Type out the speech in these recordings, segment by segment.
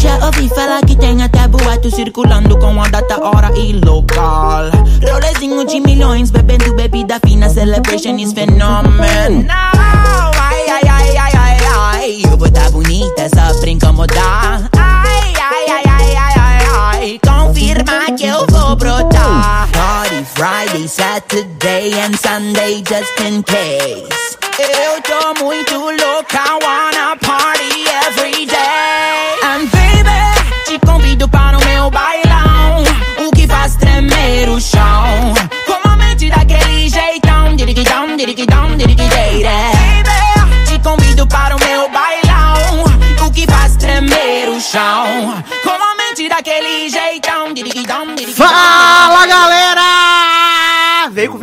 Já ouvi falar que tem até boato circulando com a data, hora e local. Rolezinho de milhões, bebendo bebida fina, celebration is phenomenal. Ai, ai, ai, ai, ai, ai, eu vou tá bonita só pra incomodar. Ai, ai, ai, ai, ai, ai, ai, confirma que eu vou brotar. Party Friday, Saturday and Sunday just in case. Eu tô muito louca, wanna party every day.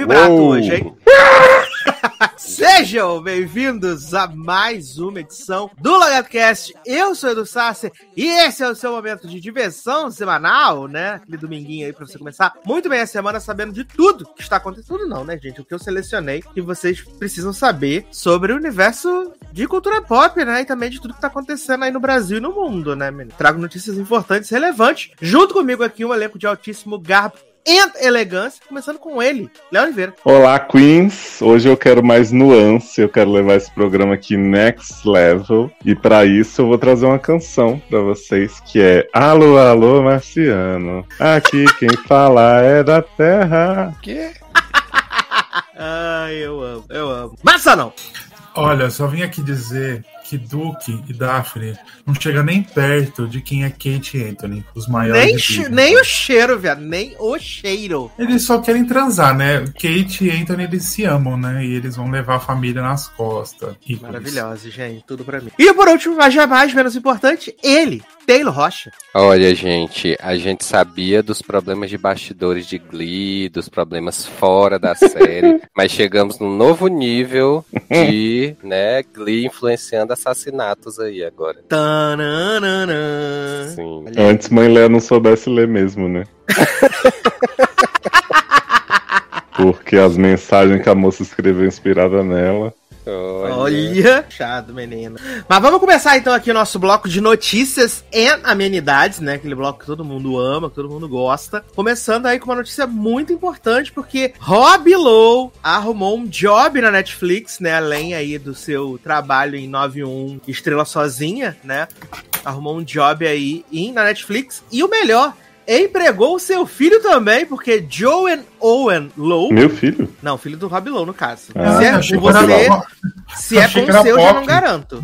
Vibrato Uou. hoje, hein? Sejam bem-vindos a mais uma edição do LogadoCast. Eu sou o Edu Sasser e esse é o seu momento de diversão semanal, né? Aquele dominguinho aí pra você começar muito bem a semana sabendo de tudo que está acontecendo. Tudo não, né, gente? O que eu selecionei que vocês precisam saber sobre o universo de cultura pop, né? E também de tudo que tá acontecendo aí no Brasil e no mundo, né, menino? Trago notícias importantes e relevantes. Junto comigo aqui um elenco de altíssimo garbo e elegância, começando com ele, Léo Oliveira. Olá, Queens. Hoje eu quero mais nuance. Eu quero levar esse programa aqui next level. E pra isso eu vou trazer uma canção pra vocês que é Alô, alô, Marciano. Aqui quem fala é da Terra. Que? Ai, eu amo, eu amo. Massa não! Olha, só vim aqui dizer que Duke e Daphne não chega nem perto de quem é Kate e Anthony, os maiores. Nem, nem o cheiro, viado. Nem o cheiro. Eles só querem transar, né? Kate e Anthony eles se amam, né? E eles vão levar a família nas costas. Maravilhoso, gente. Tudo pra mim. E por último, mas jamais menos importante, ele, Taylor Rocha. Olha, gente, a gente sabia dos problemas de bastidores de Glee, dos problemas fora da série, mas chegamos num novo nível de, né, Glee influenciando assassinatos aí agora. Tananana. Sim. Antes mãe Léa não soubesse ler mesmo, né? Porque as mensagens que a moça escreveu inspirada nela. Olha. Chato, menino. Mas vamos começar então aqui o nosso bloco de notícias e amenidades, né? Aquele bloco que todo mundo ama, que todo mundo gosta. Começando aí com uma notícia muito importante, porque Rob Lowe arrumou um job na Netflix, né? Além aí do seu trabalho em 91 Estrela Sozinha, né? Arrumou um job aí na Netflix. E o melhor, empregou o seu filho também, porque Joan Owen Lowe. Meu filho? Não, filho do Rob Lowe, no caso. Ah, se é, você, se é com o seu, já não garanto,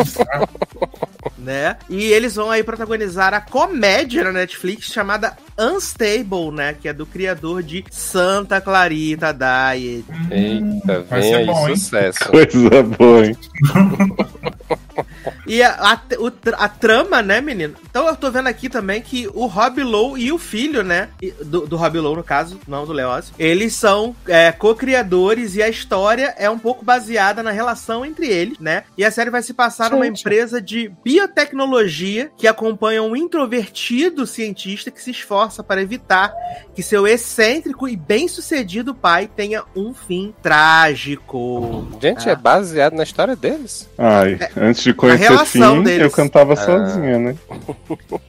né? E eles vão aí protagonizar a comédia na Netflix chamada Unstable, né? Que é do criador de Santa Clarita Diet. Eita, Vai vem ser aí, bom, hein? sucesso. Coisa boa, hein? E a, a, o a trama, né, menino? Então eu tô vendo aqui também que o Rob Lowe e o filho, né? Do, do Rob Lowe, no caso, não do Leózio. Eles são é, co-criadores e a história é um pouco baseada na relação entre eles, né? E a série vai se passar numa Gente. empresa de biotecnologia que acompanha um introvertido cientista que se esforça para evitar que seu excêntrico e bem-sucedido pai tenha um fim trágico. Gente, Ah. é baseado na história deles. Ai, antes de conhecer relação Fim, deles. eu cantava sozinha, né?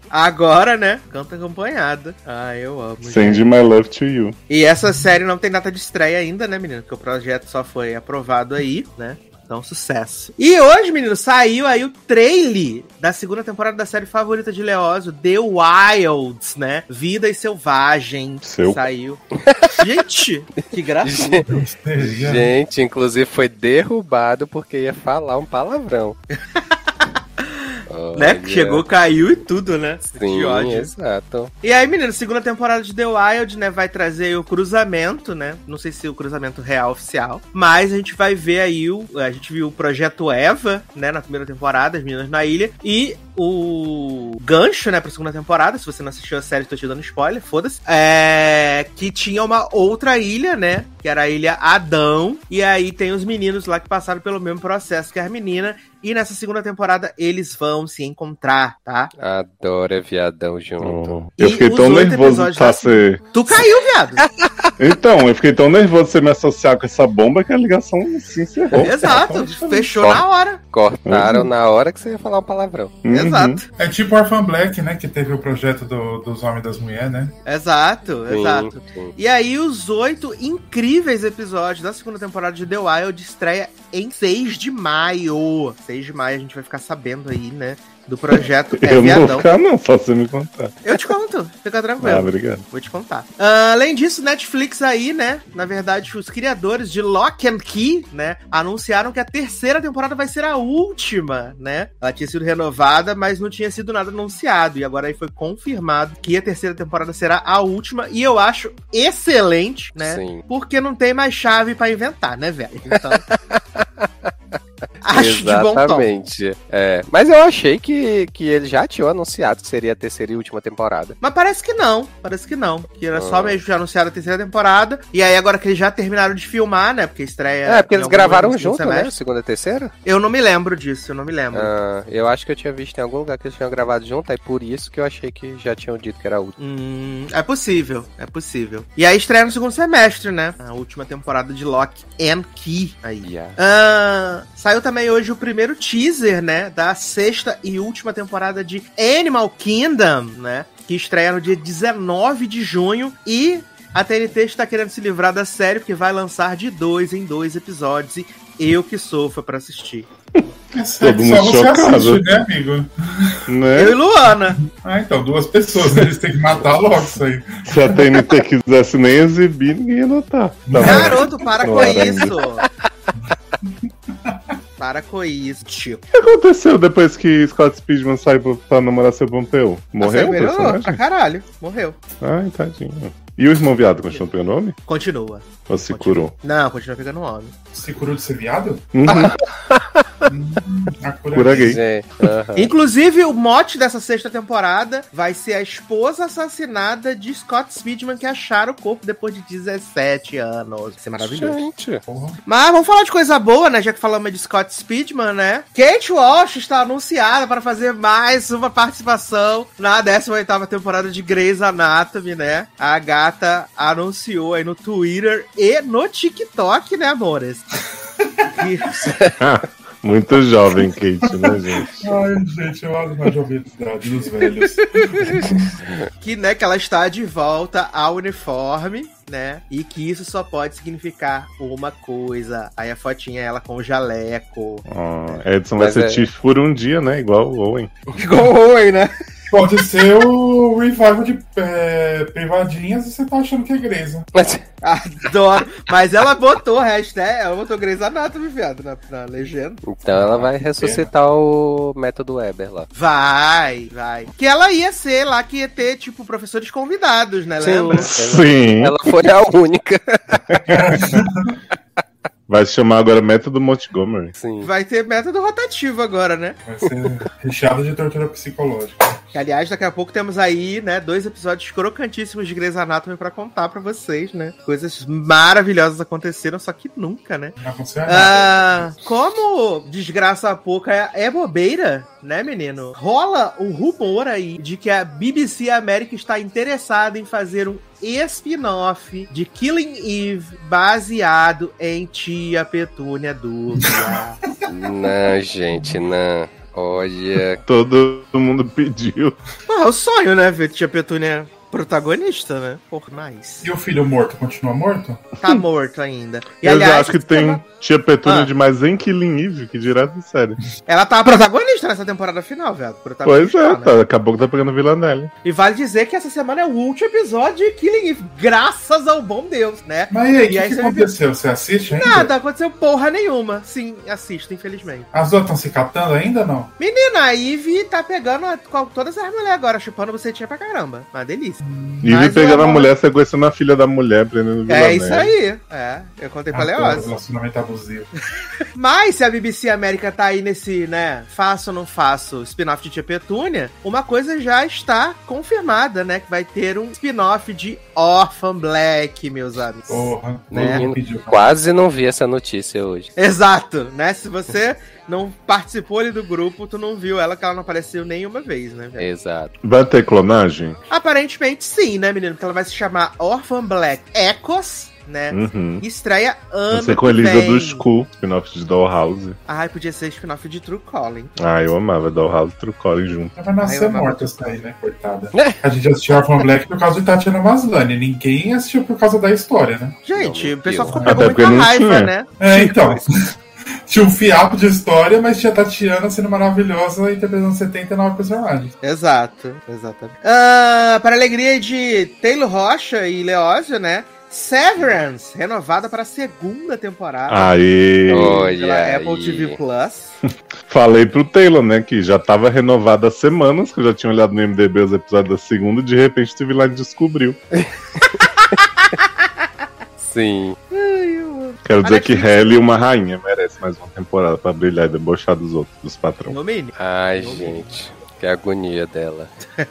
Agora, né? Canta acompanhada. Ah, eu amo. gente. Send my love to you. E essa série não tem data de estreia ainda, né, menino? Porque o projeto só foi aprovado aí, né? Então, sucesso. E hoje, menino, saiu aí o trailer da segunda temporada da série favorita de Leózio, The Wilds, né? Vidas Selvagens. Seu. Saiu. Gente, que graça. Gente, inclusive foi derrubado porque ia falar um palavrão. né? Chegou, caiu e tudo, né? Sim, Que ódio. exato. E aí, menino, segunda temporada de The Wild, né, vai trazer o cruzamento, né? Não sei se o cruzamento real oficial, mas a gente vai ver aí o a gente viu o projeto Eva, né, na primeira temporada, as meninas na ilha, e o gancho, né, pra segunda temporada. Se você não assistiu a série, tô te dando spoiler, foda-se. É. Que tinha uma outra ilha, né? Que era a ilha Adão. E aí tem os meninos lá que passaram pelo mesmo processo que a menina. E nessa segunda temporada eles vão se encontrar, tá? Adoro é viadão junto. Oh. Eu fiquei tão nervoso de ser. Tu caiu, viado. Então, eu fiquei tão nervoso de você me associar com essa bomba que a ligação se encerrou. Exato. Fechou na hora. Cortaram Uhum. na hora que você ia falar um palavrão. Uhum. Exato. É tipo Orphan Black, né? Que teve o projeto do- dos homens e das mulheres, né? Exato, Sim, exato. sim. E aí, os oito incríveis episódios da segunda temporada de The Wild estreia em 6 de maio. 6 de maio a gente vai ficar sabendo aí, né? Do projeto É Eu Viadão. ficar, não, só você me contar. Eu te conto, fica Ah, tranquilo. obrigado. Vou te contar. Ah, além disso, Netflix aí, né? Na verdade, os criadores de Lock and Key, né? Anunciaram que a terceira temporada vai ser a última, né? Ela tinha sido renovada, mas não tinha sido nada anunciado. E agora aí foi confirmado que a terceira temporada será a última. E eu acho excelente, né? Sim. Porque não tem mais chave pra inventar, né, velho? Então. acho de bom tom. Exatamente. É, mas eu achei que, que eles já tinham anunciado que seria a terceira e última temporada. Mas parece que não, parece que não. Que era só Ah. mesmo já anunciado a terceira temporada. E aí, agora que eles já terminaram de filmar, né? Porque estreia. É, porque eles gravaram junto, né? Segunda e terceira? Eu não me lembro disso, eu não me lembro. Ah, eu acho que eu tinha visto em algum lugar que eles tinham gravado junto, aí por isso que eu achei que já tinham dito que era a última. Hum, é possível, é possível. E aí estreia no segundo semestre, né? A última temporada de Lock and Key aí. Yeah. Ah, saiu também hoje o primeiro teaser, né? Da sexta e última temporada de Animal Kingdom, né? Que estreia no dia 19 de junho. E a TNT está querendo se livrar da série, porque vai lançar de dois em dois episódios. E eu que sofro pra assistir. É sério, Todo só mundo você chocado. assiste, né, amigo? Né? Eu e Luana. Ah, então, duas pessoas, né? eles têm que matar logo isso aí. Se a TNT quisesse nem exibir, ninguém ia notar. Tá. Garoto, para com isso. Para com isso, tio. O que aconteceu depois que Scott Speedman saiu pra namorar seu Pompeu? Morreu o Nossa, melhorou personagem? pra caralho. Morreu. Ai, tadinho. E o irmão viado continua pegando nome? Continua. Ou se curou? Não, continua pegando homem. Você curou de ser viado? Uhum. A cura Cura gay. Gente, aham. Inclusive, o mote dessa sexta temporada vai ser a esposa assassinada de Scott Speedman que acharam o corpo depois de 17 anos. Vai ser maravilhoso. Gente, Porra. Mas vamos falar de coisa boa, né? Já que falamos de Scott Speedman, né? Kate Walsh está anunciada para fazer mais uma participação na 18ª temporada de Grey's Anatomy, né? A gata anunciou aí no Twitter e no TikTok, né, amores? Muito jovem, Kate, né, gente? Ai, gente, eu amo a jovialidade dos velhos. que, né, que ela está de volta ao uniforme, né? E que isso só pode significar uma coisa. Aí a fotinha é ela com o jaleco. Ó, Edson Mas vai ser é- Chief por um dia, né? Igual o Owen. Igual o Owen, né? Pode ser o revival de é, privadinhas e você tá achando que é igreja. mas Adoro. Mas ela botou hashtag, ela botou Grey's Anatomy, viado, na, na legenda. então ela vai ressuscitar o método Weber lá. Vai, vai. Que ela ia ser lá, que ia ter, tipo, professores convidados, né? Lembra? Sim. Ela foi a única. Vai se chamar agora Método Montgomery. Sim. Vai ter método rotativo agora, né? Vai ser recheado de tortura psicológica. Que, aliás, daqui a pouco temos aí, né, dois episódios crocantíssimos de Grey's Anatomy pra contar pra vocês, né? Coisas maravilhosas aconteceram, só que nunca, né? Não aconteceu nada. Ah, como desgraça pouca é, é bobeira, né, menino? Rola o rumor aí de que a BBC América está interessada em fazer um spin-off de Killing Eve baseado em Tia Petúnia Dúvida. Não, gente, não. Olha. Todo mundo pediu. ah, é o sonho, né, ver Tia Petúnia protagonista, né? Por mais. E o filho morto continua morto? Tá morto ainda. E, eu já aliás, acho que tem Tia Petúnia Ah. demais em Killing Eve, que direto de série. ela tá protagonista nessa temporada final, velho. Pois Protagonista, é, né? tá, acabou que tá pegando Villanelle. E vale dizer que essa semana é o último episódio de Killing Eve, graças ao bom Deus, né? Mas e aí, o aí que, que aconteceu? Você assiste ainda? Nada, aconteceu porra nenhuma. Sim, assisto, infelizmente. As duas estão se catando ainda ou não? Menina, a Eve tá pegando a- com todas as mulheres agora, chupando você tinha pra caramba. Uma delícia. E Mas pegando a mulher, sequestrando a filha da mulher, prendendo o É isso aí. É, eu contei pra Adoro Leoz. relacionamento abusivo. Mas se a BBC América tá aí nesse, né, faço ou não faço spin-off de Tia Petúnia, uma coisa já está confirmada, né, que vai ter um spin-off de Orphan Black, meus amigos. Porra, Né? pediu. Quase não vi essa notícia hoje. Exato, né? Se você não participou ali do grupo, tu não viu ela, que ela não apareceu nenhuma vez, né? velho? Exato. Vai ter clonagem? Aparentemente sim, né, menino? Porque ela vai se chamar Orphan Black Echoes, né? Uhum. Estreia ano Vai ser com Elisa vem. do School, spin-off de Dollhouse. Ai, podia ser spin-off de True Calling. Ah, eu amava Dollhouse e True Calling junto. Ela vai nascer Ai, morta essa aí, né, coitada. A gente assistiu Fan Black por causa de Tatiana Maslany. Ninguém assistiu por causa da história, né? Gente, Não, o pessoal ficou porque muita não raiva, tinha. né? É, então. Tinha um fiapo de história, mas tinha Tatiana sendo maravilhosa interpretando 79 personagens. Exato, exatamente. Ah, para a alegria de Taylor Rocha e Leózio, né? Severance, renovada para a segunda temporada Aí. Olha pela Apple aí. TV Plus. Falei pro Taylor, né, que já tava renovado há semanas, que eu já tinha olhado no MDB os episódios da segunda, e de repente teve lá e descobriu. Sim. Quero A dizer que Netflix- Halle, uma rainha, merece mais uma temporada pra brilhar e debochar dos outros, dos patrões. No mínimo. Ai, gente. Que agonia dela.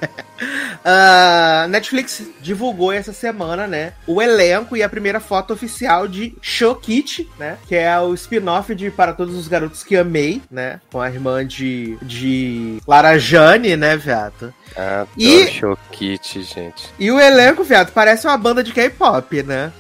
Ah, Netflix divulgou essa semana, né? O elenco e a primeira foto oficial de Shokit, né? Que é o spin-off de Para Todos os Garotos que Amei, né? Com a irmã de, de Lara Jane, né, viado? Adoro E- Chokit, gente. E o elenco, viado, parece uma banda de K-pop, né?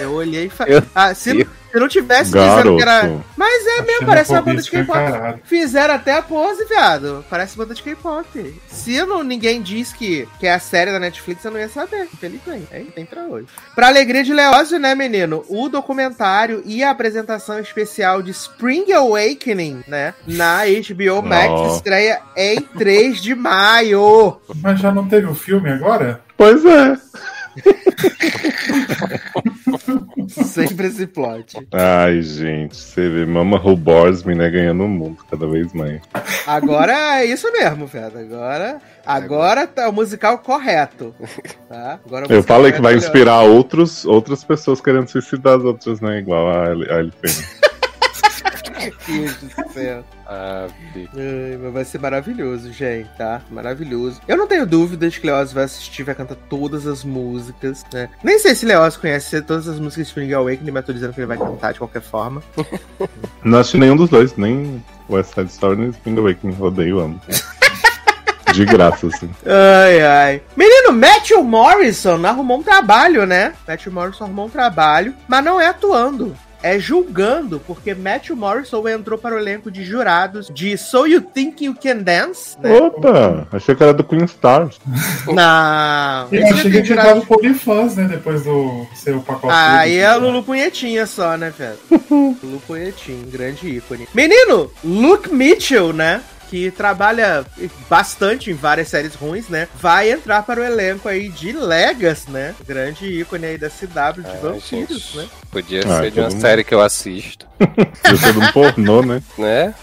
Eu olhei e falei. Ah, se, Deus. se não tivesse dizendo que era. Mas é mesmo, parece uma banda de K-pop. Fizeram até a pose, viado. Parece banda de K-pop. Se não, ninguém diz que, que é a série da Netflix, eu não ia saber. Infelizmente. Aí tem pra hoje. Pra alegria de Leózio, né, menino? O documentário e a apresentação especial de Spring Awakening, né? Na HBO Max Ó. estreia em 3 de maio. Mas já não teve o filme agora? Pois é. Sempre esse plot. Ai, gente, você vê Mama Who Me, né, ganhando o mundo cada vez mais. Agora é isso mesmo, Feda. Agora, agora tá o musical correto. Tá? Agora Eu falei que vai correto, inspirar outros, outras pessoas querendo suicidar as outras, né, igual a a. Meu Deus do céu. Ave. Ai, mas vai ser maravilhoso, gente, tá? Maravilhoso. Eu não tenho dúvidas que Leoz vai assistir, vai cantar todas as músicas, né? Nem sei se Leoz conhece todas as músicas de Spring Awakening, mas tô dizendo que ele vai cantar de qualquer forma. Não assisti nenhum dos dois, nem West Side Story nem Spring Awakening. Odeio, amo. De graça, assim. Ai, ai. Menino, Matthew Morrison arrumou um trabalho, né? Matthew Morrison arrumou um trabalho, mas não é atuando. É julgando, porque Matthew Morrison entrou para o elenco de jurados de So You Think You Can Dance, né? Opa! Achei que era do Queen Stars. Não. Eu achei que tem tinha dado Polifãs, né? Depois do seu pacote. Aí é a Lulu. Lulu Punhetinha só, né, velho? Lulu Punhetinha, grande ícone. Menino, Luke Mitchell, né? Que trabalha bastante em várias séries ruins, né? Vai entrar para o elenco aí de Legas, né? Grande ícone aí da CW de Ai, vampiros, gente. né? Podia Ah, ser de uma mundo. série que eu assisto, Eu sou de um pornô, né? né?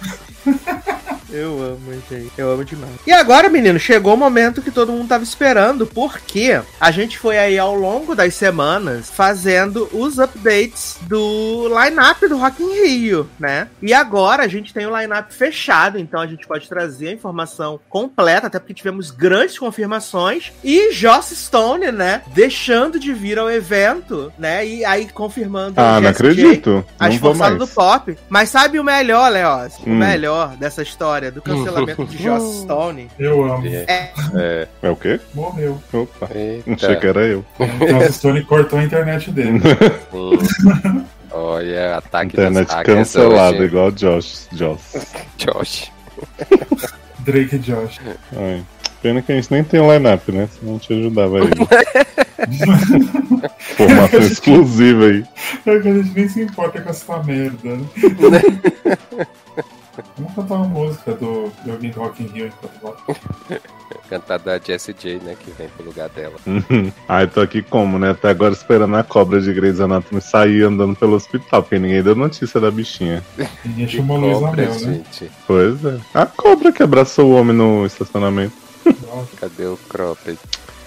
Eu amo, gente. Eu amo demais. E agora, menino, chegou o momento que todo mundo tava esperando, porque a gente foi aí ao longo das semanas fazendo os updates do line-up do Rock in Rio, né? E agora a gente tem o line-up fechado, então a gente pode trazer a informação completa, até porque tivemos grandes confirmações. E Joss Stone, né? Deixando de vir ao evento, né? E aí confirmando Ah, não Jessie J, acredito. a esforçada do pop. Mas sabe o melhor, Leoz? O Hum. melhor dessa história do cancelamento de Joss Stone? Eu amo. É. É o quê? Morreu. Opa. Eita. Achei que era eu. O Stone cortou a internet dele. Olha, ataque Internet hoje. igual Josh. Josh. Josh. Drake e Josh. Ai. Pena que a gente nem tem um line-up, né? Senão te ajudava aí. Formação exclusiva aí. É que a gente nem se importa com essa merda, né? Vamos cantar uma música do de alguém do Rock in Rio enquanto. Cantada da Jessie J, né? Que vem pro lugar dela. Ai, tô aqui como, né? Até agora esperando a cobra de Grey's Anatomy sair andando pelo hospital, porque ninguém deu notícia da bichinha. Ninguém chamou Cobra, Mel, né? gente. Pois é. A cobra que abraçou o homem no estacionamento. Nossa, Cadê o cropped?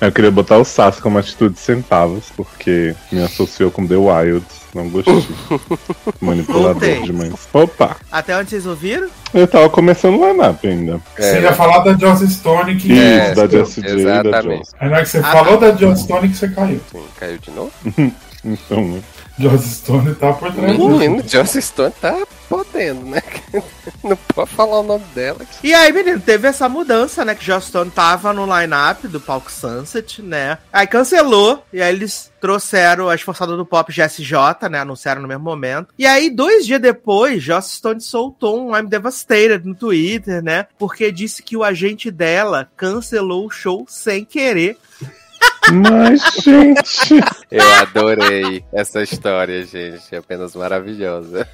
Eu queria botar o Sassi como atitude centavos, porque me associou com The Wilds. Não gostei. Manipulador Voltei. demais. Opa! Até onde vocês ouviram? Eu tava começando o line-up ainda. Você É, ia falar da Joss Stone que. Isso, É, da Jessie J e da exatamente. Joss. Aí na hora que você Ah, falou tá. da Joss Stone que você caiu. sim, caiu de novo. Então, né? Joss Stone tá por trás disso. Menino, Joss Stone tá podendo, né? Não pode falar o nome dela. E aí, menino, teve essa mudança, né? Que Joss Stone tava no line-up do palco Sunset, né? Aí cancelou, e aí eles trouxeram a esforçada do pop GSJ, né? Anunciaram no mesmo momento. E aí, dois dias depois, Joss Stone soltou um I'm Devastated no Twitter, né? Porque disse que o agente dela cancelou o show sem querer. Mas, gente. Eu adorei essa história, gente. É apenas maravilhosa.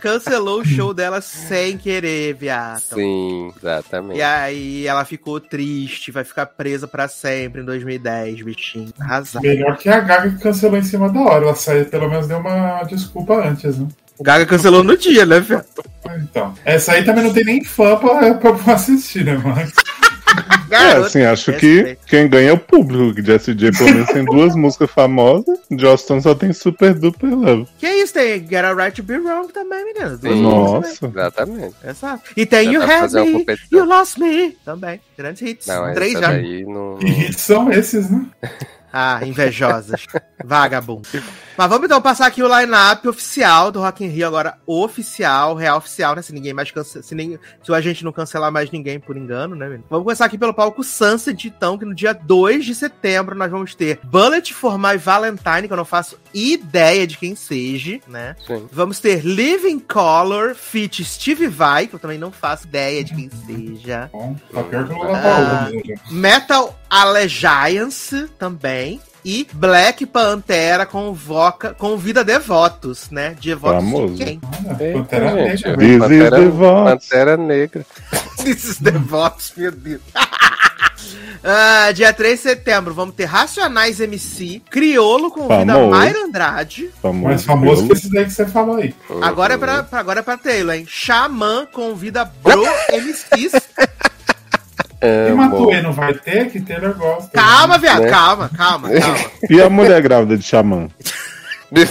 Cancelou o show dela sem querer, viado. Sim, exatamente. E aí ela ficou triste, vai ficar presa pra sempre em 2010, bichinho. Arrasado. Melhor que a Gaga que cancelou em cima da hora. Ela saiu, pelo menos deu uma desculpa antes, né? O Gaga cancelou no dia, né, filho? Então. Essa aí também não tem nem fã pra, pra assistir, né, É, assim, acho que quem ganha é o público. Que Jessie J pelo menos tem duas músicas famosas. Joston só tem Super Duper Love. Que isso, tem Get a Right to Be Wrong também, menina. Duas Sim. músicas Nossa. Exatamente. Exato. E tem Já You Have Me. You Lost Me também. Grandes hits. Não, Três já. não. Que hits são esses, né? Ah, invejosas. Vagabundo. Mas vamos então passar aqui o line-up oficial do Rock in Rio, agora oficial, real oficial, né? Se ninguém mais cancela, se, nem, se a gente não cancelar mais ninguém por engano, né? menino? Vamos começar aqui pelo palco Sunset, então, que no dia 2 de setembro nós vamos ter Bullet for My Valentine, que eu não faço ideia de quem seja, né? Sim. Vamos ter Living Color, feat Steve Vai, que eu também não faço ideia de quem seja. Bom, tá pior que o Lula Ah. Gente. Metal Allegiance também. E Black Pantera convoca, convida devotos, né? Devotos Famoso. de quem? Olha, Eita, Pantera. Negra. Pantera. Pantera Negra. Esses devotos, meu Deus. Ah, dia 3 de setembro, vamos ter Racionais MC, Criolo convida Famoso. Mayra Andrade. Famoso. Mais famoso que esse daí que você falou aí. Agora é pra, pra- agora é pra Taylor, hein? Xamã convida Bro MCs. E Amo. Matuê não vai ter, que Taylor gosta. Calma, viado, Né? calma, calma, calma. E a mulher grávida de Xamã?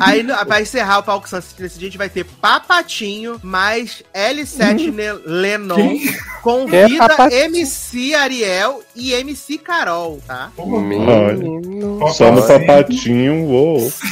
Aí, no- pra encerrar o palco Sunset nesse dia, a gente vai ter Papatinho mais L7 Ne- Lenon Quem é convida Papatinho? MC Ariel e MC Carol, tá? Menino. Só no Papatinho. papatinho, uou.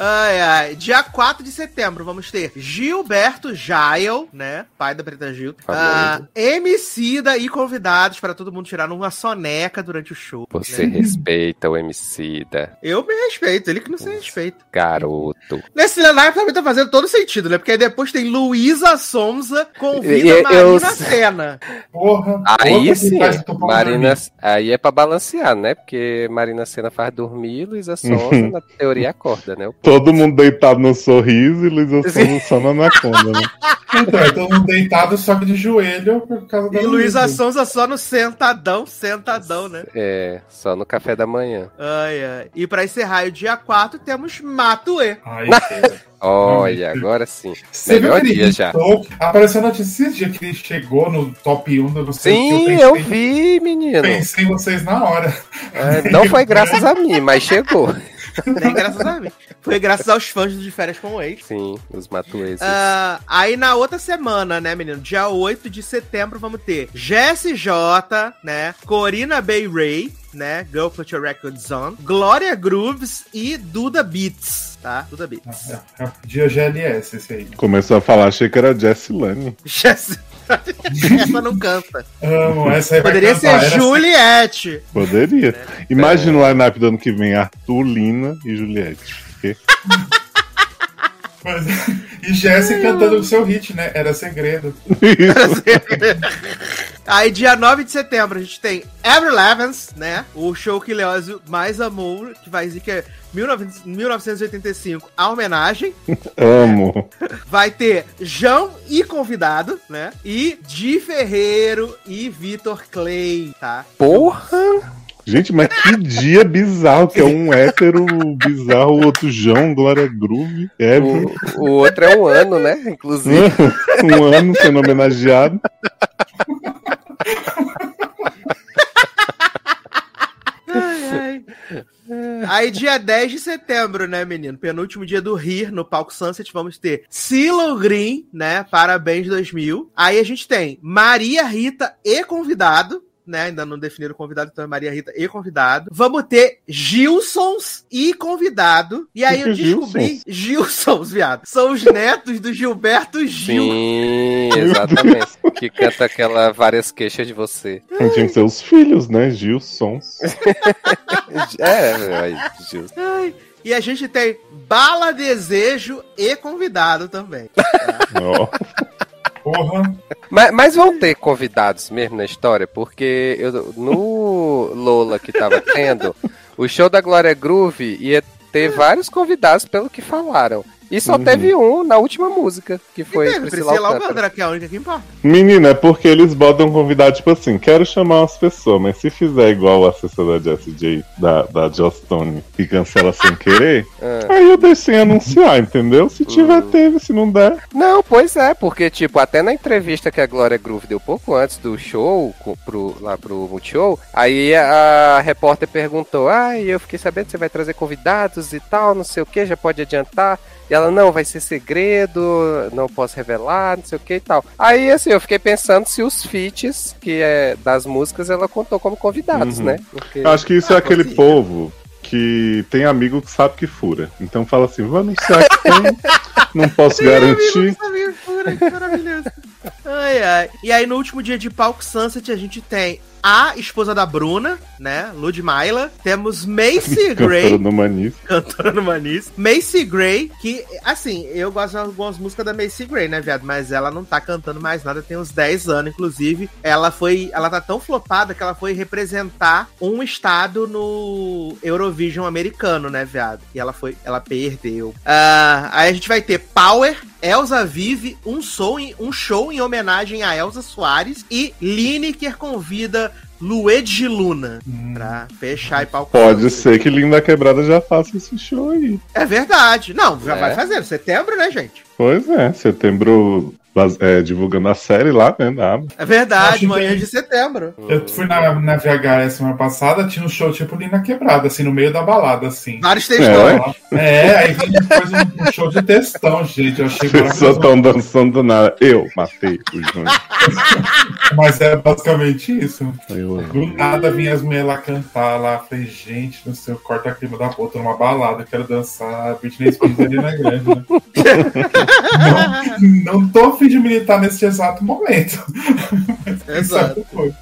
Ai, ai. Dia 4 de setembro, vamos ter Gilberto Jael, né? Pai da Preta Gil. Ah, Famoso. Emicida e convidados para todo mundo tirar uma soneca durante o show. Você né? respeita o MC da Eu me respeito, ele que não se respeita. garoto. Nesse Leonardo também tá fazendo todo sentido, né? Porque aí depois tem Luísa Sonza convida Eu- eu- Marina Senna. Porra. Aí sim, Marina, aí é pra balancear, né? Porque Marina Senna faz dormir, Luísa Sonza, na teoria, acorda, né? O Todo mundo deitado no sorriso e Luísa Sonza só na anaconda, né? Então, é todo mundo deitado só que de joelho por causa da E Luísa Luísa. Sonza só no sentadão, sentadão, né? É, só no café da manhã. Ai, ai. E pra encerrar o dia 4, temos Matuê. Ai. Olha, agora sim. Você viu Melhor que ele dia já. Apareceu notícia esse dia que ele chegou no top 1 do que, Sim, eu eu pensei- vi, menino. Pensei em vocês na hora. É, não foi graças a mim, mas chegou. Nem graças a mim. Foi graças aos fãs do De Férias com o Ex. Sim, os matueses. Ah, aí na outra semana, né, menino? Dia 8 de setembro, vamos ter Jesse J, né? Corina Bay Ray, né? Girl Put Your Records On. Glória Grooves e Duda Beats, tá? Duda Beats. É, é dia GLS esse aí. Começou a falar, achei que era Jessie Lane. Essa não canta. Amo, essa Poderia ser Era- Juliette. Poderia. Imagina o line-up do ano que vem, Arthur, Lina e Juliette. Mas- E Jesse cantando o seu hit, né? Era segredo. Aí, dia 9 de setembro, a gente tem Avril Lavigne, né? O show que Leózio mais amou, que vai dizer que é 19 1985, a homenagem. Amo. Vai ter João e convidado, né? E Di Ferreiro e Vitor Clay, tá? Porra! Gente, mas que dia bizarro, que é um hétero bizarro, o outro João, Glória Groove. É, O, o outro é um ano, né? Inclusive. um ano sendo homenageado. Aí, dia 10 de setembro, né, menino? Penúltimo dia do Rir no palco Sunset, vamos ter Silo Green, né? Parabéns 2000. Aí a gente tem Maria Rita e convidado. Né, ainda não definiram o convidado, então é Maria Rita e convidado. Vamos ter Gilsons e convidado. E aí Que eu descobri. Gilsons, viado. São os netos do Gilberto Gil. Sim, exatamente. que canta aquela várias queixas de você. Tinha que ser os filhos, né? Gilsons. É, aí, justo. Ai, E a gente tem Bala Desejo e convidado também. Ó. Porra. Mas, mas vão ter convidados mesmo na história, porque eu, no Lola que tava tendo, o show da Glória Groove ia ter vários convidados pelo que falaram. E só Uhum. teve um na última música, que foi e teve Priscila Priscila Alcântara. Alcântara, que é a única que importa. Menina, é porque eles botam convidado, tipo assim, quero chamar umas pessoas, mas se fizer igual a assessora da Jessie J, da, da Joss Stone, e cancela sem querer, Ah. aí eu deixo sem anunciar, entendeu? Se tiver, teve, se não der. Não, pois é, porque, tipo, até na entrevista que a Glória Groove deu pouco antes do show, pro, lá pro Multishow, aí a repórter perguntou, ah, eu fiquei sabendo que você vai trazer convidados e tal, não sei o que, já pode adiantar. E ela, não, vai ser segredo, não posso revelar, não sei o que e tal. Aí, assim, eu fiquei pensando se os feats, que é das músicas, ela contou como convidados, Uhum. né? Porque... Acho que isso é Ah, aquele sim. povo que tem amigo que sabe que fura. Então fala assim, vou anunciar que tem, não posso garantir. Amigo, pura, que maravilhoso. Ai, ai. E aí, no último dia de palco Sunset, a gente tem a esposa da Bruna, né? Ludmilla. Temos Macy Gray, no Manis. cantora no Manis. Macy Gray, que, assim, eu gosto de algumas músicas da Macy Gray, né, viado? Mas ela não tá cantando mais nada, tem uns 10 anos, inclusive. Ela foi. Ela tá tão flopada que ela foi representar um estado no Eurovision americano, né, viado? E ela foi. Ela perdeu. Ah, aí a gente vai ter Power. Elza Vive, um show, em, um show em homenagem a Elza Soares e Lineker convida Luigi Luna pra fechar e palco. Pode ser que Linda Quebrada já faça esse show aí. É verdade. Não, já É. vai fazer. Setembro, né, gente? Pois é, setembro é, divulgando a série lá, né? Aba. É verdade, manhã de setembro. Eu fui na, na VHS semana passada, tinha um show tipo Lina Quebrada, assim, no meio da balada, assim. Vários textões. É, aí vem depois um, um show de textão, gente. Eu achei As pessoas maravilhoso. estão dançando do nada. Eu matei o Júnior. Mas é basicamente isso. Eu Do nada vinha as mulheres lá cantar lá. Falei, gente, no seu corta-clima da puta, numa balada, quero dançar. Britney Spears ali na grande, né? não, não tô a fim de militar nesse exato momento. Exato. Foi.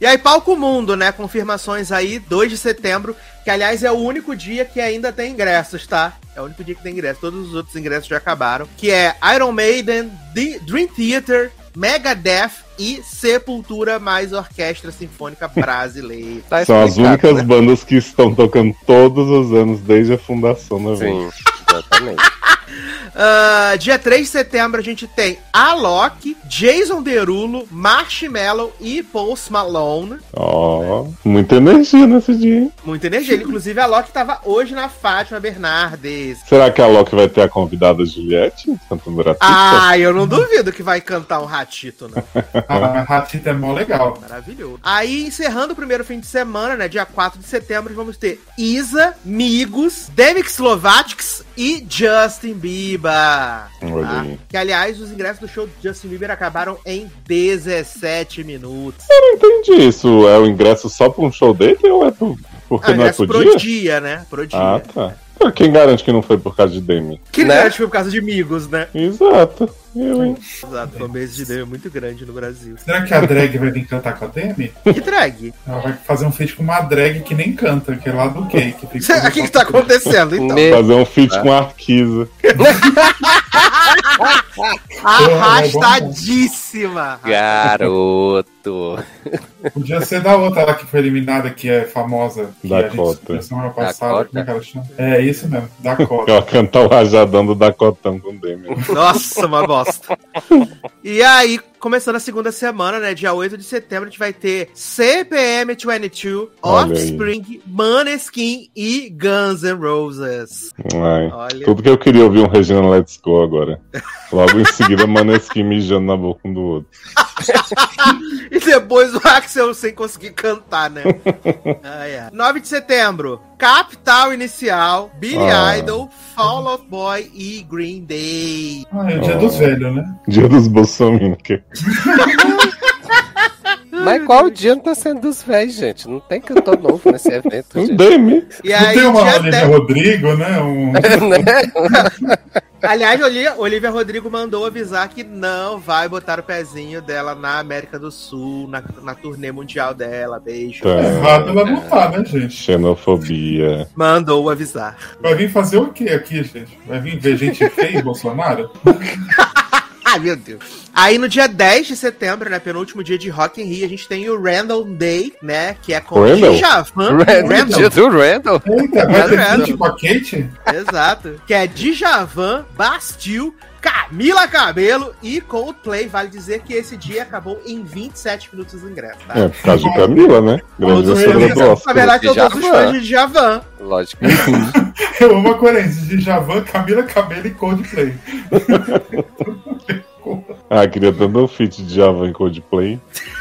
E aí, Palco Mundo, né? Confirmações aí, 2 de setembro, que aliás é o único dia que ainda tem ingressos, tá? É o único dia que tem ingressos. Todos os outros ingressos já acabaram. Que é Iron Maiden, The Dream Theater, Megadeth e Sepultura mais Orquestra Sinfônica Brasileira. Tá São as únicas né? bandas que estão tocando todos os anos desde a fundação da. Sim, exatamente. Ah, dia 3 de setembro a gente tem Alok, Jason Derulo, Marshmello e Post Malone. Ó, muita energia nesse dia. hein? Muita energia. Inclusive, a Alok tava hoje na Fátima Bernardes. Será que a Loki vai ter a convidada Juliette cantando gratuita? Ah, eu não duvido que vai cantar um ratito, não. A Ratita é mó legal. Maravilhoso. Aí, encerrando o primeiro fim de semana, né? Dia 4 de setembro, vamos ter Isa, Migos, Demix Slovatics e Justin Bieber. Tá? Que, aliás, os ingressos do show do Justin Bieber acabaram em 17 minutos. Eu não entendi isso. É o ingresso só pra um show dele ou é por... porque Ah, não é ingresso por pro dia? dia, né? Pro dia. Ah, tá. Quem garante que não foi por causa de Demi? Que Né? né? foi por causa de Migos, né? Exato. Eu, hein? Exato, foi um mês de Demi muito grande no Brasil. Será que a drag vai vir cantar com a Demi? Que drag? Ela vai fazer um feat com uma drag que nem canta, que é lá do cake. O que, que tá acontecendo, então? Me- Fazer um feat com a Arquiza. Arrastadíssima! Garoto. Podia ser da outra lá que foi eliminada, que é famosa. Que Dakota. semana passada. Dakota. Como é que ela chama? É isso mesmo, Dakota. Ela cantar o rajadão do Dacotão com Demi. Nossa, uma bosta. E aí, começando a segunda semana, né? Dia 8 de setembro, a gente vai ter CPM 22, Olha Offspring, Maneskin e Guns N' Roses. Ai, Olha. tudo que eu queria ouvir um Regina Let's Go agora. Logo em seguida, Maneskin mijando na boca um do outro. E depois o Axel sem conseguir cantar, né? ai, ai. 9 de setembro, Capital Inicial, Billy Ah. Idol, Fall Out Boy e Green Day. Ah, é o dia dos velhos, né? Dia dos Bolsonaro. Mas qual o dia não tá sendo dos velhos, gente? Não tem cantor novo nesse evento, Um gente. Demi. E Não aí, tem uma Olivia 10 Rodrigo, né? Um... Né? Aliás, Oli- Olivia Rodrigo mandou avisar que não vai botar o pezinho dela na América do Sul, na, na turnê mundial dela. Beijo. Tá. Errado ela não tá, né, gente? Xenofobia. Mandou avisar. Vai vir fazer o que aqui, gente? Vai vir ver gente feia Bolsonaro? Ai, meu Deus. Aí no dia 10 de setembro, né, penúltimo dia de Rock in Rio, a gente tem o Randall Day, né, que é com Randall? Djavan. Randall, dia do Randall. Eita, vai ter Randall. feat com a Kate? Exato. Que é Djavan, Bastille, Camila Cabelo e Coldplay. Vale dizer que esse dia acabou em 27 minutos de ingresso, tá? É, por causa de Camila, né? Grande do Na verdade, são todos os fãs de Djavan. Lógico. Eu amo a coerência de Javan, Camila Cabelo e Coldplay. Ah, queria tanto um feat de Java em Coldplay.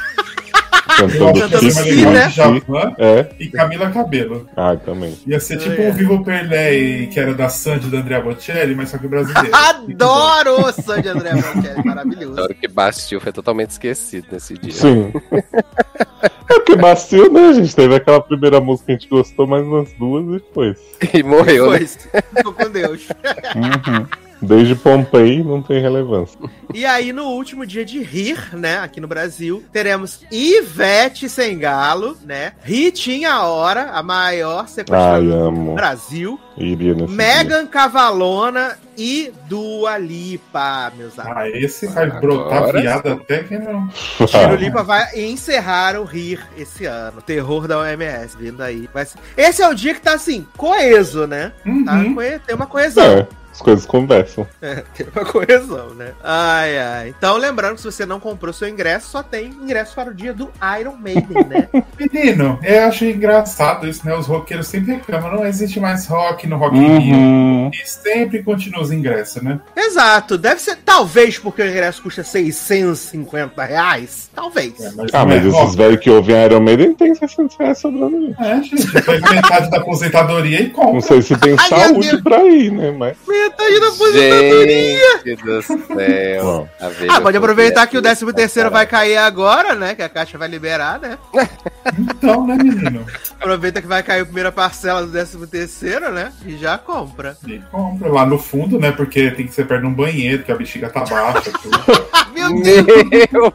Cantando que legal né? de Javan É, e Camila Cabelo. ah, também. Ia ser tipo É. um Vivo Perlé, que era da Sandy da Andrea Bocelli, mas só que brasileiro. Adoro o Sandy André Bocelli, maravilhoso. Adoro que Bastille foi totalmente esquecido nesse dia. Sim. É porque Bastille, né, gente? Teve aquela primeira música que a gente gostou, mais umas duas e foi. E morreu, né? Pois, ficou com Deus. Desde Pompei não tem relevância. E aí, no último dia de rir, né, aqui no Brasil, teremos Ivete Sengalo, né? Ritinha a Hora, a maior Ai, sequestradora do. Brasil. Iria nesse dia. Megan Cavalona e Dua Lipa, meus amigos. Ah, esse vai brotar Agora viado até que não. Tiro Lipa vai encerrar o Rir esse ano. Terror da OMS vindo aí. Vai ser- Esse é o dia que tá assim, coeso, né? Tá Uhum. coe- Tem uma coesão. É, as coisas conversam. É, tem uma coesão, né? Ai, ai. Então, lembrando que se você não comprou seu ingresso, só tem ingresso para o dia do Iron Maiden, né? Menino, eu acho engraçado isso, né? Os roqueiros sempre reclamam, não existe mais rock no Rock in Rio. Uhum. E sempre continua os ingressos, né? Exato. Deve ser, talvez, porque o ingresso custa 650 reais. Talvez. É, mas Ah, não mas é esses velhos que ouvem Iron Maiden tem 600 reais sobrando aí. É, gente, pega metade da aposentadoria e Não compra. sei se tem Ai, meu saúde pra ir, né? Mas. Metade da aposentadoria. Gente do céu. Ah, pode aproveitar que o Fobia 13 terceiro vai cair agora, né? Que a Caixa vai liberar, né? Então, né, menino? Aproveita que vai cair a primeira parcela do 13 terceiro, né? E já compra. E compra lá no fundo, né? Porque tem que ser perto de um banheiro, que a bexiga tá baixa. tudo. Meu Deus!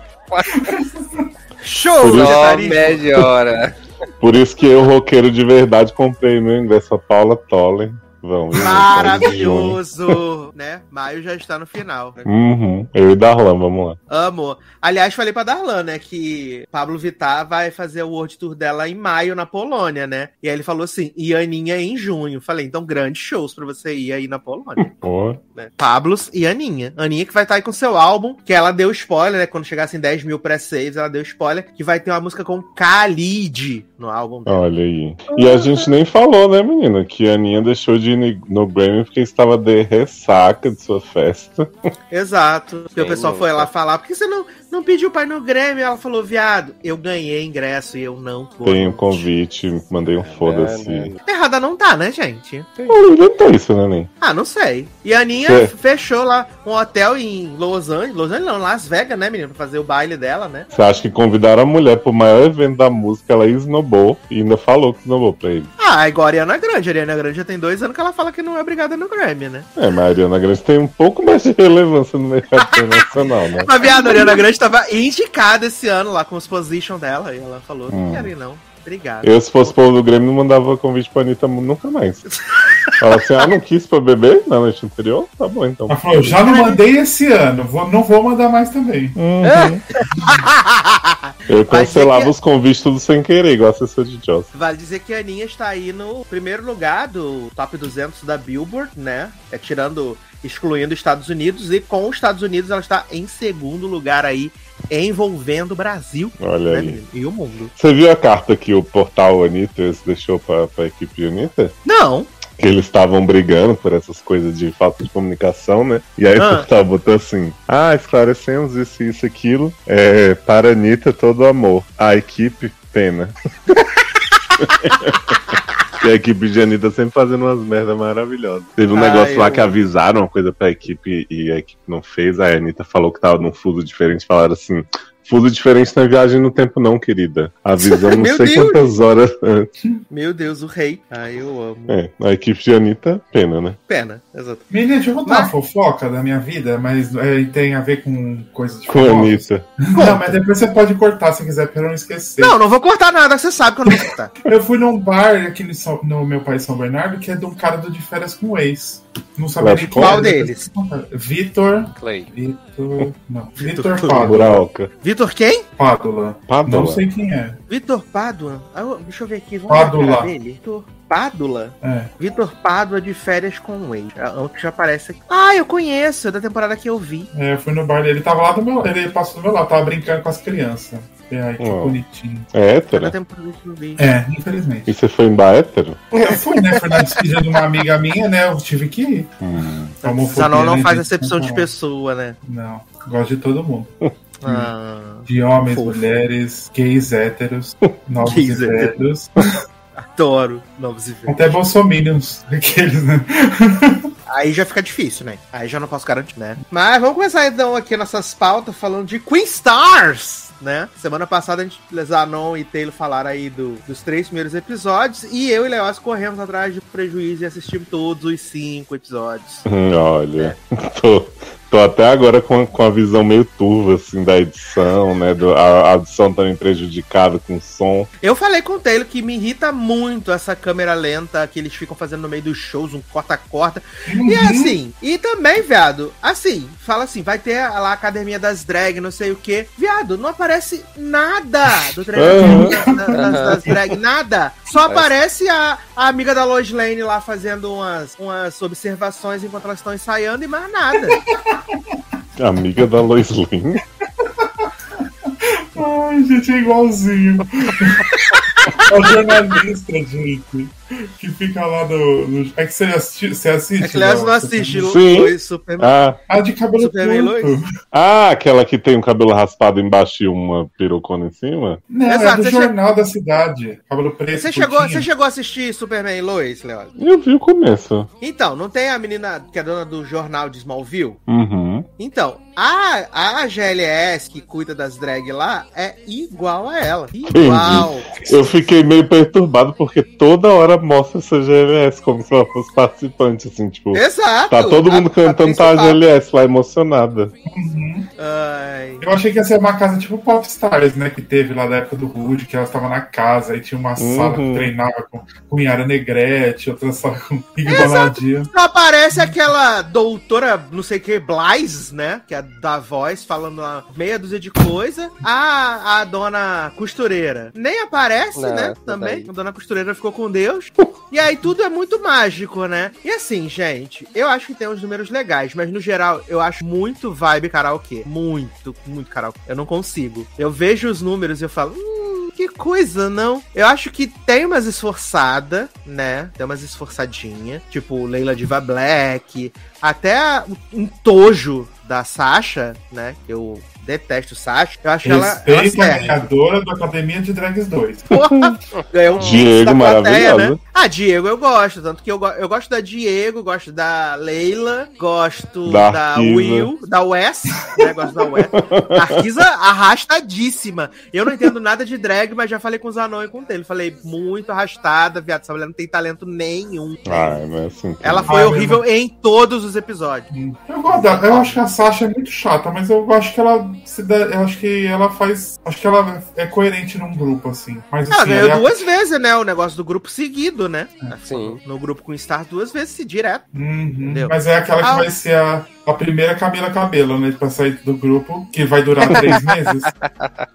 Show! Só melhora. Por isso que eu, roqueiro de verdade, comprei meu ingresso a Paula Toller. Vamos. Maravilhoso! né? Maio já está no final. né? Uhum. Eu e Darlan, vamos lá. Amo. Aliás, falei pra Darlan, né, que Pablo Vittar vai fazer o World Tour dela em maio na Polônia, né? E aí ele falou assim, e Aninha em junho. Falei, então grandes shows pra você ir aí na Polônia. Pô. né? Pablos e Aninha. Aninha que vai estar aí com seu álbum, que ela deu spoiler, né? Quando chegasse em 10 mil pré-saves, ela deu spoiler, que vai ter uma música com Khalid no álbum dela. Olha aí. E a gente nem falou, né, menina? Que a Aninha deixou de ir no- no Grammy porque estava de ressaca de sua festa. Exato. Porque o pessoal foi lá falar, por que você não, não pediu pra ir no Grêmio? Ela falou, viado, eu ganhei ingresso e eu não vou. Tem um convite, mandei um foda-se. né? Errada não tá, né, gente? Não inventou isso, né, nem? Ah, não sei. E a Aninha Cê- fechou lá um hotel em Los Angeles. Los Angeles não, Las Vegas, né, menino? Pra fazer o baile dela, né? Você acha que convidaram a mulher pro maior evento da música, ela esnobou e ainda falou que esnobou pra ele. Ah, igual a Ariana Grande. A Ariana Grande já tem dois anos que ela fala que não é obrigada no Grammy, né? É, mas a Ariana Grande tem um pouco mais de relevância no mercado internacional, né? Mas, viado, a Ariana Grande tava indicada esse ano lá com os position dela. E ela falou, não Hum. quero ir não. Obrigada. Eu, se fosse povo do Grêmio, não mandava convite pra Anitta nunca mais. Fala assim, ah, não quis pra beber na noite anterior? Tá bom, então. Ela falou, já não mandei esse ano, vou, não vou mandar mais também. Uhum. Eu cancelava que- os convites tudo sem querer, igual a assessor de Joss. Vale dizer que a Aninha está aí no primeiro lugar do top 200 da Billboard, né? É tirando, excluindo os Estados Unidos. E com os Estados Unidos ela está em segundo lugar aí envolvendo o Brasil Olha né, aí. menino? e o mundo. Você viu a carta que o portal Anitta deixou pra, pra equipe de Anitta? Não, Que eles estavam brigando por essas coisas de falta de comunicação, né? E aí Ah. o portal botou assim: Ah, esclarecemos isso, isso, aquilo. É, para a Anitta, todo amor. A equipe, pena. E a equipe de Anitta sempre fazendo umas merdas maravilhosas. Teve um negócio lá eu- que avisaram uma coisa pra equipe e a equipe não fez. Aí a Anitta falou que tava num fuso diferente. Falaram assim: fuso diferente na viagem no tempo, não, querida. Avisamos não sei Deus. quantas horas antes. meu Deus, o rei. Ai, eu amo. É, a equipe de Anitta, pena, né? Pena, exato. Menina, deixa eu contar uma Mas- fofoca da minha vida, mas é, tem a ver com coisas de Com a. Anitta. Não, mas depois você pode cortar se quiser, pra eu não esquecer. Não, não vou cortar nada, você sabe que eu não vou cortar. Eu fui num bar aqui no, São- no meu país São Bernardo, que é de um cara do de férias com o ex. Não sabia nem Qual era, deles? Vitor. Clay. Vitor. Não. Vitor Vitor Pádula. Buraoka. Vitor quem? Pádula. Pádula. Não sei quem é. Vitor Pádua. Ah, deixa eu ver aqui. Vamos Pádula. dele. Vitor Pádula? É. Vitor Pádua de férias com o ex. É o que já aparece aqui. Ah, eu conheço, é da temporada que eu vi. É, eu fui no bar dele, ele tava lá do meu. Ele passou do meu lado, tava brincando com as crianças. Aí, que Oh. bonitinho. É É da hétero? temporada que eu vi. É, infelizmente. E você foi em bar hétero? Eu fui, né? Fui na despedida de uma amiga minha, né? Eu tive que ir. Hum. Não faz gente? acepção de pessoa, né? Não, gosto de todo mundo. Ah, De homens, Fofo. mulheres, gays, héteros, novos Gays, e velhos. adoro novos e velhos. Até bolsominions, aqueles, né? Aí já fica difícil, né? Aí já não posso garantir, né? Mas vamos começar então aqui nossas pautas falando de Queen Stars, né? Semana passada a gente, Zanon e Taylor falaram aí do- dos três primeiros episódios e eu e Leoz corremos atrás de prejuízo e assistimos todos os cinco episódios. Hum, Olha, tô, tô até agora com, com a visão meio turva, assim, da edição, né? Do, a, a edição também prejudicada com som. Eu falei com o Taylor que me irrita muito essa câmera lenta que eles ficam fazendo no meio dos shows, um corta-corta. E assim, e também, viado, assim, fala assim, vai ter lá a academia das drag, não sei o que. Viado, não aparece nada do treinamento das, das- das drag, nada. Só aparece a, a amiga da Lois Lane lá fazendo umas, umas observações enquanto elas estão ensaiando e mais nada. Amiga da Lois Lane. Ai, gente, é igualzinho. É o jornalista, gente. Que fica lá no. no- É que você assiste. Você assiste É que Leoz Léo? não assiste Sim. Lois Superman. Ah, Ah, de cabelo Superman curto. Lois? ah, aquela que tem o cabelo raspado embaixo e uma perucona em cima? Não, Exato, é do você jornal da cidade. Cabelo preto. Você chegou, você chegou a assistir Superman e Lois, Leoz? Eu vi o começo. Então, não tem a menina que é dona do jornal de Smallville? Uhum. Então, a, a GLS que cuida das drag lá é igual a ela. Igual. Eu fiquei meio perturbado porque toda hora mostra essa GLS como se ela fosse participante, assim, tipo. Exato. Tá todo A- mundo a cantando, tá a principal. GLS lá emocionada. Uhum. Ai. Eu achei que ia ser uma casa tipo Popstars, né? Que teve lá da época do Rude, que elas estavam na casa, aí tinha uma sala Uhum. que treinava com, com Yara Negrete, outra sala com Bonadia. Só aparece aquela doutora, não sei o que, Blaise, né? Que é da voz, falando uma meia dúzia de coisa. A, a dona costureira nem aparece, Não, né? não Também. tem. A dona costureira ficou com Deus. E aí tudo é muito mágico, né? E assim, gente, eu acho que tem uns números legais, mas no geral eu acho muito vibe karaokê. Muito, muito karaokê. Eu não consigo. Eu vejo os números e eu falo. Hum, coisa, não? Eu acho que tem umas esforçada, né? Tem umas esforçadinha, tipo Leila Diva Black, até um tojo da Sasha, né? Que eu detesto Sasha. Eu acho que ela, Respeita a ganhadora da Academia de Drags 2. Porra, ganhou um Diego, da plateia, maravilhosa. né? Ah, Diego eu gosto, tanto que eu, go- eu gosto da Diego, gosto da Leila, gosto Da da. Will, da Wes, né? Gosto da Wes. A Arquiza arrastadíssima. Eu não entendo nada de drag, mas já falei com o Zanon e com o Taylor. Falei, muito arrastada, viado. Essa mulher não tem talento nenhum. Ah, não é assim. Ela foi Ah, horrível em todos os episódios. Eu gosto eu acho que a Sasha é muito chata, mas eu acho que ela se dá, eu acho que ela faz, acho que ela é coerente num grupo assim. Mas Ela assim, ganhou ela é- duas vezes, né? O negócio do grupo seguido, né? Sim. No grupo com Star duas vezes, se direto. Uhum, Entendeu? mas é aquela que Ah, vai ser a a primeira Camila Cabelo, né? Pra sair do grupo, que vai durar três meses.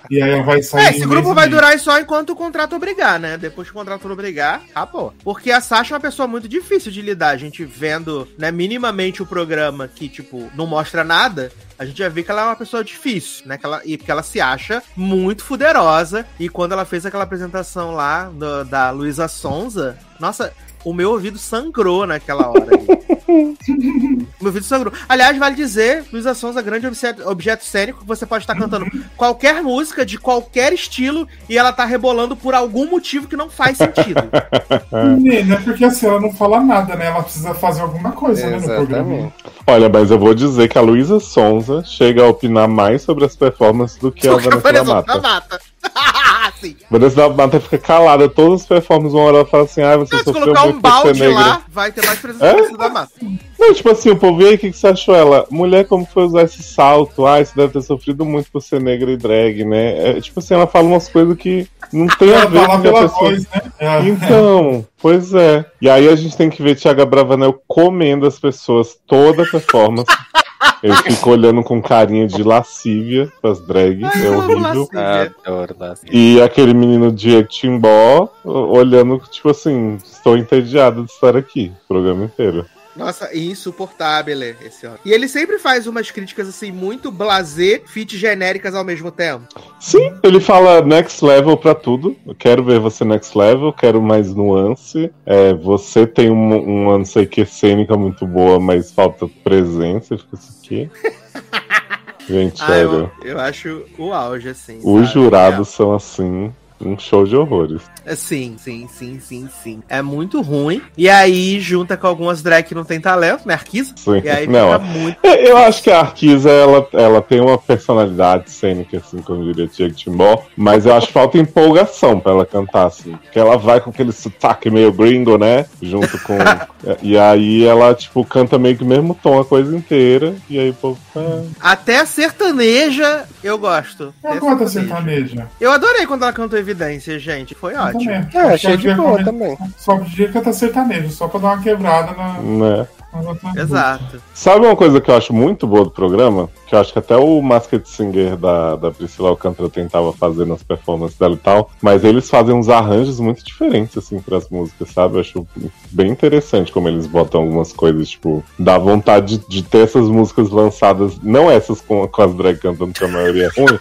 E aí ela vai sair. É, esse um grupo vai e durar só enquanto o contrato obrigar, né? Depois que o contrato obrigar, acabou. Porque a Sasha é uma pessoa muito difícil de lidar. A gente vendo, né, minimamente o programa que, tipo, não mostra nada. A gente já vê que ela é uma pessoa difícil, né? Que ela, e porque ela se acha muito fuderosa. E quando ela fez aquela apresentação lá do- da Luísa Sonza, nossa, o meu ouvido sangrou naquela hora. meu ouvido sangrou. Aliás, vale dizer, Luísa Sonza, grande objeto, objeto cênico, que você pode estar cantando qualquer música de qualquer estilo e ela tá rebolando por algum motivo que não faz sentido. Menina, é porque assim, ela não fala nada, né? Ela precisa fazer alguma coisa, né, no programa. Olha, mas eu vou dizer que a Luísa Sonza chega a opinar mais sobre as performances do que a Vanessa da Vanessa da Mata. Mata. Sim. Vanessa da Mata fica calada, todas as performances, uma hora ela fala assim, ah, você Se sofreu colocar muito um por ser balde negra. lá, vai ter mais presença É? da Vanessa da Mata. Não, tipo assim, o povo, e aí, o que, que você achou ela? Mulher, como foi usar esse salto? Ah, você deve ter sofrido muito por ser negra e drag, né? É, tipo assim, ela fala umas coisas que não tem a ver com a pessoa. voz, né? É. Então, pois é. E aí a gente tem que ver Thiago Bravanel comendo as pessoas toda a performance. Ele fica olhando com carinha de lascívia pras drag, Ai, é eu amo horrível. lascívia. Adoro Lassie. E aquele menino Diego Timbó olhando, tipo assim, estou entediado de estar aqui, o programa inteiro. Nossa, insuportável esse homem. E ele sempre faz umas críticas assim, muito blasé, fit genéricas ao mesmo tempo. Sim, ele fala next level pra tudo. Eu quero ver você next level, quero mais nuance. É, você tem um, uma não sei que cênica muito boa, mas falta presença. Fica isso aqui. Gente, Ah, sério. eu, eu acho o auge, assim. Os sabe? jurados são assim, um show de horrores. É, Sim, sim, sim, sim, sim. É muito ruim. E aí, junta com algumas drag que não tem talento, né? Arquisa. Sim. E aí Não, muito. É, Eu acho que a Arquisa, ela, ela tem uma personalidade cênica, assim, como diria Diego Timbó, mas eu acho que falta empolgação pra ela cantar, assim. Porque ela vai com aquele sotaque meio gringo, né? Junto com. e aí ela, tipo, canta meio que o mesmo tom a coisa inteira, e aí povo. ah, Até a sertaneja eu gosto. Até canta sertaneja. sertaneja. Eu adorei quando ela cantou Evidência, gente. Foi Eu ótimo. também. É, achei Só de boa também. Só podia cantar sertanejo, só pra dar uma quebrada na. né? outras Exato. Sabe uma coisa que eu acho muito boa do programa? Que eu acho que até o Masked Singer da, da Priscila Alcântara tentava fazer nas performances dela e tal, mas eles fazem uns arranjos muito diferentes, assim, pras músicas, sabe? Eu acho bem interessante como eles botam algumas coisas, tipo, dá vontade de, de ter essas músicas lançadas, não essas com, com as drag cantando, que a maioria é ruim.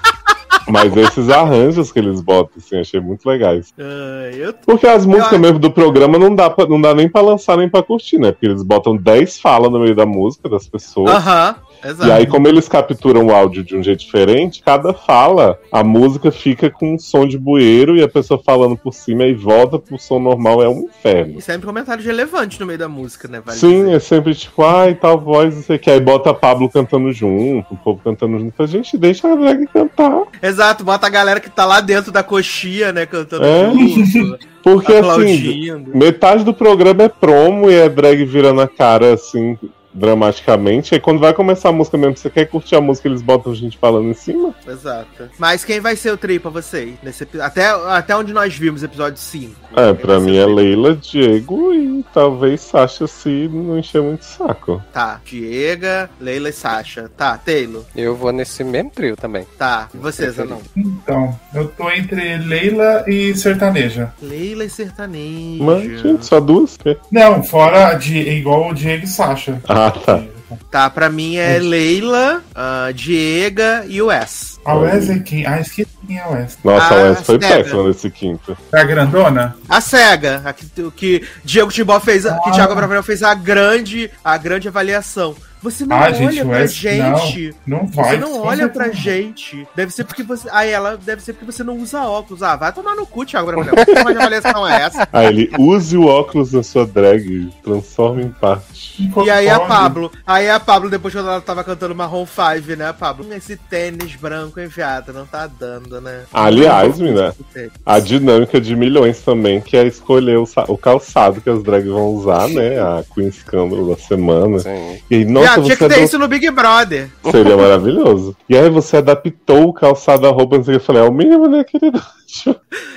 Mas esses arranjos que eles botam, assim, achei muito legais. Ah, eu Porque as músicas Eu- mesmo do programa não dá, pra, não dá nem pra lançar nem pra curtir, né? Porque eles botam 10 falas no meio da música das pessoas. Aham, exato. E aí, como eles capturam o áudio de um jeito diferente, cada fala, a música fica com um som de bueiro e a pessoa falando por cima e volta pro som normal, é um inferno. E sempre comentários relevantes no meio da música, né? Vale Sim, dizer. é sempre tipo, ai, tal voz, não sei o que. Aí bota Pablo cantando junto, o povo cantando junto. A gente deixa a drag cantar. Exato, bota a galera que tá lá dentro da coxia, né? Cantando É. junto, Porque assim, metade do programa é promo e é drag virando a cara assim, dramaticamente. Aí quando vai começar a música mesmo, você quer curtir a música, eles botam gente falando em cima. Exato. Mas quem vai ser o tri pra você? Nesse, até, até onde nós vimos, episódio 5. É, pra mim é Leila, Diego e talvez Sasha se não encher muito o saco. Tá, Diega, Leila e Sasha. Tá, Taylor. Eu vou nesse mesmo trio também. Tá, e você, Zanão? Então, eu tô entre Leila e sertaneja. Leila e sertaneja. Mas, gente, só duas? Não, fora de igual o Diego e Sasha. Ah, tá. Tá, pra mim é Leila, uh, Diega e o S. A Wes é quem? Ah, esqueci quem é a Wes. Nossa, Ah, a Wes foi cega. péssima nesse quinto. É a grandona? A SEGA, a que, o que Diego Timbó fez, a- que Ah. Thiago Bravanel fez a grande, a grande avaliação. Você não Ah, olha gente, pra Wes, gente. Não, não vai. Você não olha pra gente. Deve ser porque você. Aí ela deve ser porque você não usa óculos. Ah, vai tomar no cu, Thiago Bravanel. Que avaliação é essa? Ah, ele use o óculos da sua drag, transforma em parte. E aí a. Pablo, aí a Pablo, depois quando ela tava cantando Marrom 5, né, Pablo? Esse tênis branco enviado, não tá dando, né? Aliás, menina, a dinâmica de milhões também, que é escolher o, calçado que as drags vão usar, né? A Queen Scandal da semana. Sim. E aí, Nossa, nossa, tinha você que ter isso no Big Brother. seria maravilhoso. E aí você adaptou o calçado à roupa, não sei o que. Eu falei, é o mínimo, né, querido?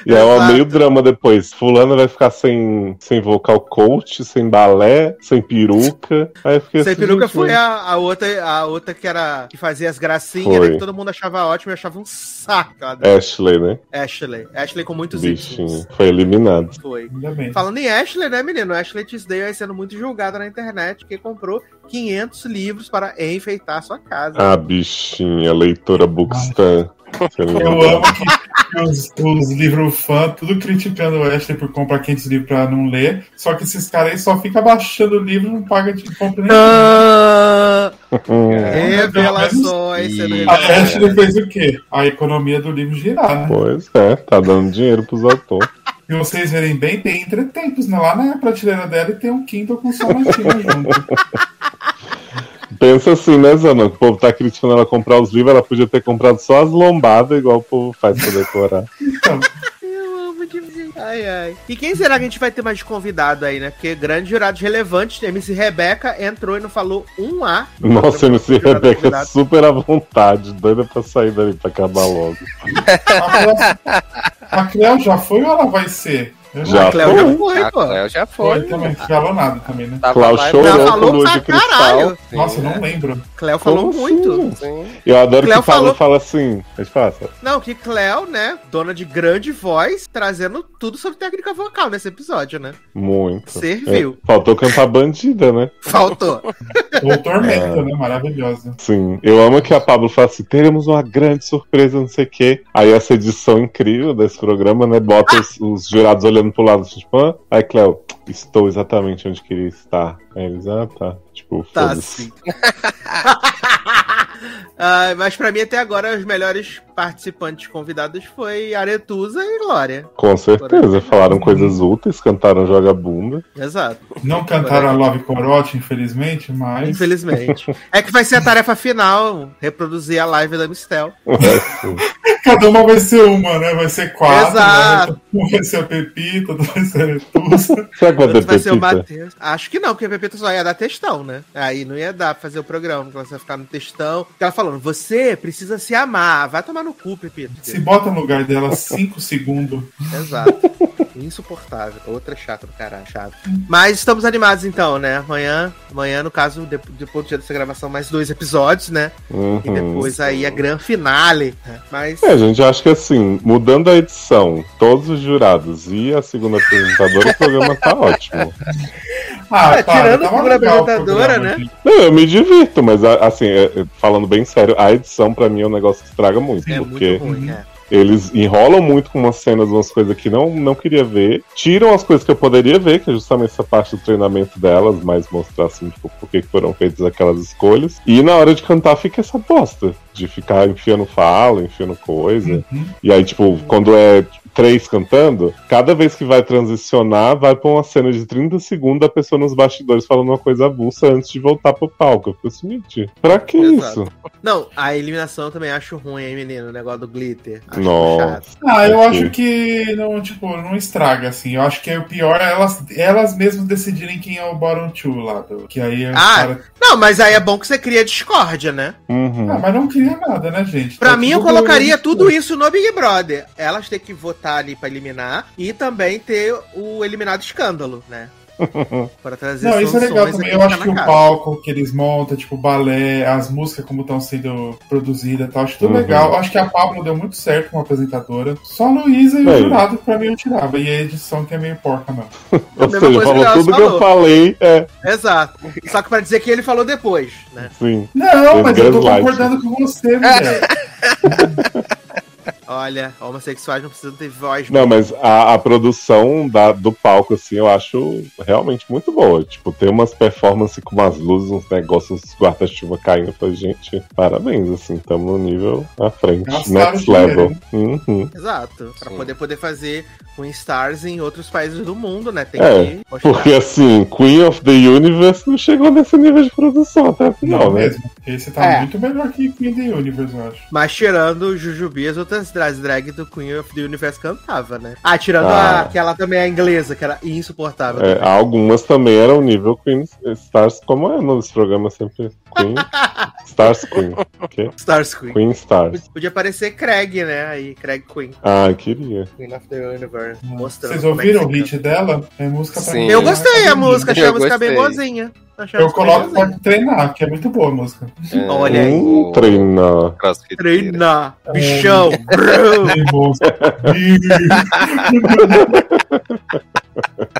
E é um meio drama depois. Fulano vai ficar sem, sem vocal coach, sem balé, sem peruca. Aí eu fiquei Sem assim, peruca gente, foi a, a outra, a outra que era que fazia as gracinhas, né, que todo mundo achava ótimo e achava um saco. Ela- Ashley, né? Ashley. Ashley com muitos Bichinho. itens. Foi eliminado. Foi. Falando em Ashley, né, menino? Ashley Tisdale aí sendo muito julgada na internet, que comprou 500 livros para enfeitar sua casa. Ah, bichinha, leitora Bookstan. Você Eu amo que os, os livros fã, tudo criticando o Ashley por comprar 500 livros pra não ler. Só que esses caras aí só ficam baixando o livro e não pagam de compra nem. Ah, Hum, revelações A. Ashley fez o quê? A economia do livro girar, né? Pois é, tá dando dinheiro pros autores. E vocês verem bem, tem entretempos, né? Lá na prateleira dela e tem um Kindle com sonatina junto. Pensa assim, né, Zana? O povo tá criticando ela comprar os livros, ela podia ter comprado só as lombadas, igual o povo faz pra decorar. Eu amo demais. Ai, ai. E quem será que a gente vai ter mais de convidado aí, né? Porque grandes jurados relevantes, MC Rebeca entrou e não falou um A. Nossa, MC Rebeca super à vontade, doida pra sair dali pra acabar logo. a Cleo já foi ou ela vai ser? Já A Cleo já foi. foi, A pô. Cléo já foi foi. também. Falou nada também, né? Tava e- chorou com falou pra de cristal. caralho. Sim, Nossa, eu né? não lembro. Cleo falou Como muito. assim? Sim. Eu adoro Cleo que Pablo falou- fala assim. A gente fala, Não, que Cleo, né, dona de grande voz, trazendo tudo sobre técnica vocal nesse episódio, né? muito. Serviu. É, faltou cantar bandida, né? Faltou. Ou Tormenta, né? Maravilhosa. Sim. Eu amo que a Pablo fala assim: teremos uma grande surpresa, não sei o quê. Aí essa edição incrível desse programa, né? Bota os, os jurados olhando pro lado, tipo, ah, aí Cléo, estou exatamente onde queria estar. Aí eles, ah, tá. Tipo, Tá sim. Ah, mas pra mim, até agora, os melhores participantes convidados foi Aretusa e Glória. Com certeza. Falaram coisas úteis, cantaram Joga Bunda. Exato. Não cantaram a Love Corote, infelizmente, mas. Infelizmente. é que vai ser a tarefa final, reproduzir a live da Mistel. Cada uma vai ser uma, né? Vai ser quatro. Exato. Né? Vai ser a Pepita, vai ser a Letusa. Será que vai ter vai ser o? Matheus. Acho que não, porque a Pepita só ia dar textão, né? Aí não ia dar pra fazer o programa, porque ela ia ficar no textão. Porque ela falando, você precisa se amar. Vai tomar no cu, Pepita. Se bota no lugar dela cinco segundos. Exato. Insuportável. Outra chata do caralho, chato. Mas estamos animados então, né? Amanhã, amanhã, no caso, de- depois do dia dessa gravação, mais dois episódios, né? Uhum. E depois aí a gran finale. né? Mas. É, gente, acho que assim, mudando a edição, todos os jurados e a segunda apresentadora, o programa tá ótimo. Ah, É, para, tirando tava a apresentadora, programa, né? Não, eu me divirto, mas assim, é, é, falando bem sério, a edição pra mim é um negócio que estraga muito, É porque muito ruim, é. Eles enrolam muito com umas cenas, umas coisas que não, não queria ver, tiram as coisas que eu poderia ver, que é justamente essa parte do treinamento delas, mas mostrar assim, tipo, por que foram feitas aquelas escolhas. E na hora de cantar fica essa bosta. De ficar enfiando fala, enfiando coisa. Uhum. E aí, tipo, quando é três cantando, cada vez que vai transicionar, vai pra uma cena de 30 segundos a pessoa nos bastidores falando uma coisa avulsa antes de voltar pro palco. Eu fico assim, gente, pra que Exato. isso? Não, a eliminação eu também acho ruim, hein, menino? O negócio do glitter. Acho Nossa. chato. Ah, eu Aqui. acho que não, tipo, não estraga, assim. Eu acho que é o pior é elas, elas mesmas decidirem quem é o bottom two lá. do- que aí é Ah, cara- Não, mas aí é bom que você cria discórdia, né? Uhum. Ah, mas não cria nada, né, gente? Pra Tá mim, eu colocaria tudo isso no Big Brother. Elas têm que votar ali pra eliminar e também ter o eliminado escândalo, né? Pra trazer Não, isso é legal também. Eu acho que o cara. palco que eles montam, tipo, balé, as músicas como estão sendo produzidas tal, acho tudo Uhum. legal. Acho que a Pablo deu muito certo como apresentadora. Só a Luísa e o jurado, pra mim, eu tirava. E a edição que é meio porca, não. Ou mesma seja, falou que tudo que eu falou. falei, é, Exato. Só que pra dizer que ele falou depois, né? sim. Não, mas eu tô concordando com você, mulher. Olha, homossexuais não precisam ter voz. Não, mas a, a produção da- do palco, assim, eu acho realmente muito boa. Tipo, tem umas performances com umas luzes, uns negócios, uns guarda-chuva caindo. Falei, gente, parabéns, assim, estamos no nível à frente. Next level. Uhum. Exato. Pra Sim. poder poder fazer com stars em outros países do mundo, né? Tem É, que mostrar. Porque, assim, Queen of the Universe não chegou nesse nível de produção até Não, afinal, né? mesmo. Esse tá É. muito melhor que Queen the Universe, eu acho. Mas tirando o Jujubi, as drag, do Queen of the Universe cantava, né? Ah, tirando Ah. a, aquela também, a inglesa, que era insuportável. É, algumas também eram nível Queen Stars, como é nos programas sempre Queen. Stars Queen. Okay? Stars Queen. Queen Stars. Podia parecer Craig, né? Aí, Craig Queen. Ah, queria. Queen of the Universe. Mostrando Vocês como é que ouviram o se hit dela? É música pra Sim. Eu gostei a música, achei a música bem boazinha. Eu coloco pra treinar, que é muito boa a música. É, Olha aí. Hum, treinar. crossfit. Treina, bichão, bro.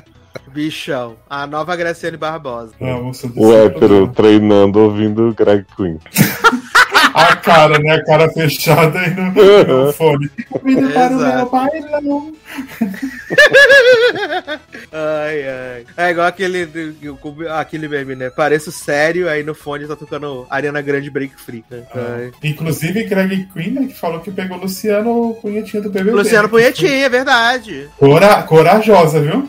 Bichão. A nova Graciane Barbosa. Ah, a música do O hétero treinando ouvindo Greg Queen. A cara, né? A cara fechada aí no, fone. Convido para o meu bailão. Ai, ai. É igual aquele, aquele meme, né? Pareço sério, aí no fone tá tocando Ariana Grande Break Free. Né? Ai. Inclusive, Greg Queen, né, que falou que pegou Luciano Punhetinho do BBB. Luciano Punhetinho, é verdade. Cora- corajosa, viu?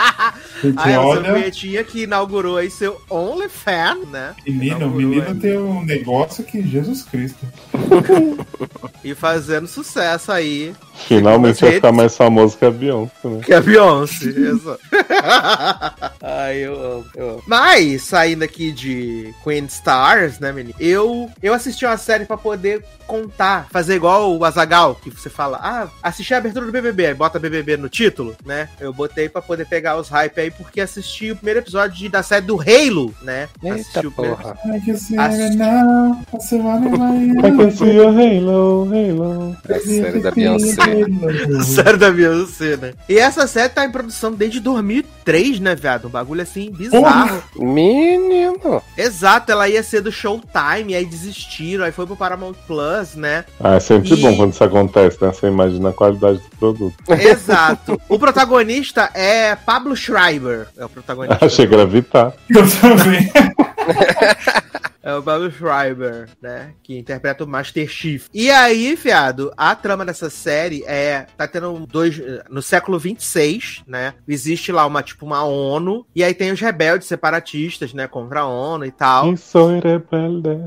Porque o Luciano olha, Punhetinha que inaugurou aí seu OnlyFans, né? menino, o Inaugurou menino aí. tem um negócio que Jesus Cristo. E fazendo sucesso aí. Finalmente vai ficar mais famoso que a Beyoncé, né? Que é a Beyoncé. exato. Ai, eu amo, eu amo. Mas, saindo aqui de Queen Stars, né, menino? Eu, eu assisti uma série pra poder contar, fazer igual o Azagal, que você fala, ah, assisti a abertura do BBB, aí bota BBB no título, né? Eu botei pra poder pegar os hype aí, porque assisti o primeiro episódio de- da série do Halo, né? assisti Eita o primeiro porra. Ai, que se Assi- não, a semana I can see your halo, halo. A série da Beyoncé. série da Beyoncé, né? E essa série tá em produção desde 2003, né, viado? Um bagulho assim bizarro. Menino. Exato, ela ia ser do Showtime, aí desistiram, aí foi pro Paramount Plus, né? Ah, é sempre E- bom quando isso acontece, né? Você imagina a qualidade do produto. Exato. o protagonista é Pablo Schreiber. É o protagonista. Achei que era Vitar. Eu também. É o Pablo Schreiber, né? Que interpreta o Master Chief. E aí, fiado, a trama dessa série é. Tá tendo dois. No século 26, né? Existe lá uma, tipo, uma ONU. E aí tem os rebeldes separatistas, né? Contra a ONU e tal. E sou rebelde.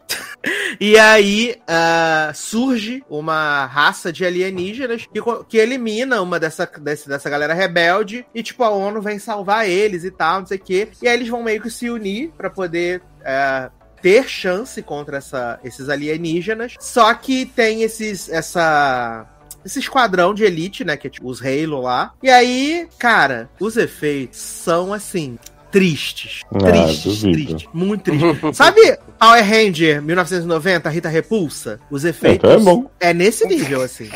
E aí ah, surge uma raça de alienígenas que, que elimina uma dessa, desse- dessa galera rebelde e, tipo, a ONU vem salvar eles e tal, não sei o quê. E aí eles vão meio que se unir pra poder. ah, ter chance contra essa, esses alienígenas. Só que tem esses. essa. Esse esquadrão de elite, né? Que é tipo os Halo lá. E aí, cara, os efeitos são assim. Tristes. Ah, Tristes, tristes. Muito tristes. Sabe Power Ranger 1990, Rita Repulsa? Os efeitos. Então é bom. É nesse nível, assim.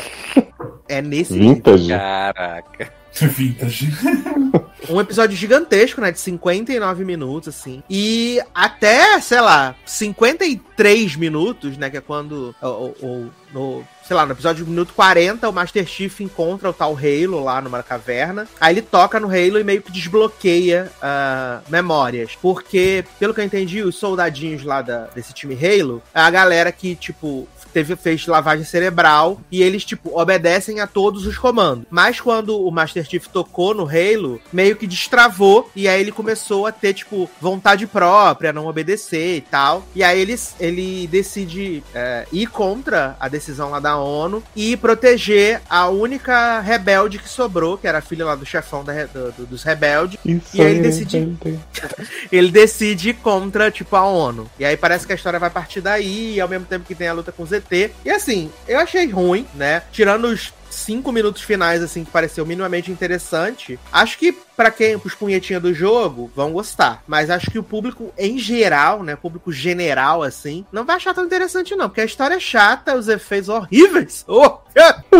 É nesse nível. Vintage. Caraca. Vintage. Um episódio gigantesco, né? De 59 minutos, assim. E até, sei lá, 53 minutos, né? Que é quando. Ou, ou- no, sei lá, no episódio do minuto 40, o Master Chief encontra o tal Halo lá numa caverna. Aí ele toca no Halo e meio que desbloqueia ah, memórias. Porque, pelo que eu entendi, os soldadinhos lá da- desse time Halo é a galera que, tipo, teve, fez lavagem cerebral e eles, tipo, obedecem a todos os comandos. Mas quando o Master Chief tocou no Halo, meio que destravou e aí ele começou a ter, tipo, vontade própria, não obedecer e tal. E aí ele, ele decide é, ir contra a decisão lá da ONU e proteger a única rebelde que sobrou, que era a filha lá do chefão da do- do- dos rebeldes. E E aí ele decide-. Ele decide ir contra, tipo, a ONU. E aí parece que a história vai partir daí, e ao mesmo tempo que tem a luta com o ZT. E assim, eu achei ruim, né? Tirando os cinco minutos finais, assim, que pareceu minimamente interessante. Acho que, pra quem, os punhetinhos do jogo, vão gostar. Mas acho que o público, em geral, né? Público general, assim, não vai achar tão interessante, não. Porque a história é chata, os efeitos horríveis. Oh,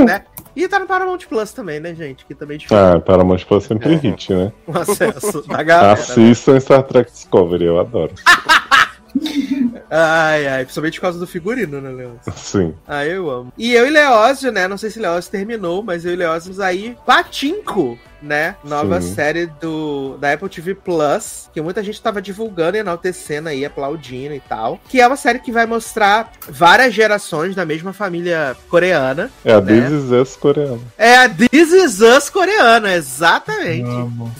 né? E tá no Paramount Plus também, né, gente? Que também é difícil Ah, Paramount Plus sempre hit, né? o acesso da galera. né? Assistam Star Trek Discovery, eu adoro. Ai, ai, principalmente por causa do figurino, né, Leão? Sim. Ah, eu amo. E eu e Leózio, né? Não sei se Leózio terminou, mas eu e Leózio aí. Patinco, né? Nova Sim. série do da Apple TV Plus, que muita gente tava divulgando e enaltecendo aí, aplaudindo e tal. Que é uma série que vai mostrar várias gerações da mesma família coreana. É a Né? This Is Us coreana. É a This Is Us coreana, exatamente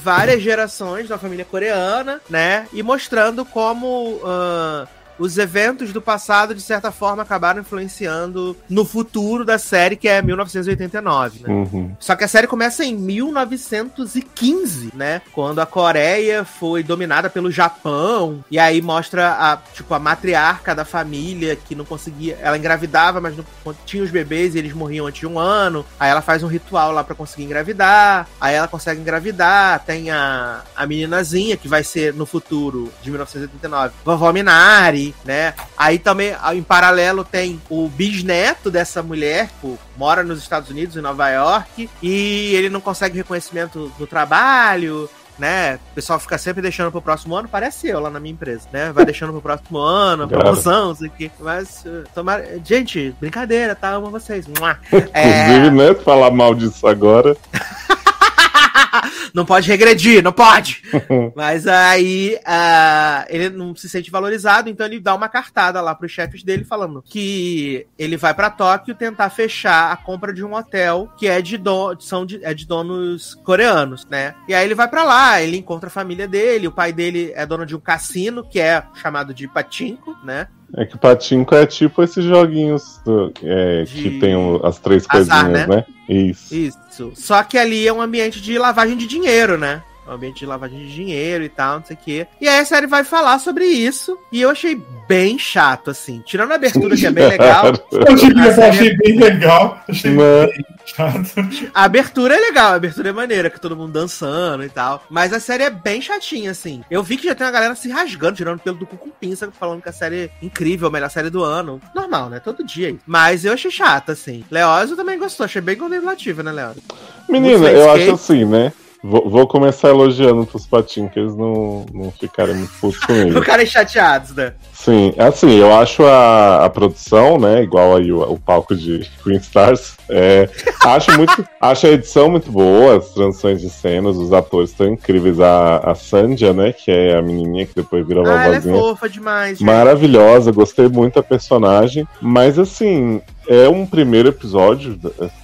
várias gerações da família coreana, né? E mostrando como ah, os eventos do passado, de certa forma, acabaram influenciando no futuro da série, que é 1989, né? Uhum. Só que a série começa em 1915, né? Quando a Coreia foi dominada pelo Japão. E aí mostra a, tipo, a matriarca da família que não conseguia. Ela engravidava, mas não tinha os bebês e eles morriam antes de um ano. Aí ela faz um ritual lá para conseguir engravidar. Aí ela consegue engravidar. Tem a, a meninazinha que vai ser no futuro de 1989, vovó Minari, né? Aí também, em paralelo, tem o bisneto dessa mulher, pô, mora nos Estados Unidos, em Nova York, e ele não consegue reconhecimento no trabalho, né? O pessoal fica sempre deixando pro próximo ano, parece eu lá na minha empresa, né? Vai deixando pro próximo ano, promoção, não sei o quê. Mas, uh, tomara... gente, brincadeira, tá? Amo vocês. Mua. Inclusive, né? Falar mal disso agora. não pode regredir, não pode. Mas aí uh, ele não se sente valorizado, então ele dá uma cartada lá pros chefes dele falando que ele vai para Tóquio tentar fechar a compra de um hotel que é de, são de, é de donos coreanos, né? E aí ele vai para lá, ele encontra a família dele, o pai dele é dono de um cassino que é chamado de Patinco, né? É que o Patinco é tipo esses joguinhos do, é, de... que tem as três Azar, coisinhas, né? né? Isso. Isso. Só que ali é um ambiente de lavagem de dinheiro, né? Um ambiente de lavagem de dinheiro e tal, não sei o quê. E aí a série vai falar sobre isso. E eu achei bem chato, assim. Tirando a abertura, que é bem legal. Eu série- achei bem legal. Achei Não. bem chato. A abertura é legal, a abertura é maneira, que todo mundo dançando e tal. Mas a série é bem chatinha, assim. Eu vi que já tem uma galera se rasgando, tirando pelo do cu com pinça, falando que a série é incrível, a melhor série do ano. Normal, né? Todo dia. isso. Mas eu achei chata, assim. Leózio também gostou, achei bem contemplativa, né, Leózio? Menina, Muito eu acho assim, né? Vou, vou começar elogiando pros patinhos, que eles não, não ficarem muito putos comigo. Ficarem chateados, né? Sim, assim, eu acho a, a produção, né, igual aí o, o palco de Queen Stars, é, acho muito, acho a edição muito boa, as transições de cenas, os atores estão incríveis, a, a Sandia, né, que é a menininha que depois vira Ah, ela é fofa demais, gente. maravilhosa, gostei muito da personagem, mas assim, é um primeiro episódio,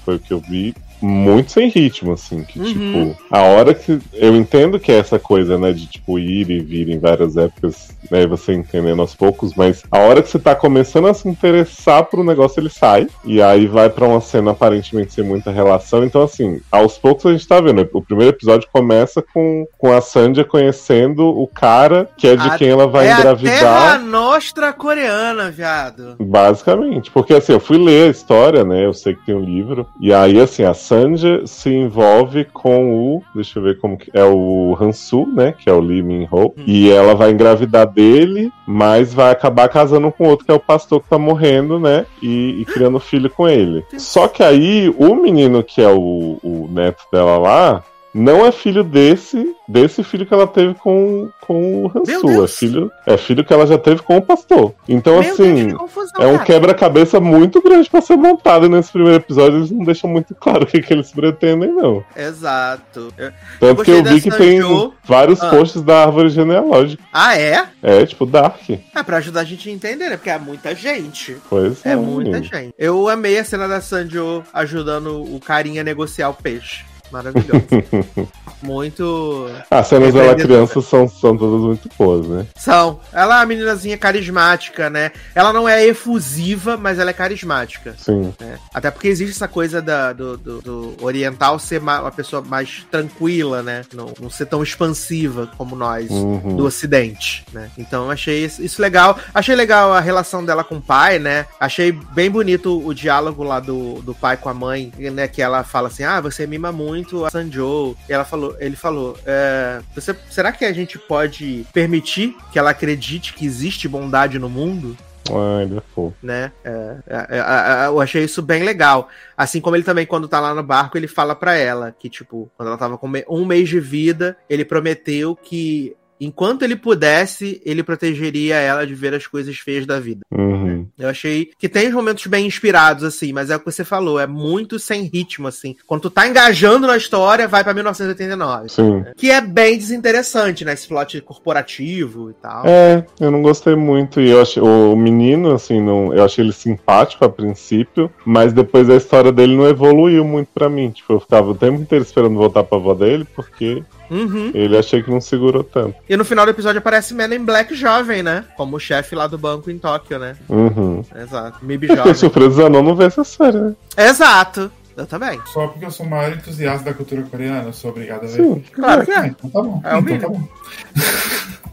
foi o que eu vi, muito sem ritmo, assim, que Uhum. tipo, a hora que. Eu entendo que é essa coisa, né, de tipo ir e vir em várias épocas, né, você entendendo aos poucos, mas a hora que você tá começando a se interessar pro negócio, ele sai, e aí vai pra uma cena aparentemente sem muita relação. Então, assim, aos poucos a gente tá vendo. O primeiro episódio começa com, com a Sandia conhecendo o cara que é de A- quem ela vai é a Terra engravidar. Nostra coreana, viado. Basicamente, porque assim, eu fui ler a história, né? Eu sei que tem um livro. E aí, assim, a Sanji se envolve com o. Deixa eu ver como que. É o Hansu, né? Que é o Lee Min Ho. E ela vai engravidar dele, mas vai acabar casando com outro, que é o pastor que tá morrendo, né? E, e criando filho com ele. Só que aí, o menino que é o, o neto dela lá. Não é filho desse, desse filho que ela teve com, com o Hansu. É filho, é filho que ela já teve com o pastor. Então, Meu assim. Deus, que confusão, É um quebra-cabeça muito grande pra ser montado e nesse primeiro episódio. Eles não deixam muito claro o que, que eles pretendem, não. Exato. Eu- Tanto que gostei eu vi que tem Jo. vários Ah. posts da árvore genealógica. Ah, é? É, tipo, Dark. É pra ajudar a gente a entender, né? Porque é muita gente. Pois é. É muita gente. Eu amei a cena da Sanjo ajudando o carinha a negociar o peixe. Maravilhoso. Muito. As cenas dela criança são, são todas muito boas, né? São. Ela é uma meninazinha carismática, né? Ela não é efusiva, mas ela é carismática. Sim. né? Até porque existe essa coisa da- do, do- do oriental ser ma- uma pessoa mais tranquila, né? Não, não ser tão expansiva como nós Uhum. do ocidente, né? Então eu achei isso, isso legal. Achei legal a relação dela com o pai, né? Achei bem bonito o diálogo lá do, do pai com a mãe, né? Que ela fala assim: Ah, você mima muito a Sanjo. E ela falou, ele falou: é, você, será que a gente pode permitir que ela acredite que existe bondade no mundo? Ai, ele é né? É, é, é, é, eu achei isso bem legal. Assim como ele também, quando tá lá no barco, ele fala pra ela que, tipo, quando ela tava com um mês de vida, ele prometeu que enquanto ele pudesse, ele protegeria ela de ver as coisas feias da vida. Uhum. Eu achei que tem momentos bem inspirados, assim, mas é o que você falou, é muito sem ritmo, assim. Quando tu tá engajando na história, vai pra 1989. Sim. Que é bem desinteressante, né? Esse plot corporativo e tal. É, eu não gostei muito. E eu achei o menino, assim, não, eu achei ele simpático a princípio, mas depois a história dele não evoluiu muito pra mim. Tipo, eu ficava o tempo inteiro esperando voltar pra avó dele, porque Uhum. Ele achei que não segurou tanto. E no final do episódio aparece Man in Black jovem, né? Como o chefe lá do banco em Tóquio, né? Uhum. Exato. Mib Fiquei jovem. surpreso Zanon não ver essa série, né? Exato. Eu também. Só porque eu sou o maior entusiasta da cultura coreana, eu sou obrigado a ver. Sim. Claro que Ah, é. então tá bom. É o então mínimo. tá bom.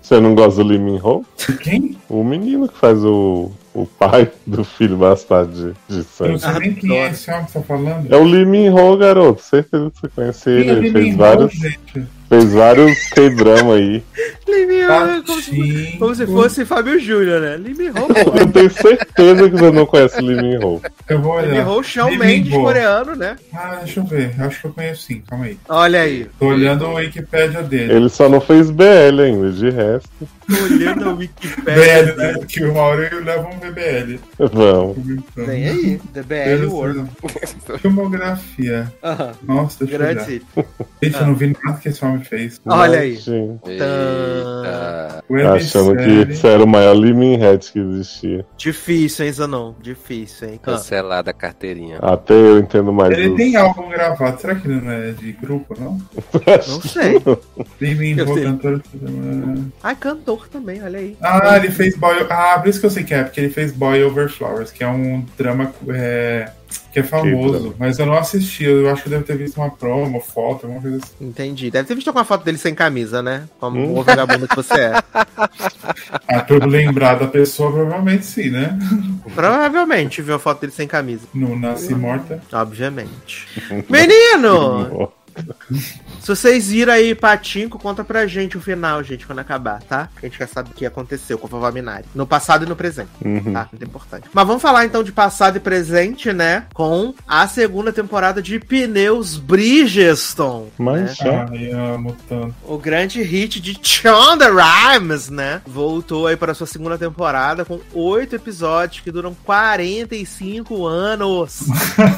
Você não gosta do Lee Min Ho? Quem? O menino que faz o, o pai do filho bastardo de, de Eu sangue. não sei nem quem é esse homem que você tá falando. É o Lee Min Ho, garoto. Certeza que você conhece ele. é Ele fez Ho, vários, gente? Fez vários K-drama aí. Ho, como, se, como se fosse Fábio Júnior, né? Pô. Eu tenho certeza que você não conhece o Ho. Eu vou olhar. Ho, Shawn Lee Mendes coreano, né? Ah, deixa eu ver. Eu Acho que eu conheço sim. Calma aí. Olha aí. Tô olhando o Wikipédia dele. Ele só não fez BL ainda, de resto. Tô olhando a Wikipedia. BL, né? Que uma hora eu levo um VBL. Vamos. Tem aí. The BL World. Filmografia. Aham. Nossa, deixa eu olhar. Grande. Gente, eu não vi nada que esse homem fez. Olha aí. Imagina. Eita. Achando que você era o maior Lee Head que existia. Difícil, hein, Zanon? Difícil, hein? Ah. Cancelada a carteirinha. Até eu entendo mais Ele dos- tem álbum gravado. Será que ele não é de grupo, não? Não sei. Tem Min Eu Ho, sei. cantor. Ai, cantor também, olha aí. Ah, ele fez Boy. Ah, por isso que eu sei que é, porque ele fez Boy Over Flowers, que é um drama é, que é famoso, drama? mas eu não assisti. Eu acho que eu devo ter visto uma promo, foto, alguma coisa assim. Entendi. Deve ter visto alguma foto dele sem camisa, né? Como Hum. o vagabundo que você é. Ah, pra eu lembrar da pessoa, provavelmente sim, né? Provavelmente viu a foto dele sem camisa. No Nasci Morta. Obviamente. Menino! Se vocês viram aí Patinco, conta pra gente o final, gente, quando acabar, tá? A gente quer saber o que aconteceu com a vovó Minari. No passado e no presente, Uhum. tá? Muito importante. Mas vamos falar então de passado e presente, né? Com a segunda temporada de Pneus Bridgestone. Mas né? já. Ai, amo tanto. O grande hit de Shonda Rhimes, né? Voltou aí para sua segunda temporada com oito episódios que duram 45 anos.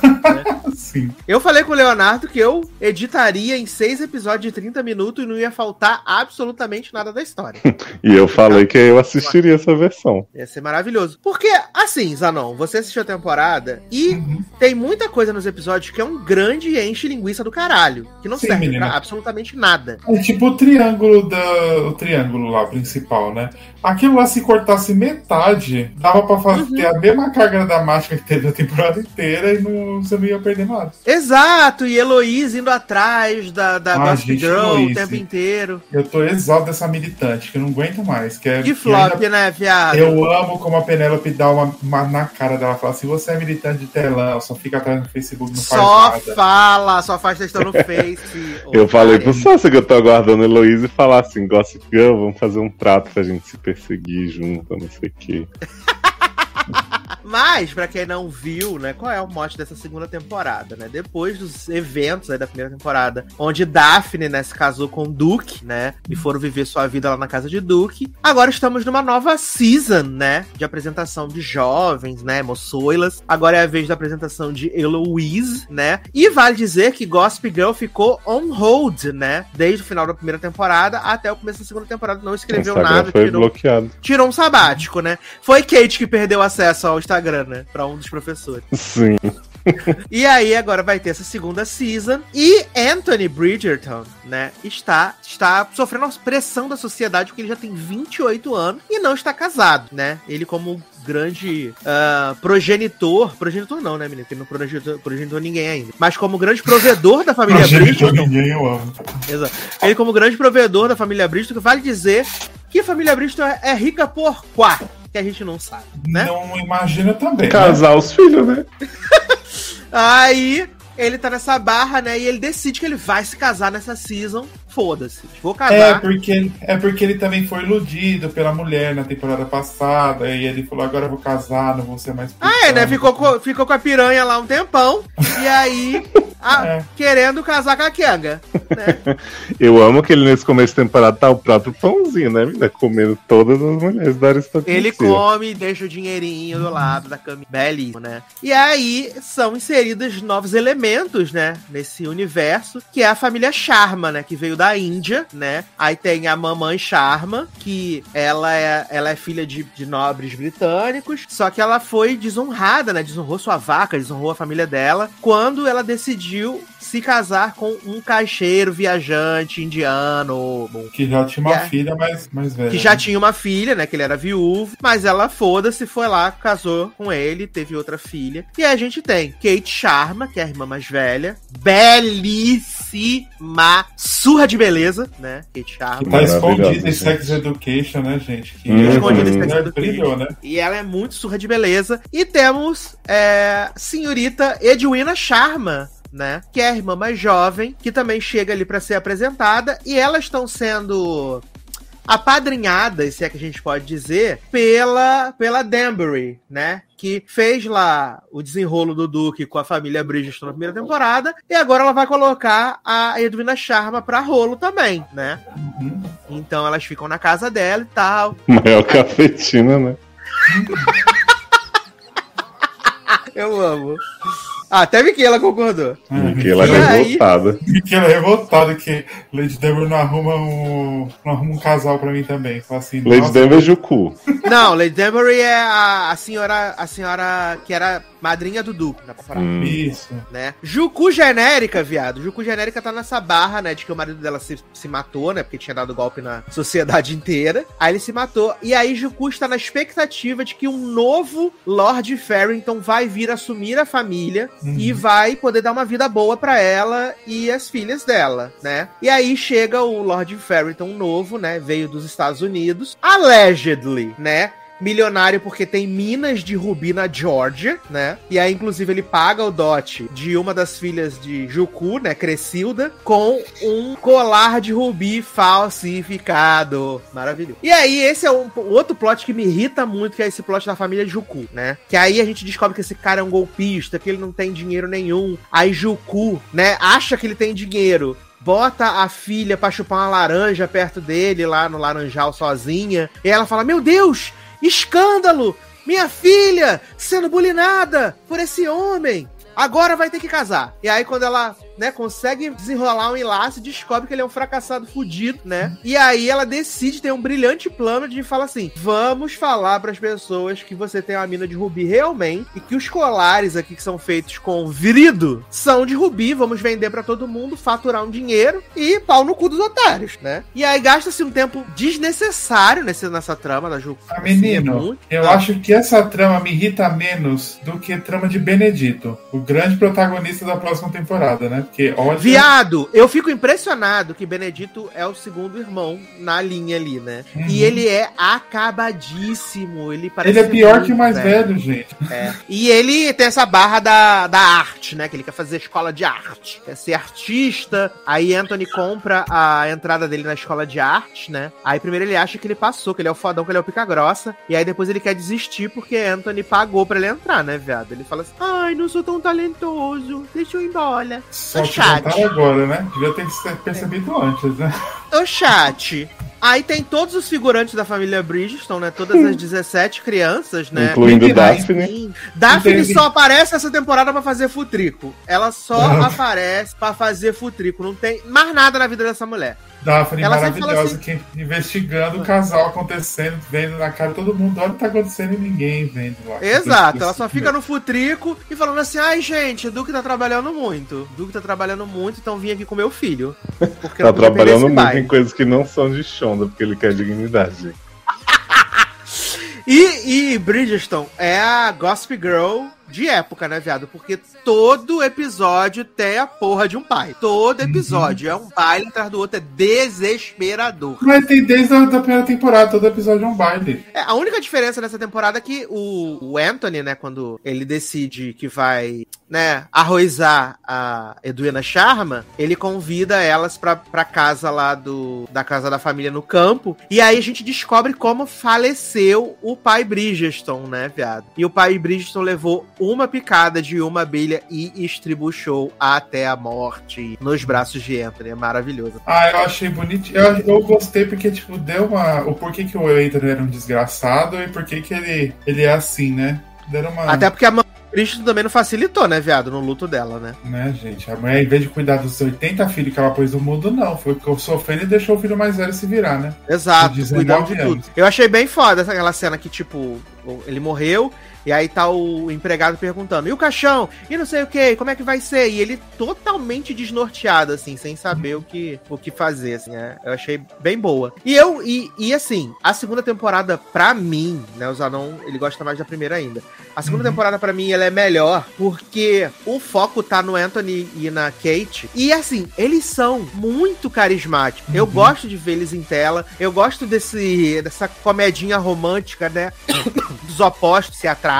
Sim. Eu falei com o Leonardo que eu editaria em seis episódios de 30 minutos e não ia faltar absolutamente nada da história. E eu falei que eu assistiria essa versão. Ia ser maravilhoso. Porque, assim, Zanon, você assistiu a temporada e Uhum. tem muita coisa nos episódios que é um grande enche linguiça do caralho. Que não Sim, serve menina. pra absolutamente nada. É tipo o triângulo da. O triângulo lá principal, né? Aquilo lá, se cortasse metade, dava pra fazer a mesma carga dramática que teve a temporada inteira e não, você não ia perder nada. Exato, e Heloísa indo atrás da, da Ah, Gossip gente, Girl o tempo inteiro. Eu tô exausto dessa militante, que eu não aguento mais. Que é, Que que flop, ainda- né, viado? Eu amo como a Penélope dá uma, uma na cara dela. Fala assim: você é militante de telão, só fica atrás no Facebook, não Só faz nada. fala, só faz textão no Face. Eu falei pro. Sassi que eu tô aguardando a Heloísa e falar assim: Gossip Girl, vamos fazer um trato pra gente se perseguir junto, não sei o quê. Mas, pra quem não viu, né, qual é o mote dessa segunda temporada, né? Depois dos eventos aí da primeira temporada, onde Daphne, né, se casou com Duke, né, e foram viver sua vida lá na casa de Duke. Agora estamos numa nova season, né, de apresentação de jovens, né, moçoilas. Agora é a vez da apresentação de Eloise, né? E vale dizer que Gossip Girl ficou on hold, né, desde o final da primeira temporada até o começo da segunda temporada. Não escreveu Instagram nada, foi tirou bloqueado. tirou um sabático, né? Foi Kate que perdeu acesso ao Instagram, né? Pra um dos professores. Sim. E aí agora vai ter essa segunda season. E Anthony Bridgerton, né? Está, está sofrendo uma pressão da sociedade porque ele já tem 28 anos e não está casado, né? Ele como grande ah, progenitor, progenitor não, né, menino? Porque não progenitor, progenitor ninguém ainda. Mas como grande provedor da família Bridgerton, ninguém eu amo. Exato. Ele, como grande provedor da família Bristol, vale dizer que a família Bristol é, é rica por quá, que a gente não sabe, né? Não imagina também. né? Casar os filhos, né? Aí ele tá nessa barra, né? E ele decide que ele vai se casar nessa season. Foda-se. Vou É casar. porque, é porque ele também foi iludido pela mulher na temporada passada. E ele falou: agora eu vou casar, não vou ser mais. Ah, é, né? Ficou com, ficou com a piranha lá um tempão. E aí, a- É. querendo casar com a Kenga. Né? Eu amo que ele nesse começo de temporada tá o próprio pãozinho, né, menina? Comendo todas as mulheres da aristocracia. Ele come e deixa o dinheirinho do lado da cama. Belíssimo, né? E aí são inseridos novos elementos, né? Nesse universo, que é a família Sharma, né? Que veio da Índia, né? Aí tem a mamãe Sharma, que ela é, ela é filha de, de nobres britânicos, só que ela foi desonrada, né? Desonrou sua vaca, desonrou a família dela, quando ela decidiu decidiu se casar com um caixeiro viajante indiano. bom, Que já tinha uma É. filha mais, mais velha. que já né? tinha uma filha, né? Que ele era viúvo, mas ela foda-se, foi lá, casou com ele, teve outra filha. E aí a gente tem Kate Sharma, que é a irmã mais velha, belíssima, surra de beleza, né? Kate Sharma. Tá escondida em Sex Education, né, gente? Que Uhum. Escondida em Sex Mulher Education. brilhou, né? E ela é muito surra de beleza. E temos é, senhorita Edwina Sharma. Né? Que é a irmã mais jovem, que também chega ali pra ser apresentada, e elas estão sendo apadrinhadas, se é que a gente pode dizer, pela pela Danbury, né? Que fez lá o desenrolo do Duque com a família Bridgestone na primeira temporada, e agora ela vai colocar a Edwina Sharma pra rolo também, né? Uhum. Então elas ficam na casa dela e tal. Maior cafetina, né? Eu amo. Ah, até vi que ela concordou. Que ela E é revoltada. Que ela é revoltada que Lady Deborah não arruma um, não arruma um casal pra mim também. Fala assim, Lady Denver Juku. Não, Lady Danbury é a, a senhora, a senhora que era madrinha do Duque na temporada, Hum. Isso. né? Jucu genérica, viado. Jucu genérica tá nessa barra, né, de que o marido dela se, se matou, né, porque tinha dado golpe na sociedade inteira. Aí ele se matou. E aí Jucu está na expectativa de que um novo Lord Farrington vai vir assumir a família Uhum. e vai poder dar uma vida boa pra ela e as filhas dela, né? E aí chega o Lord Farrington novo, né? Veio dos Estados Unidos, allegedly, né? Milionário porque tem minas de rubi na Georgia, né? E aí, inclusive, ele paga o dote de uma das filhas de Juku, né? Crescilda, com um colar de rubi falsificado. Maravilhoso. E aí, esse é um outro plot que me irrita muito, que é esse plot da família Juku, né? Que aí a gente descobre que esse cara é um golpista, que ele não tem dinheiro nenhum. Aí Juku, né, acha que ele tem dinheiro. Bota a filha pra chupar uma laranja perto dele, lá no laranjal sozinha. E ela fala: Meu Deus, escândalo! Minha filha sendo bulinada por esse homem. Agora vai ter que casar. E aí, quando ela, né, consegue desenrolar um enlace, descobre que ele é um fracassado fudido, né? E aí ela decide ter um brilhante plano de falar assim: vamos falar pras pessoas que você tem uma mina de rubi realmente e que os colares aqui que são feitos com vidro são de rubi, vamos vender pra todo mundo, faturar um dinheiro e pau no cu dos otários, né? E aí gasta-se um tempo desnecessário nesse, nessa trama da Juku. Ah, menino, eu Ah. acho que essa trama me irrita menos do que a trama de Benedito, o grande protagonista da próxima temporada, né? Porque, olha. Viado, eu fico impressionado que Benedito é o segundo irmão na linha ali, né? Uhum. E ele é acabadíssimo. Ele parece Ele é pior que o mais velho, gente. É. E ele tem essa barra da, da arte, né? Que ele quer fazer escola de arte. Quer ser artista. Aí Anthony compra a entrada dele na escola de arte, né? Aí primeiro ele acha que ele passou, que ele é o fodão, que ele é o pica grossa. E aí depois ele quer desistir porque Anthony pagou pra ele entrar, né, viado? Ele fala assim: ai, não sou tão talentoso. Deixa eu ir embora. Só que chat. agora, né? Devia ter percebido antes, né? Ô, chat. Aí tem todos os figurantes da família Bridgestone, né? Todas as 17 crianças, né? Incluindo Daphne. Sim. Daphne Entendi. só aparece essa temporada pra fazer futrico. Ela só aparece pra fazer futrico. Não tem mais nada na vida dessa mulher. Daphne Ela maravilhosa, assim- que investigando o casal acontecendo, vendo na cara de todo mundo, olha o que tá acontecendo e ninguém vendo lá. Exato. Ela só fica no futrico e falando assim: ai, gente, o Duque tá trabalhando muito. O Duque tá trabalhando muito, então vim aqui com meu filho. Tá trabalhando muito baile. em coisas que não são de Shonda, porque ele quer dignidade. E, e Bridgestone é a Gossip Girl de época, né, viado? Porque todo episódio tem a porra de um pai. Todo episódio é um baile atrás do outro, é desesperador. Mas tem desde a da primeira temporada, todo episódio é um baile. É, a única diferença nessa temporada é que o, o Anthony, né, quando ele decide que vai, né, arroizar a Edwina Sharma, ele convida elas pra, pra casa lá do, da casa da família no campo, e aí a gente descobre como faleceu o pai Bridgestone, né, viado? E o pai Bridgestone levou uma picada de uma abelha e estribuchou até a morte nos braços de Anthony. É maravilhoso. Ah, eu achei bonito. Eu, eu gostei porque, tipo, deu uma. O porquê que o Eitor era um desgraçado e porquê que ele, ele é assim, né? Deram uma. Até porque a mãe Bridgestone também não facilitou, né, viado, no luto dela, né? Né, gente? A mulher, em vez de cuidar dos 80 filhos que ela pôs no mundo, não. Foi que eu sofrendo e deixou o filho mais velho se virar, né? Exato, De 19 cuidando de tudo. Eu achei bem foda essa- aquela cena que, tipo, ele morreu, E aí tá o empregado perguntando: e o caixão? E não sei o que, como é que vai ser? E ele totalmente desnorteado, assim, sem saber o que, o que fazer, assim, é, eu achei bem boa. E eu, e, e assim, a segunda temporada, pra mim, né, o Zanon, ele gosta mais da primeira ainda. A segunda temporada, pra mim, ela é melhor porque o foco tá no Anthony e na Kate. E assim, eles são muito carismáticos. Eu gosto de ver eles em tela. Eu gosto desse, dessa comedinha romântica, né? Dos opostos se atraem.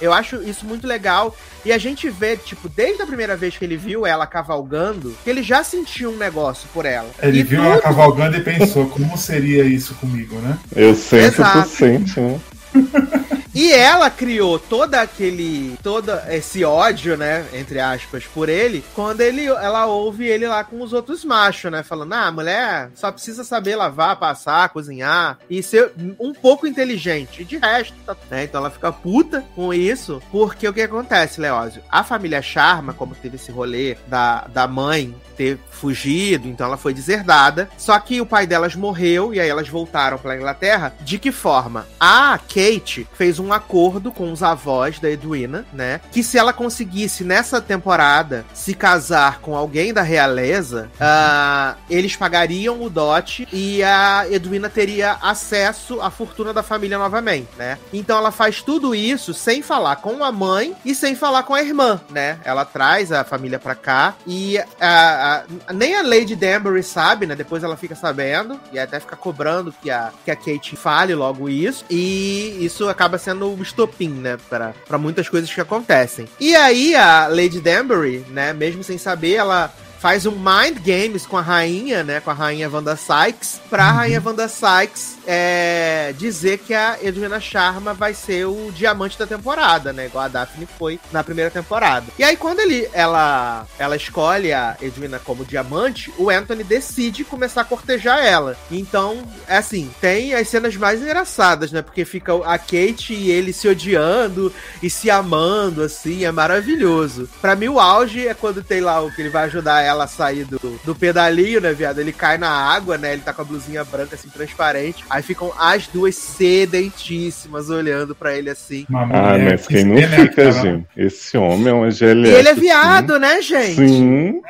Eu acho isso muito legal. E a gente vê, tipo, desde a primeira vez que ele viu ela cavalgando, que ele já sentiu um negócio por ela. Ele E viu tudo- ela cavalgando e pensou, como seria isso comigo, né? Eu tu Exato. sente, né? E ela criou todo aquele. todo esse ódio, né? Entre aspas, por ele, quando ele, ela ouve ele lá com os outros machos, né? Falando, ah, mulher só precisa saber lavar, passar, cozinhar e ser um pouco inteligente. E de resto, tá, né? Então ela fica puta com isso, porque o que acontece, Leózio? A família Sharma, como teve esse rolê da, da mãe ter fugido, então ela foi deserdada. Só que o pai delas morreu e aí elas voltaram pra Inglaterra. De que forma? A Kate fez um acordo com os avós da Edwina, né? Que se ela conseguisse nessa temporada se casar com alguém da realeza, ah, eles pagariam o dote e a Edwina teria acesso à fortuna da família novamente, né? Então ela faz tudo isso sem falar com a mãe e sem falar com a irmã, né? Ela traz a família pra cá e a- a- nem a Lady Danbury sabe, né? Depois ela fica sabendo e até fica cobrando que a, que a Kate fale logo isso. E isso acaba sendo o estopim, né? Pra, pra muitas coisas que acontecem. E aí a Lady Danbury, né? Mesmo sem saber, ela faz um mind games com a rainha, né? Com a rainha Wanda Sykes, pra rainha Wanda Sykes é, dizer que a Edwina Sharma vai ser o diamante da temporada, né? Igual a Daphne foi na primeira temporada. E aí, quando ele, ela, ela escolhe a Edwina como diamante, o Anthony decide começar a cortejar ela. Então, é assim, tem as cenas mais engraçadas, né? Porque fica a Kate e ele se odiando e se amando, assim, é maravilhoso. Pra mim, o auge é quando tem lá o que ele vai ajudar ela a sair do, do pedalinho, né, viado? Ele cai na água, né? Ele tá com a blusinha branca, assim, transparente. Aí ficam as duas sedentíssimas olhando pra ele assim. Uma Ah, mas quem não que, né, fica, gente? Esse homem é uma E GLS. ele é viado, né, gente? Sim,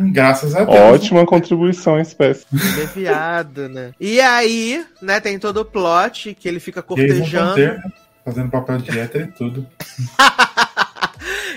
Hum, graças a Deus. ótima contribuição à espécie. Ele é viado, né? E aí, né, tem todo o plot que ele fica cortejando. Fazendo papel de hétero e tudo.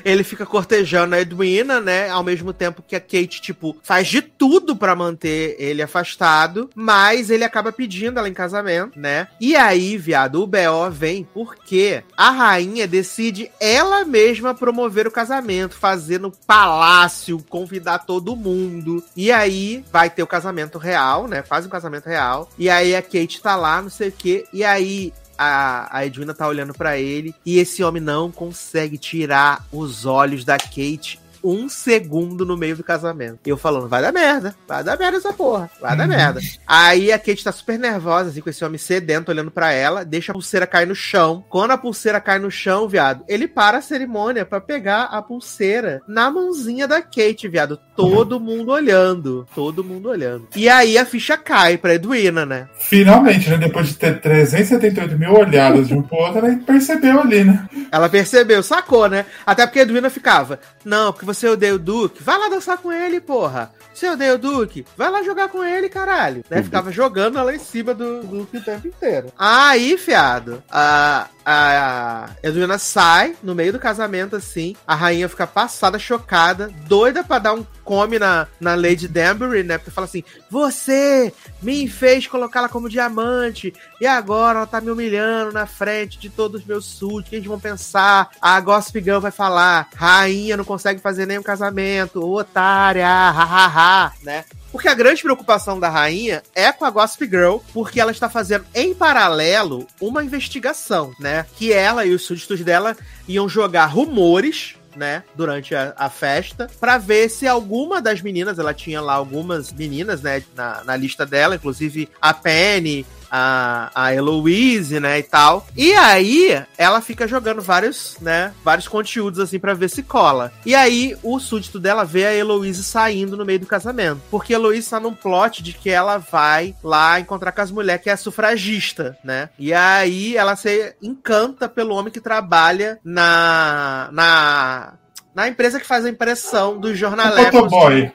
ele fica cortejando a Edwina, né? Ao mesmo tempo que a Kate, tipo, faz de tudo pra manter ele afastado, mas ele acaba pedindo ela em casamento, né? E aí, viado, o B.O. vem porque a rainha decide ela mesma promover o casamento, fazer no palácio, convidar todo mundo. E aí vai ter o casamento real, né? Faz um casamento real. E aí a Kate tá lá, não sei o quê. E aí a, a Edwina tá olhando pra ele e esse homem não consegue tirar os olhos da Kate um segundo no meio do casamento. E eu falando, vai dar merda, vai dar merda essa porra, vai dar Uhum. merda. Aí a Kate tá super nervosa, assim, com esse homem sedento olhando pra ela, deixa a pulseira cair no chão. Quando a pulseira cai no chão, viado, ele para a cerimônia pra pegar a pulseira na mãozinha da Kate, viado. Todo mundo olhando, todo mundo olhando. E aí a ficha cai pra Edwina, né? Finalmente, né? Depois de ter 378 mil olhadas de um pro outro, ela percebeu ali, né? Ela percebeu, sacou, né? Até porque a Edwina ficava, não, porque você odeia o Duke, vai lá dançar com ele, porra. Você odeia o Duke, vai lá jogar com ele, caralho. Né? Ficava jogando ela em cima do Duke o tempo inteiro. Aí, fiado, a, a Edwina sai no meio do casamento, assim, a rainha fica passada, chocada, doida pra dar um come na, na Lady Danbury, né? Porque fala assim, você me fez colocá-la como diamante, e agora ela tá me humilhando na frente de todos os meus súditos. O que eles vão pensar? A Gossip Girl vai falar: rainha não consegue fazer nenhum casamento, otária, hahaha, né? Porque a grande preocupação da rainha é com a Gossip Girl, porque ela está fazendo em paralelo uma investigação, né? Que ela e os súditos dela iam jogar rumores né, durante a, a festa, pra ver se alguma das meninas, ela tinha lá algumas meninas, né, na, na lista dela, inclusive a Penny a, a Eloise, né, e tal. E aí, ela fica jogando vários, né, vários conteúdos, assim, pra ver se cola. E aí, o súdito dela vê a Eloise saindo no meio do casamento. Porque a Eloise tá num plot de que ela vai lá encontrar com as mulheres que é sufragista, né? E aí, ela se encanta pelo homem que trabalha na... na na empresa que faz a impressão dos jornaleiros. Motoboy.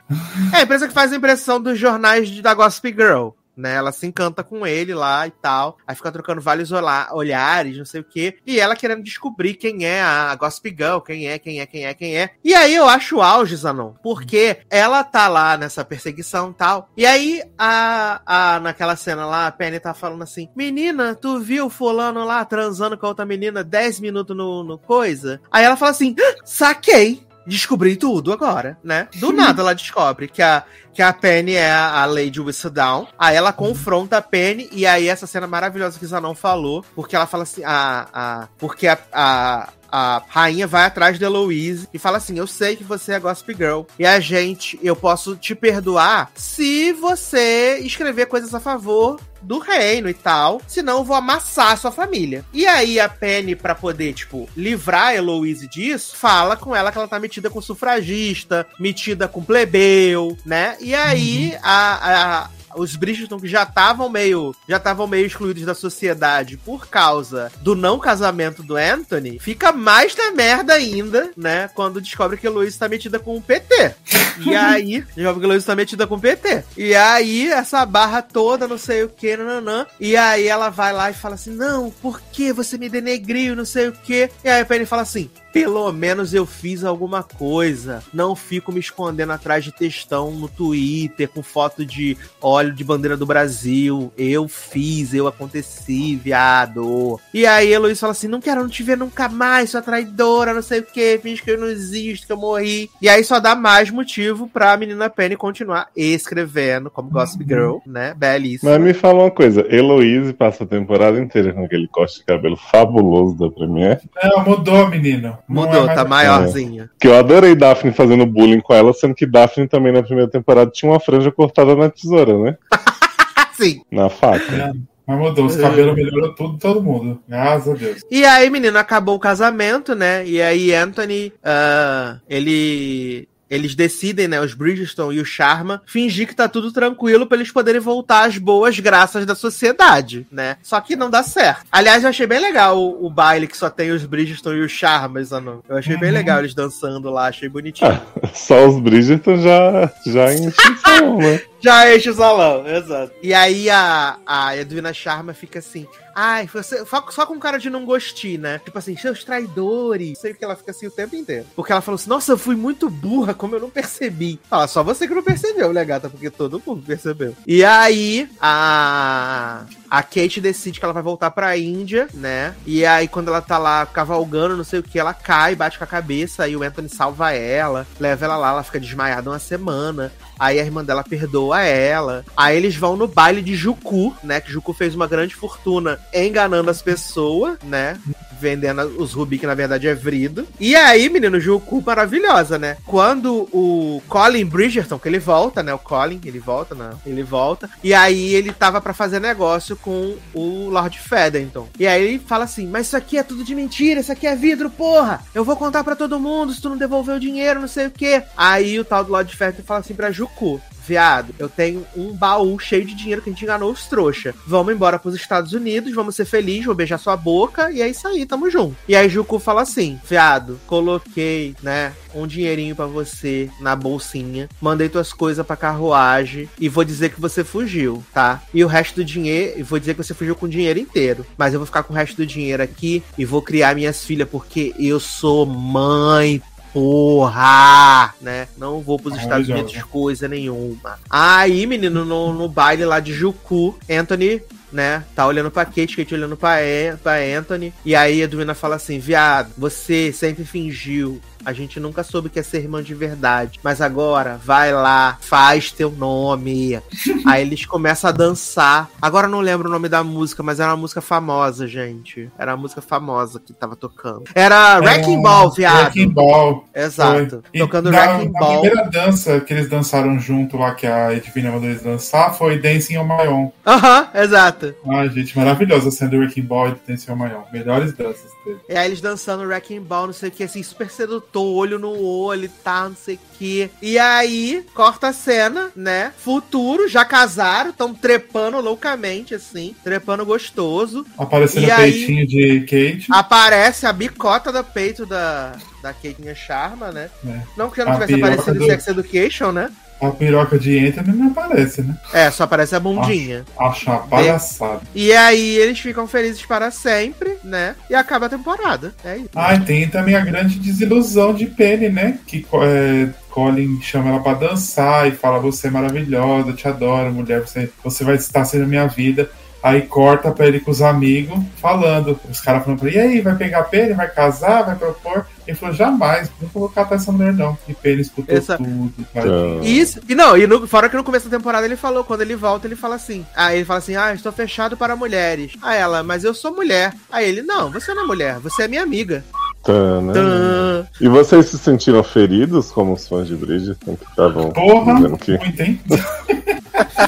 É, a empresa que faz a impressão dos jornais de, da Gossip Girl. Né, ela se encanta com ele lá e tal. Aí fica trocando vários olha- olhares, não sei o quê. E ela querendo descobrir quem é a Gossip quem é, quem é, quem é, quem é. E aí eu acho o auge, Zanon. Porque ela tá lá nessa perseguição e tal. E aí, a, a, naquela cena lá, a Penny tá falando assim: Menina, tu viu fulano lá transando com a outra menina 10 minutos no, no coisa? Aí ela fala assim: "Ah, saquei. Descobri tudo agora, né? Do nada ela descobre que a, que a Penny é a, a Lady Whistledown. Aí ela confronta a Penny, e aí essa cena maravilhosa que o Zanon falou, porque ela fala assim: a, a, porque a, a, a rainha vai atrás de Eloise e fala assim: Eu sei que você é Gossip Girl. E a gente, eu posso te perdoar se você escrever coisas a favor do reino e tal, senão eu vou amassar a sua família. E aí a Penny, pra poder, tipo, livrar a Eloise disso, fala com ela que ela tá metida com sufragista, metida com plebeu, né? E aí a, a- os Bridgerton que já estavam meio já estavam meio excluídos da sociedade por causa do não casamento do Anthony, fica mais na merda ainda, né? Quando descobre que a Eloise tá metida com o PT. E aí, descobre que a Eloise tá metida com o PT. E aí, essa barra toda, não sei o que, nananã. E aí ela vai lá e fala assim: Não, por que você me denegriu, não sei o que. E aí a Penny fala assim: pelo menos eu fiz alguma coisa. Não fico me escondendo atrás de textão no Twitter com foto de óleo de bandeira do Brasil. Eu fiz, eu aconteci, viado. E aí a Heloísa fala assim: não quero não te ver nunca mais, sua traidora, não sei o que, finge que eu não existo, que eu morri. E aí só dá mais motivo pra menina Penny continuar escrevendo como Gossip Girl, né? Belíssima. Mas me fala uma coisa, Heloise passa a temporada inteira com aquele corte de cabelo fabuloso da Premiere. Não, mudou, menino. Não Mudou, é mais tá assim. maiorzinha. Que eu adorei Daphne fazendo bullying com ela, sendo que Daphne também na primeira temporada tinha uma franja cortada na tesoura, né? Sim. Na faca. Mas mudou, os cabelos melhorou tudo, todo mundo. Graças a Deus. E aí, menino, acabou o casamento, né? E aí, Anthony, ah, ele. Eles decidem, né, os Bridgestone e o Sharma, fingir que tá tudo tranquilo pra eles poderem voltar às boas graças da sociedade, né? Só que não dá certo. Aliás, eu achei bem legal o, o baile que só tem os Bridgestone e o Sharma, Zanon. Eu achei bem Uhum. legal eles dançando lá, achei bonitinho. Ah, só os Bridgerton já, já enche o salão, né? Já enche o salão, exato. E aí a, a Edwina Sharma fica assim. Ai, você. Só, com cara de não gostir, né? Tipo assim, seus traidores. Sei que ela fica assim o tempo inteiro. Porque ela falou assim: Nossa, eu fui muito burra, como eu não percebi. Fala, só você que não percebeu, né, gata? Porque todo mundo percebeu. E aí, a. A Kate decide que ela vai voltar pra Índia, né? E aí, quando ela tá lá cavalgando, não sei o que, ela cai, bate com a cabeça, aí o Anthony salva ela, leva ela lá, ela fica desmaiada uma semana. Aí a irmã dela perdoa ela. Aí eles vão no baile de Juku, né? Que Juku fez uma grande fortuna enganando as pessoas, né? Vendendo os rubi, que na verdade é vrido. E aí, menino, Juku maravilhosa, né? Quando o Colin Bridgerton, que ele volta, né? O Colin, ele volta, né? Ele volta. E aí ele tava pra fazer negócio com o Lord Featherton. E aí ele fala assim: Mas isso aqui é tudo de mentira, isso aqui é vidro, porra! Eu vou contar pra todo mundo se tu não devolver o dinheiro, não sei o quê. Aí o tal do Lord Featherton fala assim pra Juku. Viado, eu tenho um baú cheio de dinheiro que a gente enganou os trouxa. Vamos embora pros Estados Unidos, vamos ser felizes, vou beijar sua boca e é isso aí, tamo junto. E aí Juku fala assim: Viado, coloquei, né, um dinheirinho pra você na bolsinha, mandei tuas coisas pra carruagem e vou dizer que você fugiu, tá? E o resto do dinheiro, vou dizer que você fugiu com o dinheiro inteiro. Mas eu vou ficar com o resto do dinheiro aqui e vou criar minhas filhas porque eu sou mãe, porra, né? Não vou pros Estados. Unidos coisa nenhuma. Aí, menino, no, no baile lá de Juku, Anthony, né, tá olhando pra Kate, Kate olhando pra, An- pra Anthony, e aí a Edwina fala assim, viado, você sempre fingiu, a gente nunca soube que é ser irmã de verdade, mas agora, vai lá, faz teu nome. aí eles começam a dançar, agora eu não lembro o nome da música, mas era uma música famosa, gente, era uma música famosa que tava tocando. Era Wrecking É, Ball, viado. Wrecking Ball. Exato. Foi. Tocando na, Wrecking na Ball. primeira dança que eles dançaram junto lá, que a Edwina mandou eles dançar, foi Dancing on My Own. Aham, exato. Exato. Ai, gente, maravilhosa sendo Wrecking Ball e Detenção Maior. Melhores danças dele. Aí eles dançando Wrecking Ball, não sei o que, assim, super sedutor, olho no olho e tal, não sei o que. E aí, corta a cena, né? Futuro, já casaram, estão trepando loucamente, assim, trepando gostoso. Aparecendo o aí- peitinho de Kate. Aparece a bicota do peito da, da Kate Sharma, né? É. Não que já não A tivesse aparecido do- em Sex Education, né? A piroca de Anthony não aparece, né? É, só aparece a bundinha. Acho uma palhaçada. E aí eles ficam felizes para sempre, né? E acaba a temporada. É isso. Ah, e tem também a grande desilusão de Penny, né? Que é, Colin chama ela pra dançar e fala: Você é maravilhosa, te adoro, mulher, você, você vai estar sendo minha vida. Aí corta pra ele com os amigos, falando. Os caras falando pra ele: E aí, vai pegar Penny? Vai casar? Vai propor? Ele falou: Jamais, nunca vou catar essa mulher, não. E Penny escutou Essa- tudo. Então. Isso, e não, e no, fora que no começo da temporada ele falou, quando ele volta, ele fala assim. Aí ele fala assim: Ah, estou fechado para mulheres. Aí ela, mas eu sou mulher. Aí ele, não, você não é mulher, você é minha amiga. Tana. Tã. E vocês se sentiram feridos como os fãs de Bridgerton que estavam Porra, que muito, hein?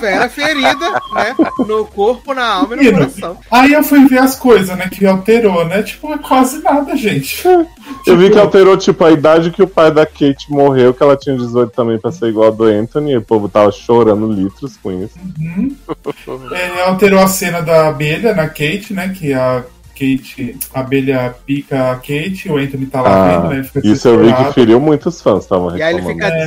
Fera ferida, né? No corpo, na alma e no coração. Aí eu fui ver as coisas, né? Que alterou, né? Tipo, é quase nada, gente. Eu vi Tipo, que alterou, tipo, a idade que o pai da Kate morreu, que ela tinha 18 também pra ser igual a do Anthony, e o povo tava chorando litros com isso. Uhum. É, alterou a cena da abelha na Kate, né? Que a Kate, a abelha pica a Kate, o Anthony tá lá Ah, vendo, né? Fica Isso eu vi que feriu muitos fãs, estavam E aí ele fica É.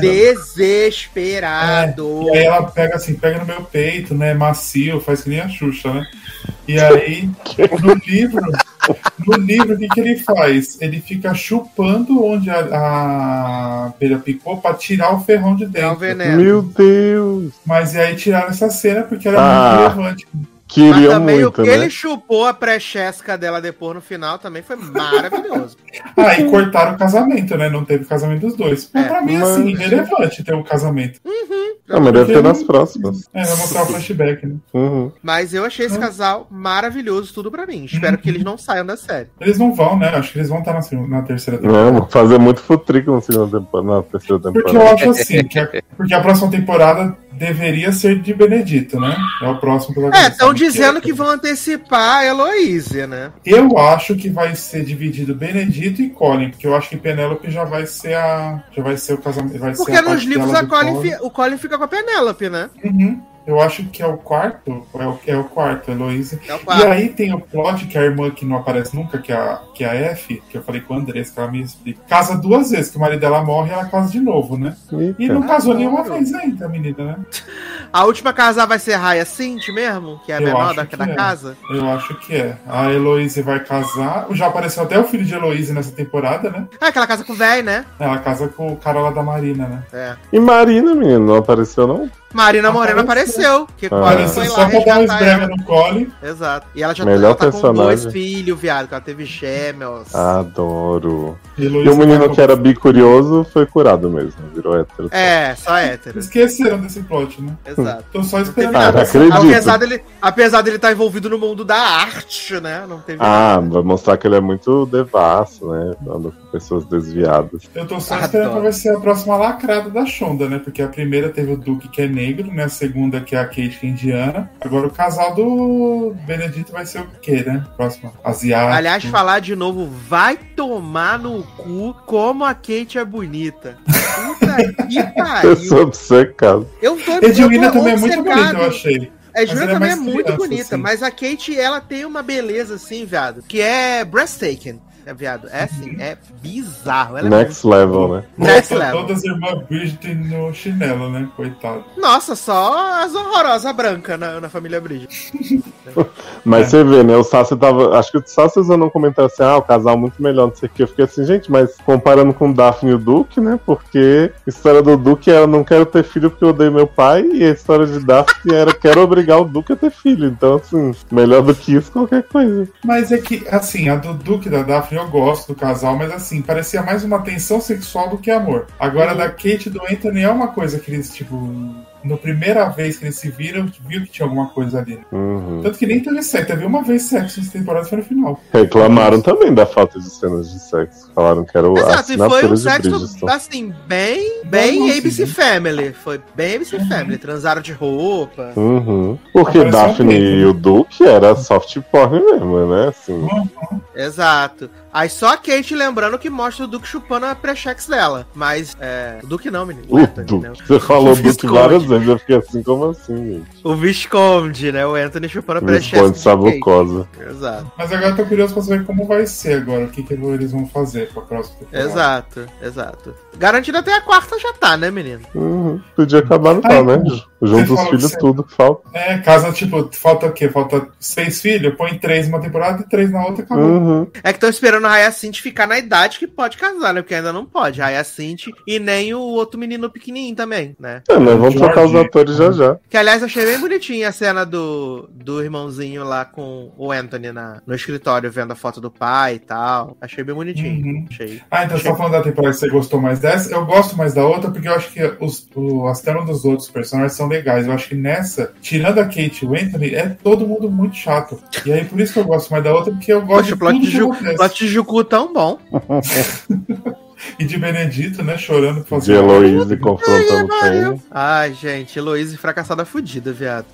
desesperado. E aí ela pega assim, pega no meu peito, né? Macio, faz que nem a Xuxa, né? E aí, no livro, no livro, o que, que ele faz? Ele fica chupando onde a, a abelha picou pra tirar o ferrão de É o dentro. veneno. Meu Deus! Mas e aí tiraram essa cena porque era Ah. muito relevante. Também muito, o que né? ele chupou a pré-chesca dela depois no final também foi maravilhoso. Ah, e cortaram o casamento, né? Não teve casamento dos dois. Mas É, pra mim, mas- assim, irrelevante ter um casamento. Não, mas deve ter nas próximas. É, vai mostrar o flashback, né? Uhum. Mas eu achei esse casal maravilhoso, tudo pra mim. Espero que eles não saiam da série. Eles não vão, né? Acho que eles vão estar na, segunda- na terceira temporada. Não, vou fazer muito futrico na segunda temporada, na terceira Porque eu temporada. acho assim, que a, porque a próxima temporada deveria ser de Benedito, né? É o próximo É, protagonista. estão né? dizendo é- que vão antecipar a Heloísa, né? Eu acho que vai ser dividido Benedito e Colin, porque eu acho que Penélope já vai ser a. Já vai ser o casamento. Vai Porque nos livros do Colin, fi- o Colin fica com a Penélope, né? Uhum. Eu acho que é o quarto. É o, é o quarto, Heloísa. É o E aí tem o plot que a irmã que não aparece nunca, que é a, que é a F, que eu falei com a Andressa, que ela me explica. Casa duas vezes, que o marido dela morre e ela casa de novo, né? E Eita. não casou nenhuma Adoro. vez ainda, a menina, né? A última casar vai ser Raya Cinti mesmo, que é a Eu menor da, que da é. casa. Eu acho que é. A Heloísa vai casar. Já apareceu até o filho de Heloísa nessa temporada, né? Ah, aquela casa com o véi, né? Ela casa com o cara lá da Marina, né? É. E Marina, menino, não apareceu, não? Marina Moreno Apareceu. apareceu. Que Ah. Colin Apareceu foi só lá pra dar um ela. no Colin. Exato. E ela já Melhor tá, ela tá com dois filhos, viado, que ela teve gêmeos. Adoro. E, E o menino que era bicurioso foi curado mesmo, virou hétero. É, só hétero. Esqueceram desse plot, né? Exato. Tô só esperando. Ah, acredito. Apesar dele, apesar dele estar envolvido no mundo da arte, né? Não teve Ah, nada. vai mostrar que ele é muito devasso, né? Com pessoas desviadas. Eu tô só Adoro. esperando pra ver se é a próxima lacrada da Shonda, né? Porque a primeira teve o Duke que é negro, né? A segunda que é a Kate que é indiana. Agora o casal do Benedito vai ser o quê, né? Próxima. Asiático. Aliás, falar de novo, vai tomar no cu como a Kate é bonita. Puta que Eu pariu. sou obcecado. Eu tô, Edwina eu tô também é muito bonita, eu achei. A ela é também é mais muito criança, bonita, assim. mas a Kate, ela tem uma beleza assim, viado, que é breathtaking. É, viado, é assim, é bizarro. Ela é Next level, né? Next Nossa, level. todas as irmãs Bridget no chinelo, né? Coitado. Nossa, só as horrorosas brancas na, na família Bridget. Mas É. você vê, né? O Sassi tava. Acho que o Sassi usando um comentário assim, ah, o casal muito melhor, não sei o que. Eu fiquei assim, gente, mas comparando com o Daphne e o Duke, né? Porque a história do Duke era não quero ter filho porque eu odeio meu pai, e a história de Daphne era quero obrigar o Duke a ter filho. Então, assim, melhor do que isso, qualquer coisa. Mas é que, assim, a do Duke e da Daphne eu gosto do casal, mas assim, parecia mais uma tensão sexual do que amor. Agora, Uhum. da Kate e do Anthony é uma coisa que eles, tipo. no primeira vez que eles se viram, viu que tinha alguma coisa ali. Uhum. Tanto que nem teve sexo, teve uma vez sexo nessa temporada, foi no final. Reclamaram também da falta de cenas de sexo. Falaram que era o Exato, e foi um sexo, assim, bem, bem Não, ABC assim, Family. Foi bem ABC Uhum. Family. Transaram de roupa. Uhum. Porque Apareceu um Daphne peito, e né? o Duke era soft porn mesmo, né? Assim. Exato. Aí só a Kate lembrando que mostra o Duke chupando a prechex dela. Mas, é. O Duke não, menino. O Anthony, né? Duke. Você falou O Duke várias vezes, eu fiquei assim, como assim, gente? O Visconde, né? O Anthony chupando a prechex. Visconde de Sabucosa. Exato. Mas agora eu tô curioso pra saber como vai ser agora, o que, que eles vão fazer pra próxima temporada. Exato, exato. Garantido até a quarta já tá, né, menino? Uhum. Podia acabar no tal, né? Junto os filhos, tudo que falta. É, casa, tipo, falta o quê? Falta seis filhos? Põe três numa temporada e três na outra, acabou. Uhum. É que estão esperando a Hyacinth ficar na idade que pode casar, né? Porque ainda não pode. A Hyacinth e nem o outro menino pequenininho também, né? É, mas vamos trocar os atores já já. Que, aliás, achei bem bonitinha a cena do, do irmãozinho lá com o Anthony na, no escritório, vendo a foto do pai e tal. Achei bem bonitinho. Uhum. Achei. Ah, então você tá falando da temporada que você gostou mais dessa? Eu gosto mais da outra porque eu acho que os, o, as telas dos outros personagens são legais. Eu acho que nessa, tirando a Kate e o Anthony, é todo mundo muito chato. E aí por isso que eu gosto mais da outra, porque eu gosto Poxa, o de plot tudo de, que Ju, acontece. plot de Jucu tão bom. E de Benedito, né, chorando De fazendo. Heloise confrontando o. Ai, gente, Heloísa fracassada fudida, viado.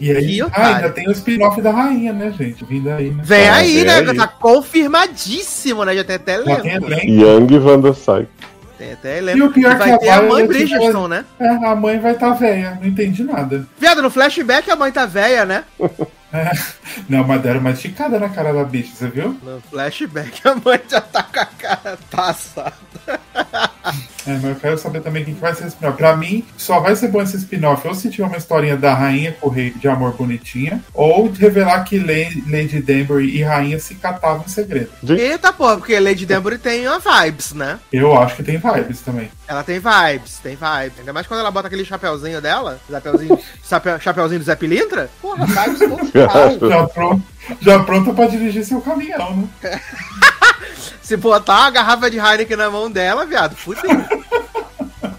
E aí, Que ah, ainda tem o spin-off da rainha, né, gente? Vindo aí, né? Vem Ah, aí, vem né? aí. Tá confirmadíssimo, né? Já tem até Já tem elenco. elenco. Young Van der Sar. Tem até E elenco. o pior E que vai a ter a mãe Violet Bridgestone, né? É, a mãe vai estar tá velha, não entendi nada. Viado, no flashback a mãe tá velha, né? Não, mas deram uma esticada na cara da bicha, você viu? No flashback a mãe já tá com a cara passada. É, mas eu quero saber também quem que vai ser esse spin-off. Pra mim, só vai ser bom esse spin-off ou se tiver uma historinha da rainha com o rei de amor bonitinha, ou revelar que Lady, Danbury e rainha se catavam em segredo. Eita porra, porque Lady Danbury tem uma vibes, né? Eu acho que tem vibes também. Ela tem vibes, tem vibes. Ainda mais quando ela bota aquele chapeuzinho dela, chapeuzinho, chape- chapeuzinho do Zé Pilintra. Porra, vibes Já pronto, já pronta pra dirigir seu caminhão, né? Se botar uma garrafa de Heineken na mão dela, viado, fudeu.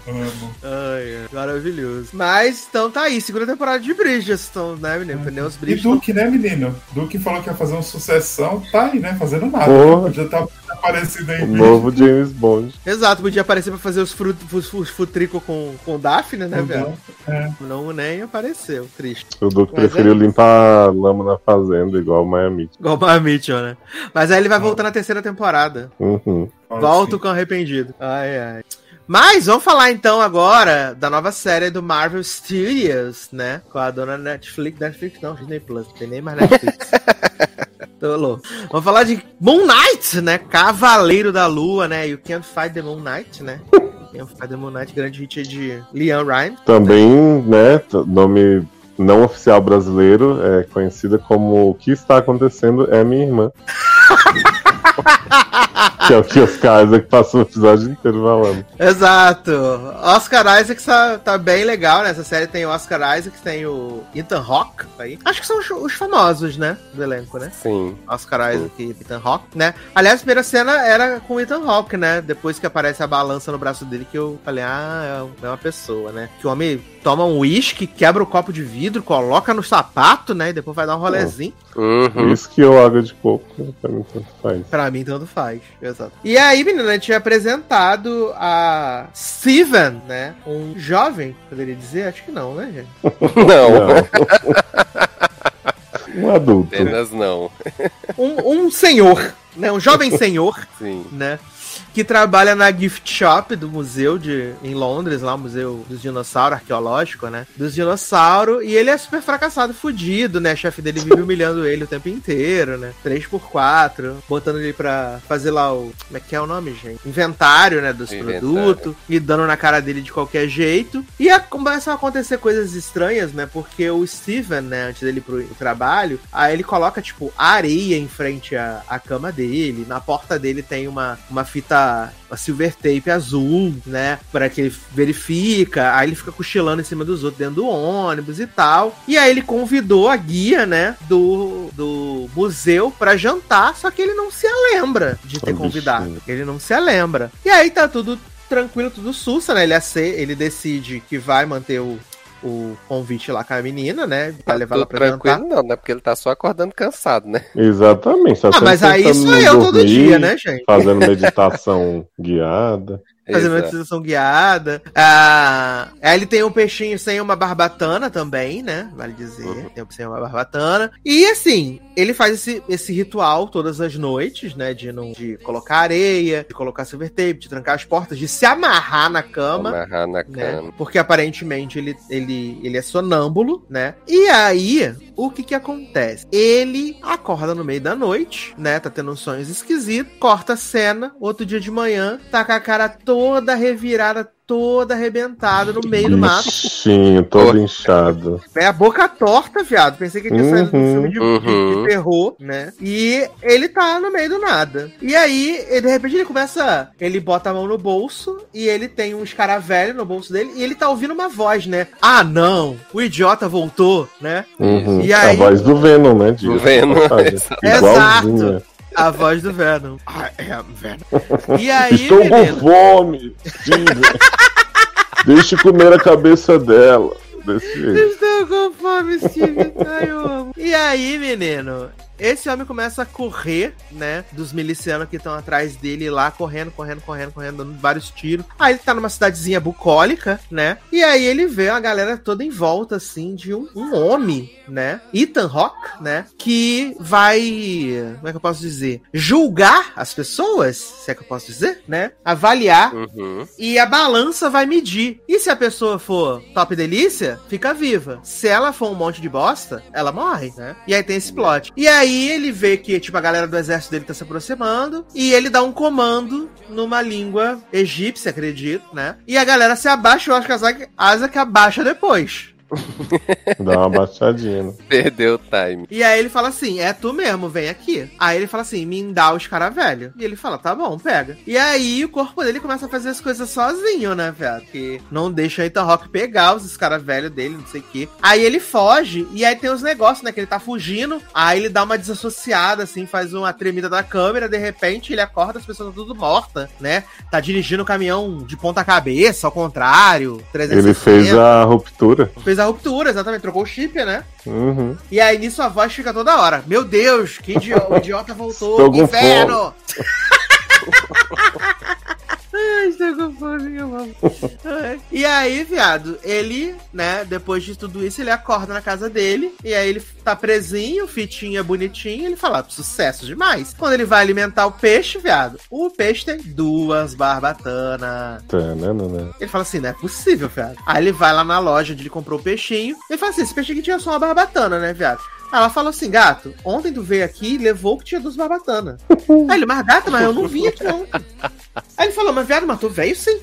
Amo. Ai, ai, maravilhoso. Mas, então tá aí, segunda temporada de Bridgestone, né, menino? Pneus E Bridgestone. Duke, né, menino? Duke falou que ia fazer uma sucessão, tá aí, né? Fazendo nada. Porra. Já tá aparecendo aí. O novo James Bond. Exato, podia aparecer pra fazer os, fru os, os futrico com, com Daphne, né, Uhum. viado? É. Não nem apareceu, triste. O Duke Mas preferiu é. limpar a lama na fazenda, igual o Miami. Igual o Mitchell, né? Mas aí ele vai voltar na terceira temporada. Uhum. Volto com arrependido. Ai, ai. Mas vamos falar então agora da nova série do Marvel Studios, né? Com a dona Netflix. Netflix não, Disney Plus. Não tem nem mais Netflix. Tô louco. Vamos falar de Moon Knight, né? Cavaleiro da Lua, né? You Can't Fight the Moon Knight, né? You Can't Fight the Moon Knight, grande hit de Leon Rhymes. Também, né, nome não oficial brasileiro, é conhecida como O que está acontecendo é minha irmã. que é o que os caras que passou o episódio inteiro falando. Exato. Oscar Isaac tá, tá bem legal, né? Essa série tem o Oscar Isaac, tem o Ethan Hawke aí. Acho que são os, os famosos, né? Do elenco, né? Sim. Oscar Isaac e Ethan Hawke, né? Aliás, a primeira cena era com o Ethan Hawke, né? Depois que aparece a balança no braço dele, que eu falei, ah, é uma pessoa, né? Que o homem toma um uísque, quebra o copo de vidro, coloca no sapato, né? E depois vai dar um rolezinho. Uhum. isso que eu água de coco, pra mim tanto faz. Pra mim, tanto faz. Exato. E aí, menina, a gente tinha apresentado a Steven, né? Um jovem, poderia dizer? Acho que não, né, gente? Não, Não. um adulto. apenas não. Um, um senhor, né? Um jovem senhor, Sim. né? Que trabalha na gift shop do museu de, em Londres, lá o museu dos dinossauros, arqueológico, né? Dos dinossauros. E ele é super fracassado, fudido, né? A chefe dele vive humilhando ele o tempo inteiro, né? 3x4, botando ele pra fazer lá o. Como é que é o nome, gente? Inventário, né? Dos produtos. E dando na cara dele de qualquer jeito. E a, começam a acontecer coisas estranhas, né? Porque o Steven, né? Antes dele ir pro, pro trabalho, aí ele coloca, tipo, areia em frente à, à cama dele. Na porta dele tem uma, uma fita, uma silver tape azul, né? Para que ele verifica. Aí ele fica cochilando em cima dos outros dentro do ônibus e tal. E aí ele convidou a guia, né? Do, do museu para jantar, só que ele não se lembra de ter convidado. Ele não se lembra. E aí tá tudo tranquilo, tudo sussa, né? Ele, ace- ele decide que vai manter o, o convite lá com a menina, né? Pra levar ela pra tranquilo, jantar. não, né? Porque ele tá só acordando cansado, né? Exatamente. tá Ah, mas aí sou eu todo dia, né, gente? Fazendo meditação guiada. Fazendo Exato. meditação guiada. Ah, aí ele tem um peixinho sem uma barbatana também, né? Vale dizer. Uhum. Tem um sem uma barbatana. E assim, ele faz esse, esse ritual todas as noites, né? De, não, de colocar areia, de colocar silver tape, de trancar as portas, de se amarrar na cama. Amarrar na né? cama. Porque aparentemente ele, ele, ele é sonâmbulo, né? E aí, o que que acontece? Ele acorda no meio da noite, né? Tá tendo uns sonhos esquisitos, corta a cena, outro dia de manhã, tá com a cara toda revirada, toda arrebentada no meio do mato. Bichinho, todo inchado. É a boca torta, viado. Pensei que ele tinha saído de um Uhum. filme de, Uhum. de terror, né? E ele tá no meio do nada. E aí, ele- de repente, ele começa. Ele bota a mão no bolso e ele tem um escaravelho no bolso dele e ele tá ouvindo uma voz, né? Ah, não! O idiota voltou, né? Uhum. E aí- A voz do Venom, né? Do Venom, exato. A voz do Venom. Ah, é, Venom. E aí, Estou com fome. Deixe comer a cabeça dela. Desse jeito. Estou com fome, Steve. Ai, eu amo. E aí, menino? Esse homem começa a correr, né? Dos milicianos que estão atrás dele lá, correndo, correndo, correndo, correndo, dando vários tiros. Aí ele tá numa cidadezinha bucólica, né? E aí ele vê a galera toda em volta, assim, de um, um homem, né? Ethan Rock, né? Que vai. Como é que eu posso dizer? Julgar as pessoas, se é que eu posso dizer, né? Avaliar Uhum. e a balança vai medir. E se a pessoa for top delícia, fica viva. Se ela for um monte de bosta, ela morre, né? E aí tem esse plot. E aí ele vê que, tipo, a galera do exército dele tá se aproximando. E ele dá um comando numa língua egípcia, acredito, né? E a galera se abaixa, eu acho que a Isaac abaixa depois. Dá uma baixadinha. né? Perdeu o time. E aí ele fala assim: é tu mesmo, vem aqui. Aí ele fala assim: me dá os cara velho. E ele fala: tá bom, pega. E aí o corpo dele começa a fazer as coisas sozinho, né, velho? Que não deixa Ethan Rock pegar os cara velho dele, não sei o quê. Aí ele foge, e aí tem os negócios, né? Que ele tá fugindo. Aí ele dá uma desassociada, assim, faz uma tremida da câmera. De repente ele acorda, as pessoas estão tudo mortas, né? Tá dirigindo o caminhão de ponta-cabeça, ao contrário. 360. Ele fez a ruptura. Fez a ruptura, exatamente. Trocou o chip, né? Uhum. E aí nisso a voz fica toda hora. Meu Deus, que idiota, o idiota voltou. Inferno! Ai, estou com fome, eu amo. Ai. E aí, viado, ele, né, depois de tudo isso, ele acorda na casa dele. E aí ele tá presinho, fitinha, bonitinho. Ele fala, "Ah, sucesso demais. Quando ele vai alimentar o peixe, viado, o peixe tem duas barbatanas. Ele fala assim, não é possível, viado. Aí ele vai lá na loja onde ele comprou o peixinho. Ele fala assim, esse peixe aqui tinha só uma barbatana, né, viado? Ela falou assim, gato, ontem tu veio aqui e levou o que tinha duas barbatanas. Aí ele, mas gata, mas eu não vim aqui não. Aí ele falou, mas viado, mas tu veio sim.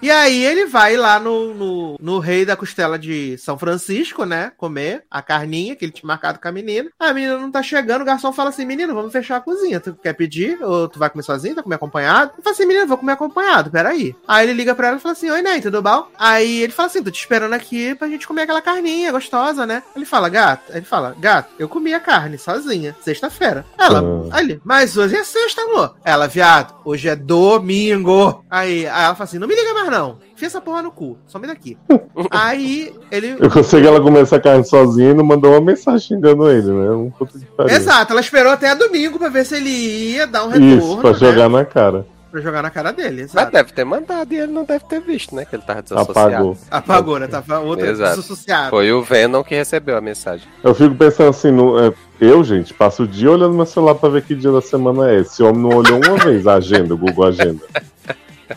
E aí ele vai lá no, no, no Rei da Costela de São Francisco, né? Comer a carninha que ele tinha marcado com a menina. A menina não tá chegando, o garçom fala assim, menino, vamos fechar a cozinha. Tu quer pedir? Ou tu vai comer sozinho? Tá comer acompanhado? Eu falo assim, menino, vou comer acompanhado, peraí. Aí ele liga pra ela e fala assim, oi, Ney, tudo bom? Aí ele fala assim, tô te esperando aqui pra gente comer aquela carninha gostosa, né? Ele fala, gato, ele fala, eu comi a carne sozinha, sexta-feira. Ela, aí ele, mas hoje é sexta, amor. Ela, viado, hoje é domingo. Aí, aí ela fala assim, não me liga mais não. Enfia essa porra no cu, some daqui. aí ele... Eu consegui ela comer essa carne sozinha e não mandou uma mensagem xingando ele, né? Um puto de. Exato, ela esperou até domingo pra ver se ele ia dar um Isso, retorno, pra né? jogar na cara. Pra jogar na cara dele, Mas exato. deve ter mandado e ele não deve ter visto, né? Que ele tava desassociado. Apagou. Apagou, né? Tava outra Exato. desassociada. Foi o Venom que recebeu a mensagem. Eu fico pensando assim, no, é, eu, gente, passo o dia olhando meu celular pra ver que dia da semana é. Esse homem não olhou uma vez a agenda, o Google Agenda.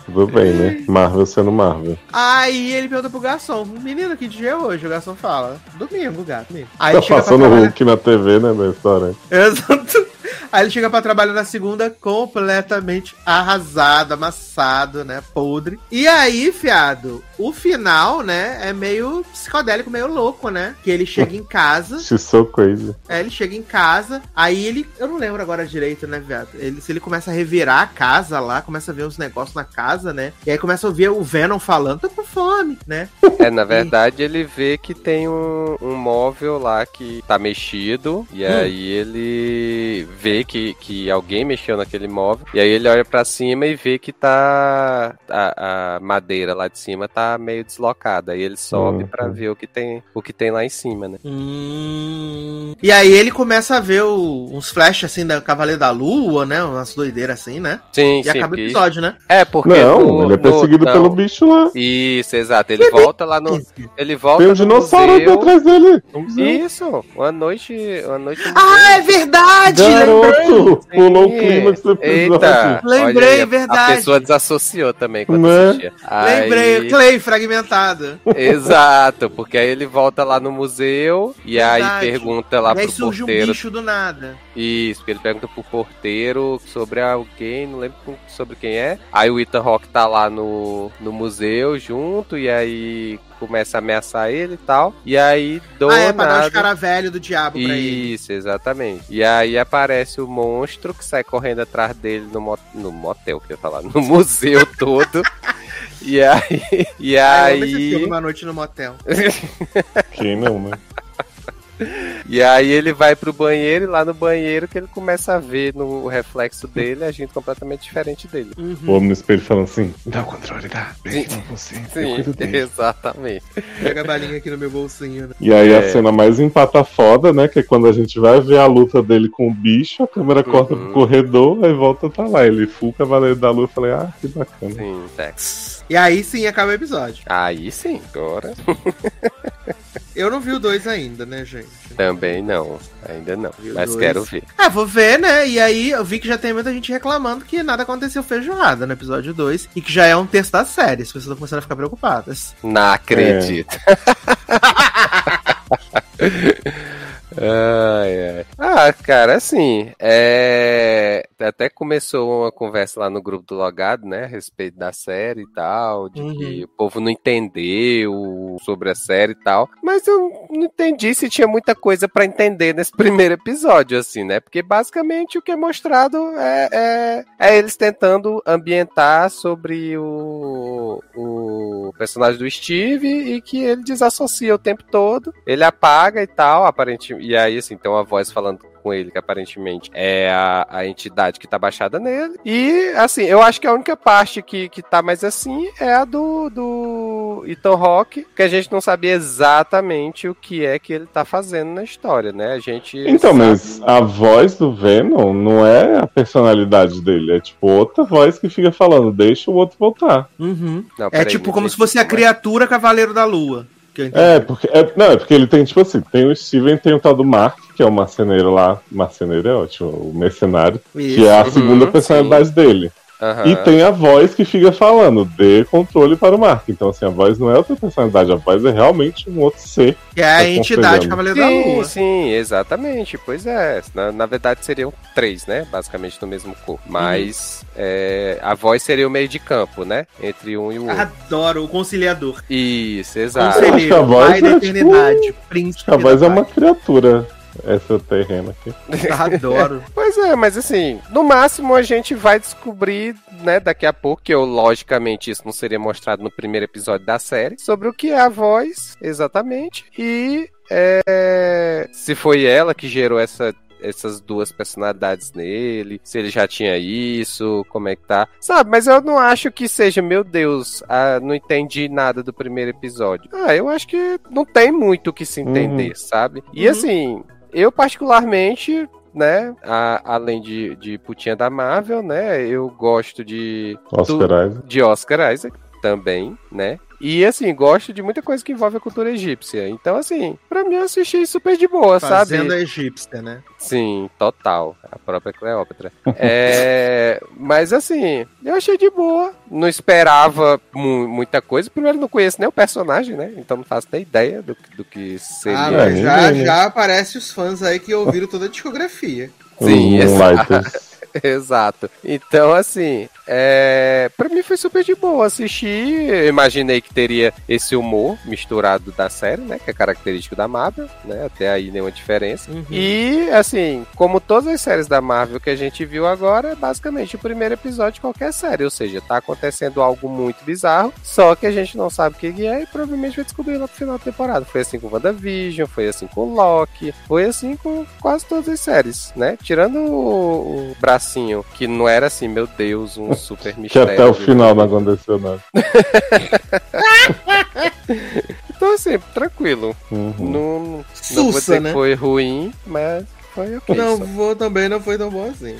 Tudo bem, né? Marvel sendo Marvel. Aí ele pergunta pro garçom, menino, que dia é hoje? O garçom fala, domingo, gato. Domingo. Aí Tá passando o. Hulk na TV, né, da história. Exato. Aí ele chega pra trabalhar na segunda completamente arrasado, amassado, né? Podre. E aí, fiado, o final, né? É meio psicodélico, meio louco, né? Que ele chega em casa. She's so crazy. É, ele chega em casa, aí ele. Eu não lembro agora direito, né, viado? Ele, se ele começa a revirar a casa lá, começa a ver uns negócios na casa, né? E aí começa a ouvir o Venom falando, tô com fome, né? É, na verdade, ele vê que tem um, um móvel lá que tá mexido. E aí ele vê que, que alguém mexeu naquele móvel. E aí ele olha pra cima e vê que tá. A, a madeira lá de cima tá tá meio deslocada. Aí ele sobe Uhum. pra ver o que tem, o que tem lá em cima, né? Hum. E aí ele começa a ver o- uns flashes assim da Cavaleiro da Lua, né? Umas doideiras assim, né? Sim, E sim. acaba o episódio, né? É, porque. Não, no- ele é no- perseguido não. pelo bicho lá. Isso, exato. Ele volta lá no. Ele volta Tem um no dinossauro aqui atrás dele. Isso, uma noite. Uma noite no Ah, é verdade! lembrei! Garoto, pulou o Sim. clímax do episódio. Eita, Lembrei, aí, a- verdade. A pessoa desassociou também quando Né? assistia. Lembrei, Aí- Clay fragmentado. Exato, porque aí ele volta lá no museu e aí Verdade. pergunta lá e aí pro surge um porteiro. bicho do nada. Isso, porque ele pergunta pro porteiro sobre alguém, não lembro sobre quem é. Aí o Ethan Rock tá lá no, no museu junto e aí começa a ameaçar ele e tal. E aí do ah, é pra dar os nada. caras velhos do diabo pra ele. Isso, exatamente. E aí aparece o monstro que sai correndo atrás dele no, mo- no motel, que eu ia falar, no museu todo. E aí. E Ah, eu amo esse aí. filme, Uma Noite no Motel. Quem não, né? E aí ele vai pro banheiro e lá no banheiro que ele começa a ver no reflexo dele a gente completamente diferente dele. O homem no espelho falando assim: dá o controle, dá. Beijo Sim. você. Sim, exatamente. Pega a balinha aqui no meu bolsinho, né? E aí É. a cena mais empata foda, né? Que é quando a gente vai ver a luta dele com o bicho, a câmera corta Uhum. pro corredor, aí volta tá lá. Ele full Cavaleiro da Lua. Eu falei, ah, que bacana. Sim, Tex. E aí sim acaba o episódio. Aí sim, agora. Eu não vi o 2 ainda, né, gente? Também não, ainda não. Viu Mas dois? quero ver. Ah, vou ver, né? E aí eu vi que já tem muita gente reclamando que nada aconteceu feijoada no episódio 2 e que já é um texto da série. As pessoas estão começando a ficar preocupadas. Não acredito. Ai, ai. Ah, cara, assim, é... até começou uma conversa lá no grupo do Logado, né, a respeito da série e tal, de Uhum. que o povo não entendeu sobre a série e tal, mas eu não entendi se tinha muita coisa pra entender nesse primeiro episódio, assim, né, porque basicamente o que é mostrado é, é, é eles tentando ambientar sobre o, o personagem do Steve e que ele desassocia o tempo todo, ele apaga e tal, aparentemente, e aí assim, tem uma voz falando com ele que aparentemente é a, a entidade que tá baixada nele, e assim, eu acho que a única parte que, que tá mais assim é a do, do Ethan Rock, que a gente não sabia exatamente o que é que ele tá fazendo na história, né, a gente Então, sabe- mas a voz do Venom não é a personalidade dele, é tipo outra voz que fica falando, deixa o outro voltar. Uhum. Não, É tipo como se fosse a é. criatura Cavaleiro da Lua. É, porque. É, não, é porque ele tem, tipo assim, tem o Steven, tem o tal do Mark, que é o marceneiro lá. Marceneiro é ótimo, o mercenário, que é a Uhum, segunda personalidade dele. Aham. E tem a voz que fica falando, dê controle para o Mark. Então, assim, a voz não é outra personalidade, a voz é realmente um outro ser. Que é a Tá entidade. Cavaleiro da Sim, Lua. sim, exatamente. Pois é. Na, na verdade seriam três, né? Basicamente no mesmo corpo. Mas é, a voz seria o meio de campo, né? Entre um e o outro. Adoro o conciliador. Isso, exato. Que a Conselheiro, voz pai da é eternidade, príncipe A voz da é uma paz. criatura extraterrena aqui. Adoro. Pois é, mas assim, no máximo a gente vai descobrir, né, daqui a pouco, que eu, logicamente, isso não seria mostrado no primeiro episódio da série, sobre o que é a voz, exatamente, e é, se foi ela que gerou essa essas duas personalidades nele, se ele já tinha isso, como é que tá. Sabe, mas eu não acho que seja, meu Deus, ah, não entendi nada do primeiro episódio. Ah, eu acho que não tem muito o que se entender, sabe? E Uhum. assim, eu particularmente né? A- além de, de putinha da Marvel, né? Eu gosto de Oscar Isaac. de Oscar Isaac também, né? E assim, gosto de muita coisa que envolve a cultura egípcia. Então, assim, pra mim eu assisti super de boa, Fazenda sabe? egípcia, né? Sim, total. A própria Cleópatra. é, mas assim, eu achei de boa. Não esperava mu- muita coisa. Primeiro, não conheço nem o personagem, né? Então não faço nem ideia do, que- do que seria. Ah, mas já, já aparece os fãs aí que ouviram toda a discografia. Sim, Os exato. Exato. Então, assim, é... pra mim foi super de boa assistir. Eu imaginei que teria esse humor misturado da série, né? Que é característico da Marvel, né? Até aí nenhuma diferença. Uhum. E, assim, como todas as séries da Marvel que a gente viu agora, é basicamente o primeiro episódio de qualquer série. Ou seja, tá acontecendo algo muito bizarro, só que a gente não sabe o que é e provavelmente vai descobrir lá pro final da temporada. Foi assim com WandaVision, foi assim com Loki, foi assim com quase todas as séries, né? Tirando o, o bracinho comecinho, que não era assim, meu Deus, um super Que mistério. até o final não aconteceu nada. Então, assim, tranquilo. Uhum. Não, não vou Sussa, dizer né? que foi ruim, mas foi ok. Não só. vou também, não foi tão bom assim.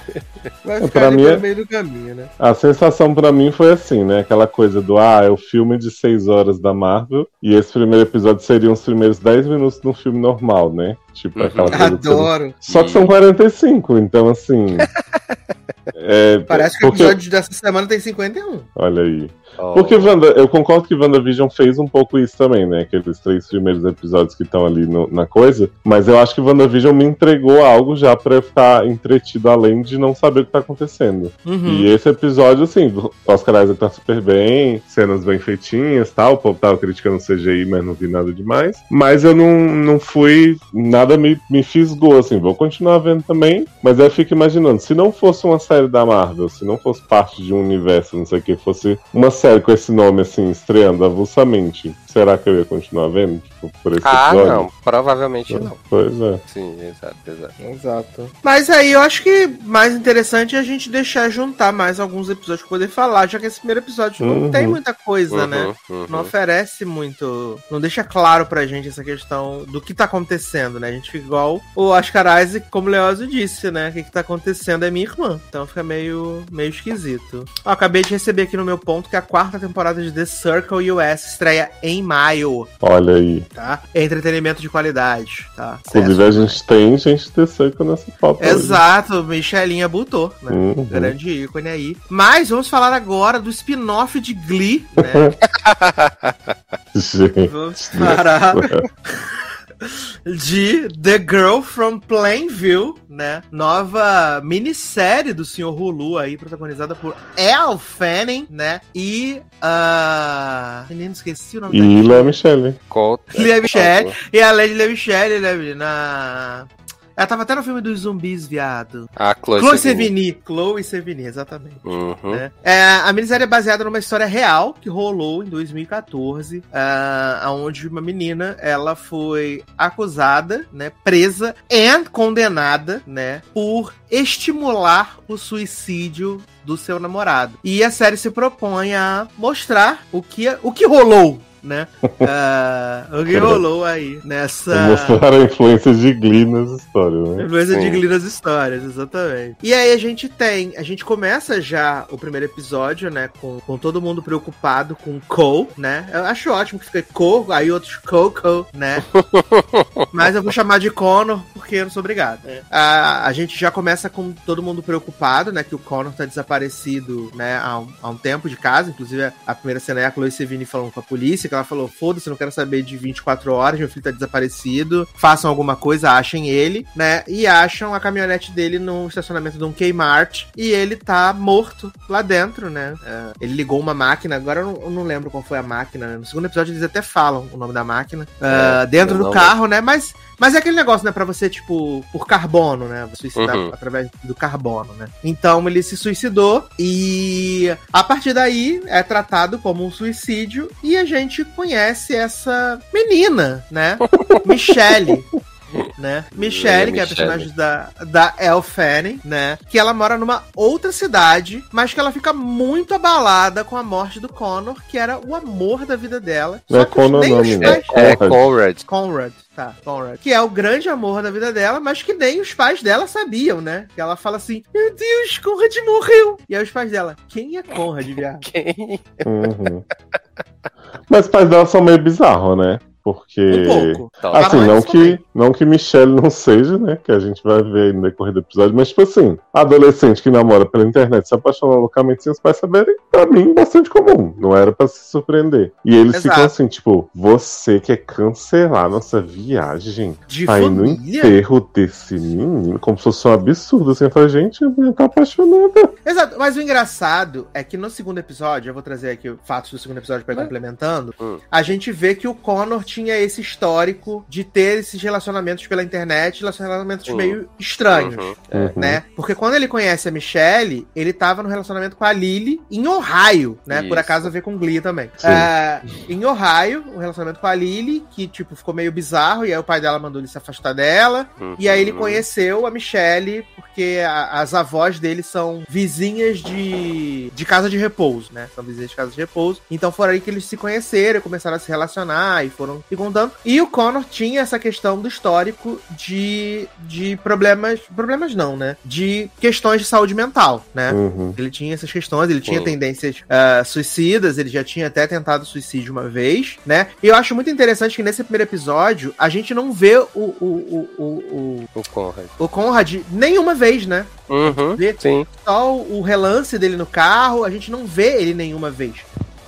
Vai ficar pra ali mim pelo é- meio do caminho, né? A sensação pra mim foi assim, né? Aquela coisa do ah, é o filme de 6 horas da Marvel e esse primeiro episódio seriam os primeiros 10 minutos de um filme normal, né? Tipo, Uhum. aquela coisa. Adoro. Só que são 45, então assim. é, Parece que o porque- episódio dessa semana tem 51. Olha aí. Oh, Porque Wanda, eu concordo que WandaVision fez um pouco isso também, né? Aqueles três primeiros episódios que estão ali no- na coisa. Mas eu acho que WandaVision me entregou algo já pra eu ficar entretido além de não saber o que tá acontecendo. Uhum. E esse episódio, assim, Oscar Isaac tá super bem, cenas bem feitinhas tal. O povo tava criticando o CGI, mas não vi nada demais. Mas eu não, não fui. Nada me, me fisgou, assim. Vou continuar vendo também. Mas eu fico imaginando, se não fosse uma série da Marvel, se não fosse parte de um universo, não sei o que, fosse uma série com esse nome, assim, estreando avulsamente, será que eu ia continuar vendo? Tipo, por esse Ah, episódio? não. Provavelmente não. Pois é. Sim, exato, exato. Exato. Mas aí eu acho que mais interessante é a gente deixar juntar mais alguns episódios pra poder falar, já que esse primeiro episódio não Uhum. tem muita coisa, Uhum, né? uhum. Não oferece muito. Não deixa claro pra gente essa questão do que tá acontecendo, né? A gente fica igual o Oscar Isaac, como o Leózio disse, né? O que, que tá acontecendo é minha irmã. Então fica meio, meio esquisito. Ó, acabei de receber aqui no meu ponto que a quarta temporada de The Circle US estreia em maio, Olha aí. Tá? É entretenimento de qualidade, tá? Inclusive, a gente tem gente de Circle nessa pauta. hoje. Exato, Michelinha Butou, né? Uhum. Grande ícone aí. Mas vamos falar agora do spin-off de Glee, né? Gente. vamos parar de The Girl from Plainville, né? Nova minissérie do Sr. Hulu aí, protagonizada por Elle Fanning, né? E. Uh... Menino, esqueci o nome E da Léa Michele. Conta. Lea Michele. E a Lady Lea Michele, né? Na... Ela tava até no filme dos zumbis, viado. A Chloe, Chloe Sevigny. Chloe Sevigny, exatamente. Uhum. né? É, a minissérie é baseada numa história real que rolou em 2014, ah, onde uma menina ela foi acusada, né, presa e condenada, né, por estimular o suicídio do seu namorado. E a série se propõe a mostrar o que o que rolou. Né? Ah, o que rolou aí nessa. Pra mostrar a influência de Glee nas histórias, né? Influência de Sim. Glee nas histórias, exatamente. E aí a gente tem, a gente começa já o primeiro episódio, né, com, com todo mundo preocupado com Cole, né? Eu acho ótimo que fica Cole, aí outros Coco, né? Mas eu vou chamar de Connor porque eu não sou obrigado. A, a gente já começa com todo mundo preocupado, né, que o Connor tá desaparecido, né, há um, há um tempo de casa. Inclusive, a primeira cena é a Chloe Sevigny falando com a polícia, que ela falou, foda-se, não quero saber de 24 horas, meu filho tá desaparecido, façam alguma coisa, achem ele, né, e acham a caminhonete dele no estacionamento de um Kmart, e ele tá morto lá dentro, né. É, ele ligou uma máquina, agora eu não, eu não lembro qual foi a máquina, né? no segundo episódio eles até falam o nome da máquina, É, ah, dentro do não carro, né, mas mas é aquele negócio, né, pra você, tipo, por carbono, né? Suicidar Uhum. através do carbono, né? Então ele se suicidou e a partir daí é tratado como um suicídio e a gente conhece essa menina, né? Michelle. Né? Michelle, que é a personagem da, da Elle Fanning, né? Que ela mora numa outra cidade, mas que ela fica muito abalada com a morte do Connor, que era o amor da vida dela. Não é Só Connor, nem não, pais- É Conrad. Conrad. Conrad, tá, Conrad. Que é o grande amor da vida dela, mas que nem os pais dela sabiam, né? Que ela fala assim: Meu Deus, Conrad morreu. E aí os pais dela: Quem é Conrad, viado? Quem? Uhum. Mas os pais dela são meio bizarros, né? Porque. Um pouco. Assim, não também. que, não que Michelle não seja, né? Que a gente vai ver aí no decorrer do episódio, mas, tipo assim, adolescente que namora pela internet se apaixona loucamente sem os pais saberem, pra mim, bastante comum. Não era pra se surpreender. E eles Exato. ficam assim, tipo, você quer cancelar nossa viagem De aí no enterro desse menino, como se fosse um absurdo, assim, eu falo, gente, a menina tá apaixonada. Exato, mas o engraçado é que no segundo episódio, eu vou trazer aqui os fatos do segundo episódio pra ir complementando, Hum. a gente vê que o Connor tinha esse histórico de ter esses relacionamentos pela internet, relacionamentos Hum. meio estranhos. Uhum. Uhum. né? Porque quando ele conhece a Michelle, ele tava no relacionamento com a Lily em Ohio, né? Por Isso. acaso a ver com Glee também. É, em Ohio, o relacionamento com a Lily, que tipo ficou meio bizarro, e aí o pai dela mandou ele se afastar dela. Uhum. E aí ele conheceu a Michelle, porque porque a- as avós dele são vizinhas de, de casa de repouso, né? São vizinhas de casa de repouso. Então foram aí que eles se conheceram, começaram a se relacionar e foram se contando. E o Connor tinha essa questão do histórico de, de problemas. Problemas não, né? De questões de saúde mental, né? Uhum. Ele tinha essas questões, ele tinha Sim. tendências ah, suicidas, ele já tinha até tentado suicídio uma vez, né? E eu acho muito interessante que nesse primeiro episódio a gente não vê o, o, o, o, o, O Conrad. o Conrad nenhuma vez, né? Uhum. Vê Sim. só o, o relance dele no carro, a gente não vê ele nenhuma vez.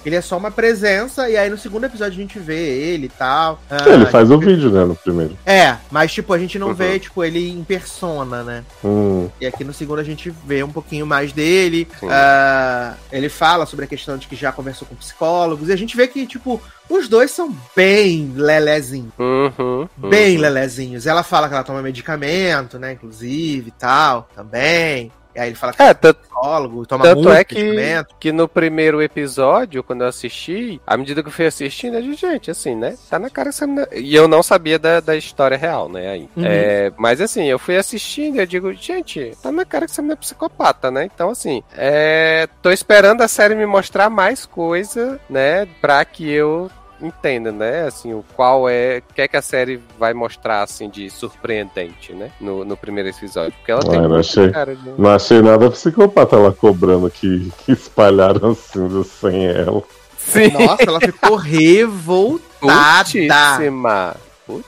Ele é só uma presença, e aí no segundo episódio a gente vê ele e tal. Ah, Ele faz a o gente vê- vídeo, né, no primeiro. É, mas tipo, a gente não Uhum. vê, tipo, ele em persona, né? Hum. E aqui no segundo a gente vê um pouquinho mais dele. Ah, ele fala sobre a questão de que já conversou com psicólogos. E a gente vê que, tipo, os dois são bem lelezinhos. Uhum. Bem uhum. lelezinhos. Ela fala que ela toma medicamento, né? Inclusive e tal. Também. E aí ele fala que É, é tanto, psicólogo, toma tanto muito é que, medicamento. que no primeiro episódio, quando eu assisti, à medida que eu fui assistindo, eu disse, gente, assim, né? Tá na cara essa menina... E eu não sabia da, da história real, né? Aí. Uhum. É, mas assim, eu fui assistindo e eu digo, gente, tá na cara que essa menina é psicopata, né? Então, assim, é, tô esperando a série me mostrar mais coisa, né? Pra que eu entenda, né? Assim, o qual é. O que é que a série vai mostrar, assim, de surpreendente, né? No, no primeiro episódio. Porque ela Ah, tem muito achei- cara de. Não achei nada psicopata ela cobrando que, que espalharam assim sem ela. Sim. Nossa, ela ficou revoltada. Putíssima.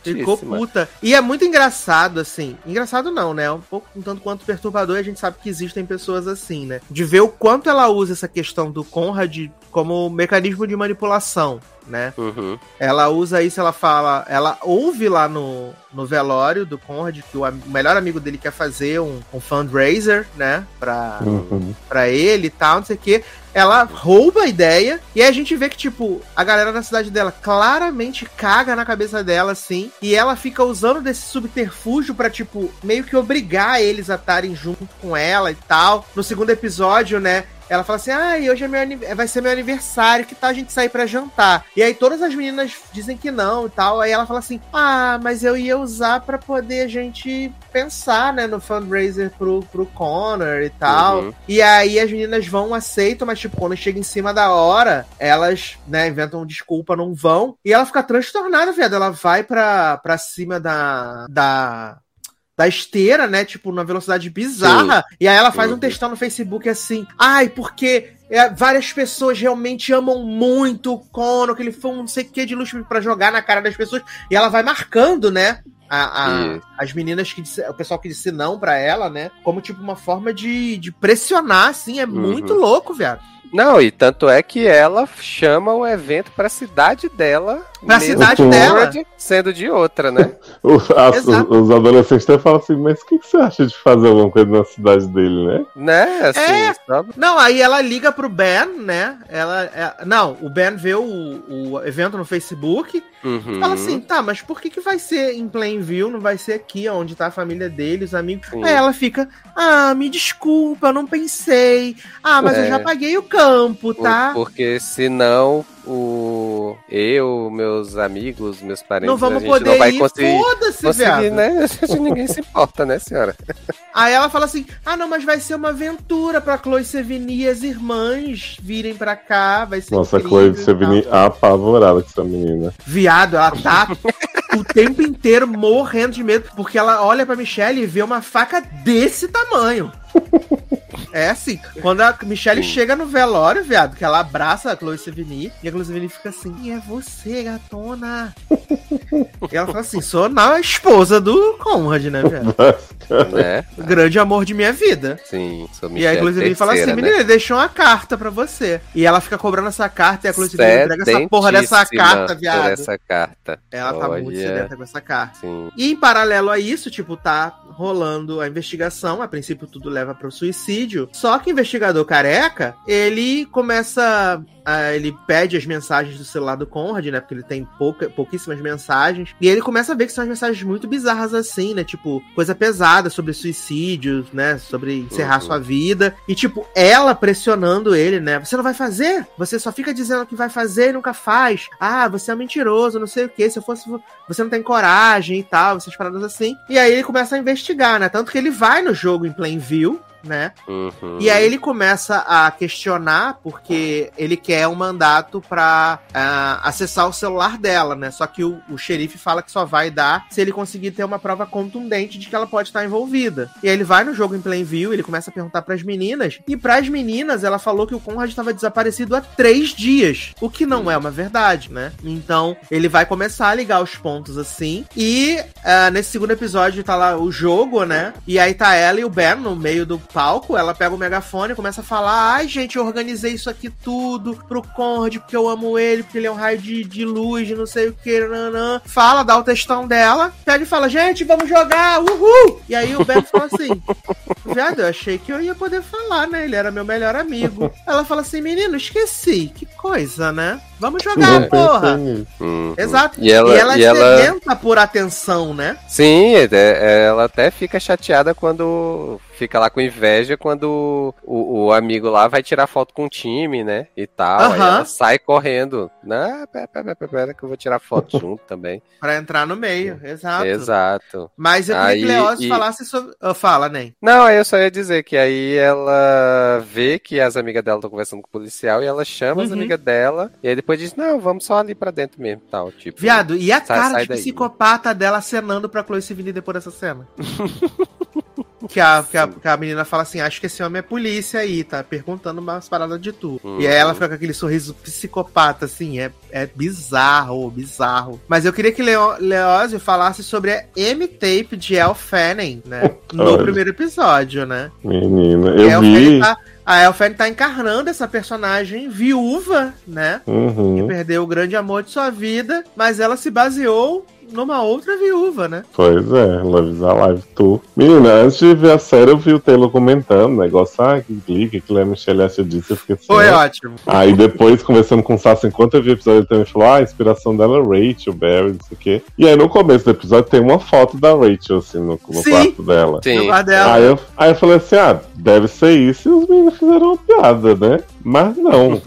Ficou Putíssima. puta. E é muito engraçado, assim. Engraçado não, né? Um pouco um tanto quanto perturbador, e a gente sabe que existem pessoas assim, né? De ver o quanto ela usa essa questão do Conrad como mecanismo de manipulação, né? Uhum. Ela usa isso, ela fala. Ela ouve lá no, no velório do Conrad que o, o melhor amigo dele quer fazer um, um fundraiser, né? Pra, Uhum. pra ele e tal, não sei o quê. Ela rouba a ideia e aí a gente vê que, tipo, a galera da cidade dela claramente caga na cabeça dela, assim, e ela fica usando desse subterfúgio pra, tipo, meio que obrigar eles a estarem junto com ela e tal. No segundo episódio, né? Ela fala assim: ah, hoje é meu, vai ser meu aniversário, que tal a gente sair pra jantar? E aí todas as meninas dizem que não e tal. Aí ela fala assim: ah, mas eu ia usar pra poder a gente pensar, né, no fundraiser pro, pro Connor e tal. Uhum. E aí as meninas vão, aceitam, mas tipo, quando chega em cima da hora, elas, né, inventam desculpa, não vão. E ela fica transtornada, viado. Ela vai pra, pra cima da. da da esteira, né? Tipo, numa velocidade bizarra. E aí ela faz um Uhum. textão no Facebook assim. Ai, porque é, várias pessoas realmente amam muito o Conor, que ele foi um não sei o que de luxo pra jogar na cara das pessoas. E ela vai marcando, né? A, a- as meninas que disse, o pessoal que disse não pra ela, né? Como tipo uma forma de, de pressionar, assim, é muito louco, viado. Não, e tanto é que ela chama o evento pra cidade dela. Pra mesmo cidade Conrad dela. Sendo de outra, né? O- os, adolescentes até falam assim, mas o que, que você acha de fazer alguma coisa na cidade dele, né? né? Assim, É. só- Não, aí ela liga pro Ben, né? Ela, é- não, o Ben vê o, o evento no Facebook Uhum. Fala assim, tá, mas por que que vai ser em Plainview, não vai ser aqui, onde tá a família dele, os amigos? Sim. Aí ela fica, ah, me desculpa, eu não pensei. Ah, mas eu É. já paguei o campo, tá? Porque senão o eu, meus amigos, meus parentes, Não a vamos gente poder não vai ir, conseguir, foda-se, conseguir viado. né? Ninguém se importa, né, senhora? Aí ela fala assim, ah, não, mas vai ser uma aventura pra Chloe Sevigny e as irmãs virem pra cá, vai ser Nossa, incrível Chloe e você tal." vem apavorada com essa menina. Viado, ela tá o tempo inteiro morrendo de medo, porque ela olha pra Michelle e vê uma faca desse tamanho. É assim, quando a Michelle Sim. chega no velório, viado, que ela abraça a Chloe Sevigny, e a Chloe Sevigny fica assim, e é você, gatona. e ela fala assim, sou na esposa do Conrad, né, viado? né? O grande amor de minha vida. Sim, sou e aí a Chloe Sevigny fala assim, né? menina, deixou uma carta pra você. E ela fica cobrando essa carta, e a Chloe Sevigny entrega essa porra dessa carta, viado. essa carta. Ela tá muito Olha. sedenta com essa carta. Sim. E em paralelo a isso, tipo, tá rolando a investigação. A princípio, tudo leva pro suicídio. Só que o investigador careca, ele começa ah, ele pede as mensagens do celular do Conrad, né? Porque ele tem pouca, pouquíssimas mensagens. E ele começa a ver que são as mensagens muito bizarras assim, né? Tipo, coisa pesada sobre suicídio, né? Sobre encerrar Uhum. sua vida. E, tipo, ela pressionando ele, né? Você não vai fazer? Você só fica dizendo que vai fazer e nunca faz. Ah, você é um mentiroso, não sei o que. Se eu fosse. Você não tem coragem e tal, essas paradas assim. E aí ele começa a investigar, né? Tanto que ele vai no jogo em Plainview, né? Uhum. E aí ele começa a questionar porque ele quer um mandato pra ah, acessar o celular dela, né? Só que o, o xerife fala que só vai dar se ele conseguir ter uma prova contundente de que ela pode estar envolvida. E aí ele vai no jogo em Plainview, ele começa a perguntar pras meninas, e pras meninas ela falou que o Conrad estava desaparecido há três dias, o que não é uma verdade, né? Então ele vai começar a ligar os pontos assim, e ah, nesse segundo episódio tá lá o jogo, né? E aí tá ela e o Ben no meio do palco, ela pega o megafone e começa a falar: ai, gente, eu organizei isso aqui tudo pro Conrad, porque eu amo ele, porque ele é um raio de, de luz, de não sei o que, nanã. Fala, dá o textão dela, pega e fala: gente, vamos jogar, uhul! E aí o Ben fala assim: Viado, eu achei que eu ia poder falar, né? Ele era meu melhor amigo. Ela fala assim: menino, esqueci. Que coisa, né? Vamos jogar, Não porra. Uhum. Exato. E ela, e ela e ela... por atenção, né? Sim, é- é- ela até fica chateada quando fica lá com inveja quando o, o amigo lá vai tirar foto com o time, né? E tal. Aí Aham. ela sai correndo. Não, pera, pera, pera, pera que eu vou tirar foto junto também. Pra entrar no meio. Exato. Exato. Mas eu queria que Aí, Leózio e- falasse sobre. Ah, fala, Nen. Não, aí eu só ia dizer que aí ela vê que as amigas dela estão conversando com o policial e ela chama as Uhum. amigas dela e aí depois diz, não, vamos só ali pra dentro mesmo, tal, tipo. Viado, e a Sai- cara sai de daí. psicopata dela acenando pra Chloe Sevigny depois dessa cena? que, a, que, a, que a menina fala assim: Acho que esse homem é polícia aí, tá perguntando umas paradas de tu. Uhum. E aí ela fica com aquele sorriso psicopata, assim, é, é bizarro, bizarro. Mas eu queria que Leo, Leózio falasse sobre a M-Tape de Elle Fanning, né? No Olha. primeiro episódio, né? Menina, Que a eu Fanning vi. Tá, a Fanning tá encarnando essa personagem viúva, né? que Uhum. perdeu o grande amor de sua vida, mas ela se baseou numa outra viúva, né? Pois é, Love Alive Tour. Menina, antes de ver a série, eu vi o Taylor comentando, negócio, ah, que clique, que a Michelle disse, eu fiquei assim. Foi né? ótimo. Aí depois, conversando com o Sassi, enquanto eu vi o episódio, ele também falou, ah, a inspiração dela é Rachel, Barry, não sei o quê. E aí no começo do episódio tem uma foto da Rachel, assim, no, no quarto dela. No Sim. Aí eu, aí eu falei assim, ah, deve ser isso, e os meninos fizeram uma piada, né? Mas não.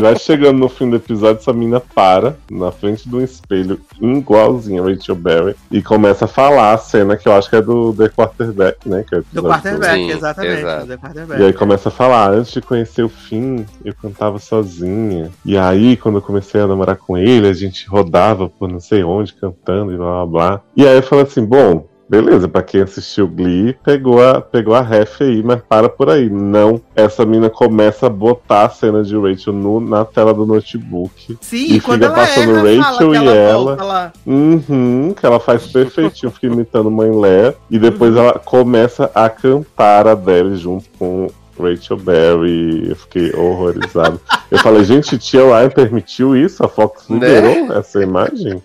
Já chegando no fim do episódio, essa menina para na frente de um espelho igualzinho a Rachel Berry e começa a falar a cena que eu acho que é do The Quarterback, né? Que é Do quarterback, Sim, exatamente. exato. Do quarterback. e aí começa a falar, antes de conhecer o fim, eu cantava sozinha. E aí, quando eu comecei a namorar com ele, a gente rodava por não sei onde, cantando e blá blá blá. E aí eu falei assim, bom, beleza, pra quem assistiu Glee, pegou a, pegou a ref aí, mas para por aí. Não, essa mina começa a botar a cena de Rachel no- na tela do notebook. Sim, E e quando fica ela passando erra, Rachel e ela ela. Uhum, que ela faz perfeitinho, fica imitando Mãe Lé. E depois ela começa a cantar a Adele junto com Rachel Berry. Eu fiquei horrorizado. Eu falei, gente, Tia Ryan permitiu isso? A Fox Né? liberou essa imagem?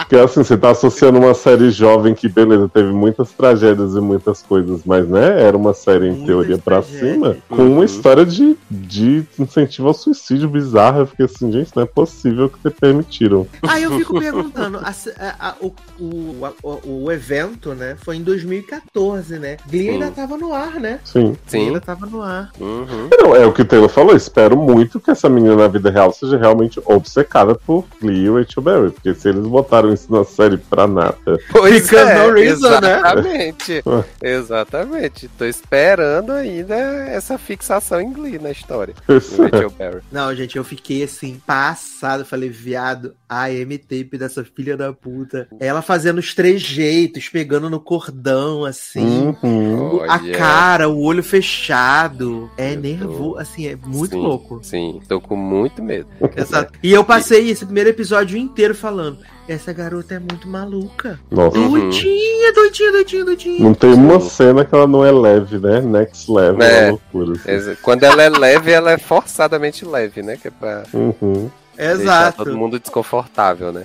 Porque assim, você tá associando uma série jovem que, beleza, teve muitas tragédias e muitas coisas, mas né, era uma série em Muitas teoria pra tragédias. cima, com Uhum. uma história de, de incentivo ao suicídio bizarro. Eu fiquei assim, gente, não é possível que te permitiram. Aí eu fico perguntando, a a- a- o, o, a- o, evento, né, foi em 2014, né? Glee ainda tava no ar, né? Sim. Sim. ainda tava no ar. Uhum. Não, é o que o Taylor falou. Espero muito que essa menina na vida real seja realmente obcecada por Glee e Rachel Berry. Porque se eles botaram isso na série pra nada. Pois é, no reason, né? exatamente. Exatamente. Tô esperando ainda essa fixação em Glee na história. do Rachel Berry. Não, gente, eu fiquei assim, passado. Falei, viado, a M-Tape dessa filha da puta. Ela fazendo os trejeitos, pegando no cordão, assim. Uhum. A Olha. cara, o olho fechado. É Eu tô- nervoso, assim, é muito Sim, louco. Sim, tô com muito medo. Exato. E eu passei esse primeiro episódio inteiro falando: essa garota é muito maluca. Nossa. Uhum. Doidinha, doidinha, doidinha, doidinha. Não tem uma cena que ela não é leve, né? Next level, é, É. uma loucura. assim. Quando ela é leve, ela é forçadamente leve, né? Que é pra Uhum. deixar Exato. todo mundo desconfortável, né?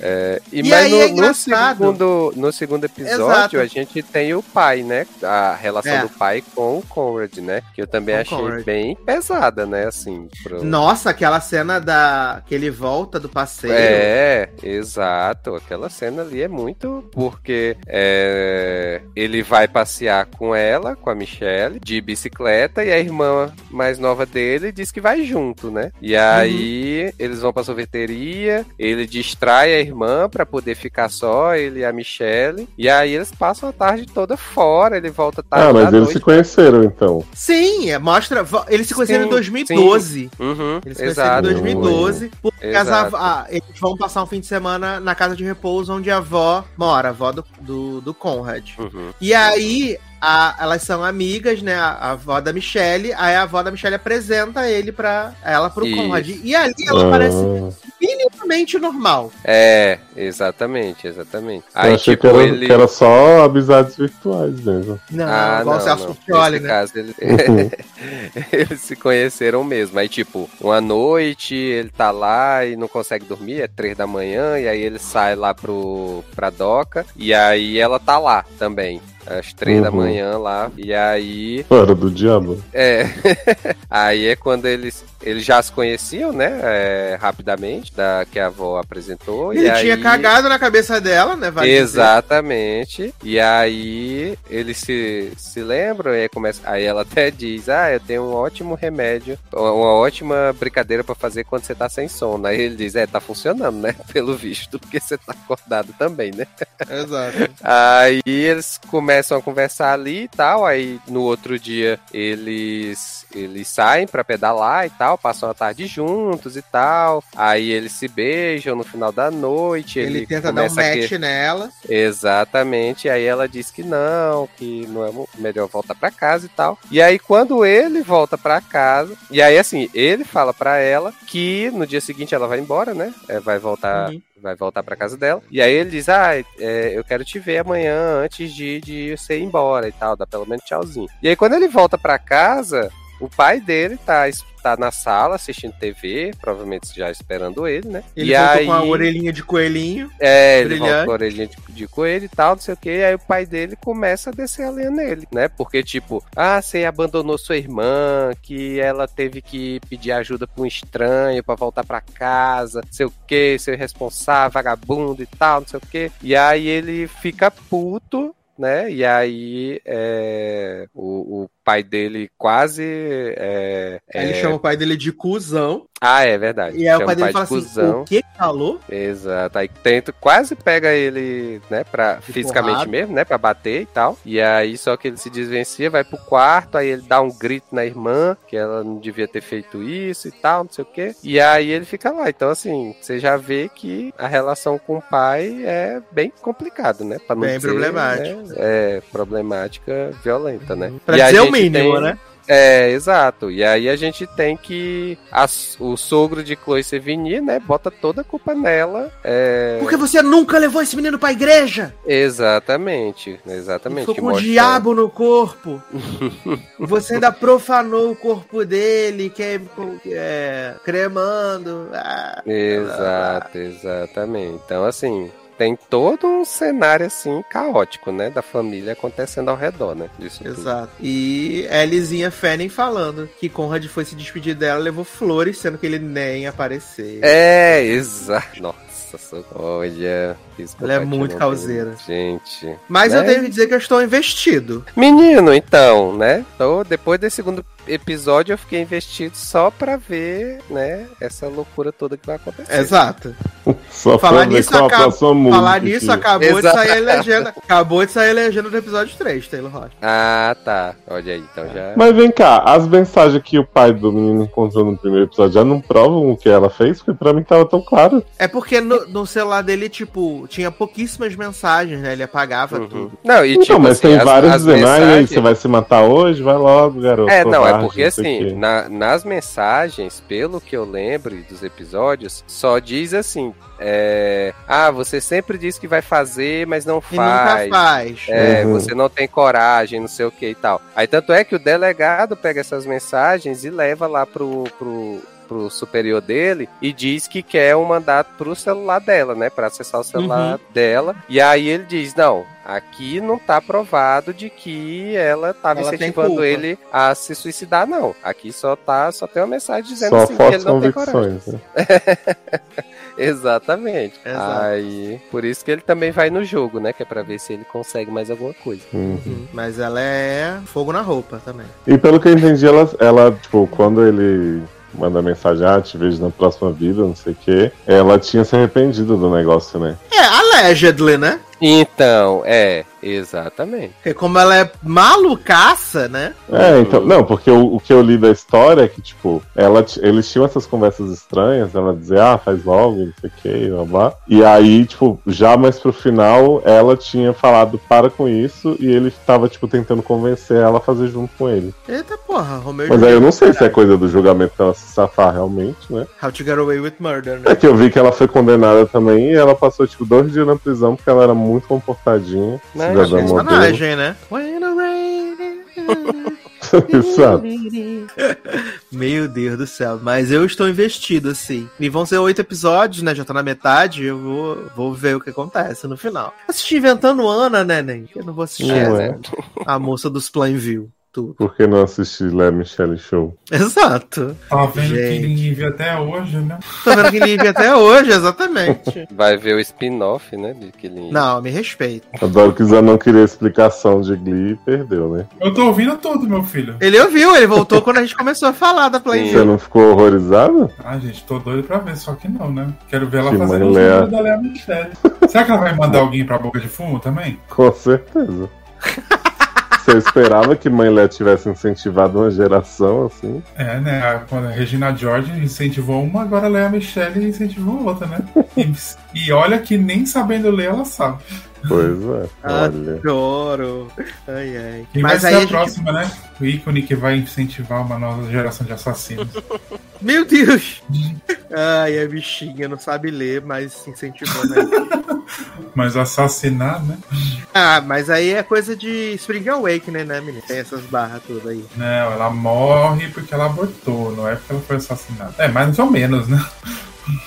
É, e, E mas no, é no segundo, no segundo episódio, Exato. a gente tem o pai, né? A relação É. do pai com o Conrad, né? Que eu também Com achei Conrad. bem pesada, né? Assim, pro... Nossa, aquela cena da que ele volta do passeio. É, exato. Aquela cena ali é muito porque é, ele vai passear com ela, com a Michelle, de bicicleta, e a irmã mais nova dele diz que vai junto, né? E aí eles vão pra sorveteria, ele distrai a irmã pra poder ficar só, ele e a Michelle, e aí eles passam a tarde toda fora, ele volta tarde Ah, mas eles noite. se conheceram então. Sim, é, mostra. Eles se conheceram em Sim, 2012. Uhum, Eles se conheceram em exato. 2012. Porque Exato. ah, eles vão passar um fim de semana na casa de repouso onde a avó mora, a avó do, do, do Conrad. Uhum. E aí, a- elas são amigas, né? A, a avó da Michelle. Aí a avó da Michelle apresenta ele pra ela pro Isso. Conrad. E ali ela parece Ah, minimamente normal. É, exatamente, exatamente. eu Aí, achei tipo, que, era, ele. que era só amizades virtuais mesmo. Não, Ah, igual não, o Celso Nesse né? caso, ele- eles se conheceram mesmo. Aí, tipo, uma noite ele tá lá e não consegue dormir, é três da manhã, e aí ele sai lá pro, pra doca, e aí ela tá lá também. Às três da Uhum. manhã lá, e aí Era do diabo. é. Aí é quando eles, eles já se conheciam, né? é, rapidamente, da que a avó apresentou. Ele e tinha aí... cagado na cabeça dela, né? vale dizer. Exatamente. E aí eles se, se lembram e aí, começa, aí ela até diz: Ah, eu tenho um ótimo remédio, uma uma ótima brincadeira pra fazer quando você tá sem sono. Aí ele diz: É, tá funcionando, né? Pelo visto, porque você tá acordado também, né? Exato. Aí eles começam a conversar ali e tal. Aí no outro dia eles eles saem pra pedalar e tal, passam a tarde juntos e tal. Aí eles se beijam no final da noite. Ele, Ele, tenta dar um a que- match nela. Exatamente. Aí ela diz que não, que não é melhor voltar pra casa e tal. E aí quando ele volta pra casa, e aí assim, ele fala pra ela que no dia seguinte ela vai embora, né? É, vai voltar Uhum. vai voltar pra casa dela. E aí ele diz: Ah, é, eu quero te ver amanhã antes de, de você ir embora e tal, dá pelo menos tchauzinho. E aí quando ele volta pra casa, o pai dele tá, tá na sala assistindo TV, provavelmente já esperando ele, né? Ele e aí, com a orelhinha de coelhinho. é, ele brilhante. volta com a orelhinha de, de coelho e tal, não sei o que, e aí o pai dele começa a descer a lenha nele, né? Porque, tipo, ah, você abandonou sua irmã, que ela teve que pedir ajuda pra um estranho pra voltar pra casa, não sei o que, seu irresponsável, vagabundo e tal, não sei o que. E aí ele fica puto. Né? E aí é, o, o pai dele quase. É, ele é- chama o pai dele de cuzão. Ah, é verdade. E aí o pai dele de fala assim: o que falou? Exato. Aí tenta, quase pega ele, né, pra, De fisicamente porrada. mesmo, né, pra bater e tal. E aí só que ele se desvencia, vai pro quarto, aí ele dá um grito na irmã, que ela não devia ter feito isso e tal, não sei o quê. E aí ele fica lá. Então, assim, você já vê que a relação com o pai é bem complicado, né? Pra não Bem dizer, problemático. né, É, problemática, violenta, né? Pra E dizer o mínimo, tem- né? É, exato. E aí a gente tem que. as- o sogro de Chloe Sevigny, né? Bota toda a culpa nela. É, Porque você nunca levou esse menino pra igreja? Exatamente. Exatamente. ficou com o mostra- diabo no corpo. Você ainda profanou o corpo dele, que é, que é cremando. Ah, Exato, exatamente. Então, assim. Tem todo um cenário assim caótico, né? Da família acontecendo ao redor, né? Disso tudo. Exato. E Elisinha Fanning falando que Conrad foi se despedir dela, levou flores, sendo que ele nem apareceu. É, exato. Nossa, olha. Ela é muito causeira. Gente. Mas eu né? tenho que dizer que eu estou investido. Menino, então, né? Então, depois desse segundo episódio, eu fiquei investido só pra ver, né? Essa loucura toda que vai acontecer. Exato. Só Falar pra ver nisso, acaba-. Falar nisso, acabou Exato. de sair a legenda. Acabou de sair a legenda do episódio 3, Taylor Rocha. Ah, tá. Olha aí, então já. Mas vem cá, as mensagens que o pai do menino encontrou no primeiro episódio já não provam o que ela fez? Porque pra mim tava tão claro. É porque no, no celular dele, tipo, tinha pouquíssimas mensagens, né? Ele apagava Uhum. tudo. Não, e Então, tipo, mas assim, tem as- vários as "Ai, mensagens- você vai se matar hoje? Vai logo, garoto. É, não, é porque assim, quê." na- nas mensagens, pelo que eu lembro dos episódios, só diz assim: é, Ah, você sempre diz que vai fazer, mas não E faz. nunca faz. É, Uhum. você não tem coragem, não sei o que e tal. Aí tanto é que o delegado pega essas mensagens e leva lá pro, pro, pro superior dele e diz que quer um mandato pro celular dela, né? Pra acessar o celular Uhum. dela. E aí ele diz: não. Aqui não tá provado de que ela tava Ela tem incentivando ele a se suicidar, não. Aqui só tá, só tem uma mensagem dizendo Só assim, que ele não tem coragem. Né? Exatamente. Exato. Aí, por isso que ele também vai no jogo, né? Que é pra ver se ele consegue mais alguma coisa. Uhum. Uhum. Mas ela é fogo na roupa também. E pelo que eu entendi, ela, ela, tipo, quando ele manda mensagem, ah, te vejo na próxima vida, não sei o quê, ela tinha se arrependido do negócio, né? É, allegedly, né? Então, é, exatamente. Porque como ela é malucaça, né? É, então, não, porque o, o que eu li da história é que, tipo, ela, eles tinham essas conversas estranhas, ela dizia, ah, faz logo, não sei o que, blá blá. E aí, tipo, já mais pro final, ela tinha falado para com isso e ele tava, tipo, tentando convencer ela a fazer junto com ele. Eita porra, Romeu Mas aí eu não sei se é coisa do julgamento pra ela se safar realmente, né? How to Get Away with Murder, É né? que eu vi que ela foi condenada também e ela passou, tipo, dois dias na prisão porque ela era muito comportadinha. Mas, cidadã modelo. Personagem, né? Exato. Meu Deus do céu, mas eu estou investido, assim. E vão ser oito episódios, né? Já tá na metade, eu vou, vou ver o que acontece no final. Assisti Inventando Ana, né, Nen? Eu não vou assistir Não essa. é. a moça dos Plainview. Tudo. Por que não assistir Lé Michelle Show? Exato. Tá vendo Gente. que ninguém viu até hoje, né? Tô vendo que Live até hoje, exatamente. Vai ver o spin-off, né? De Killing. Não, me respeita. Adoro que o Zé não queria explicação de Glee e perdeu, né? Eu tô ouvindo tudo, meu filho. Ele ouviu, ele voltou quando a gente começou a falar da Você Plainview. não ficou horrorizado? Ah, gente, tô doido pra ver, só que não, né? Quero ver ela Que fazendo os Lea. números da Lea Michele. Será que ela vai mandar alguém pra boca de fumo também? Com certeza. Você esperava que Mãe Lé tivesse incentivado uma geração assim? É, né? Quando a Regina George incentivou uma, agora a Lea Michele incentivou outra, né? E, e olha que nem sabendo ler ela sabe. Pois é. Olha. Adoro. Ai, ai. Quem Mas vai aí ser a a gente... próxima, né? O ícone que vai incentivar uma nova geração de assassinos. Meu Deus! Ai, a bichinha não sabe ler, mas incentivando aí. Mas assassinar, né? Ah, mas aí é coisa de Spring Awakening, né, menino? Tem essas barras todas aí. Não, ela morre porque ela abortou, não é porque ela foi assassinada. É, mais ou menos, né?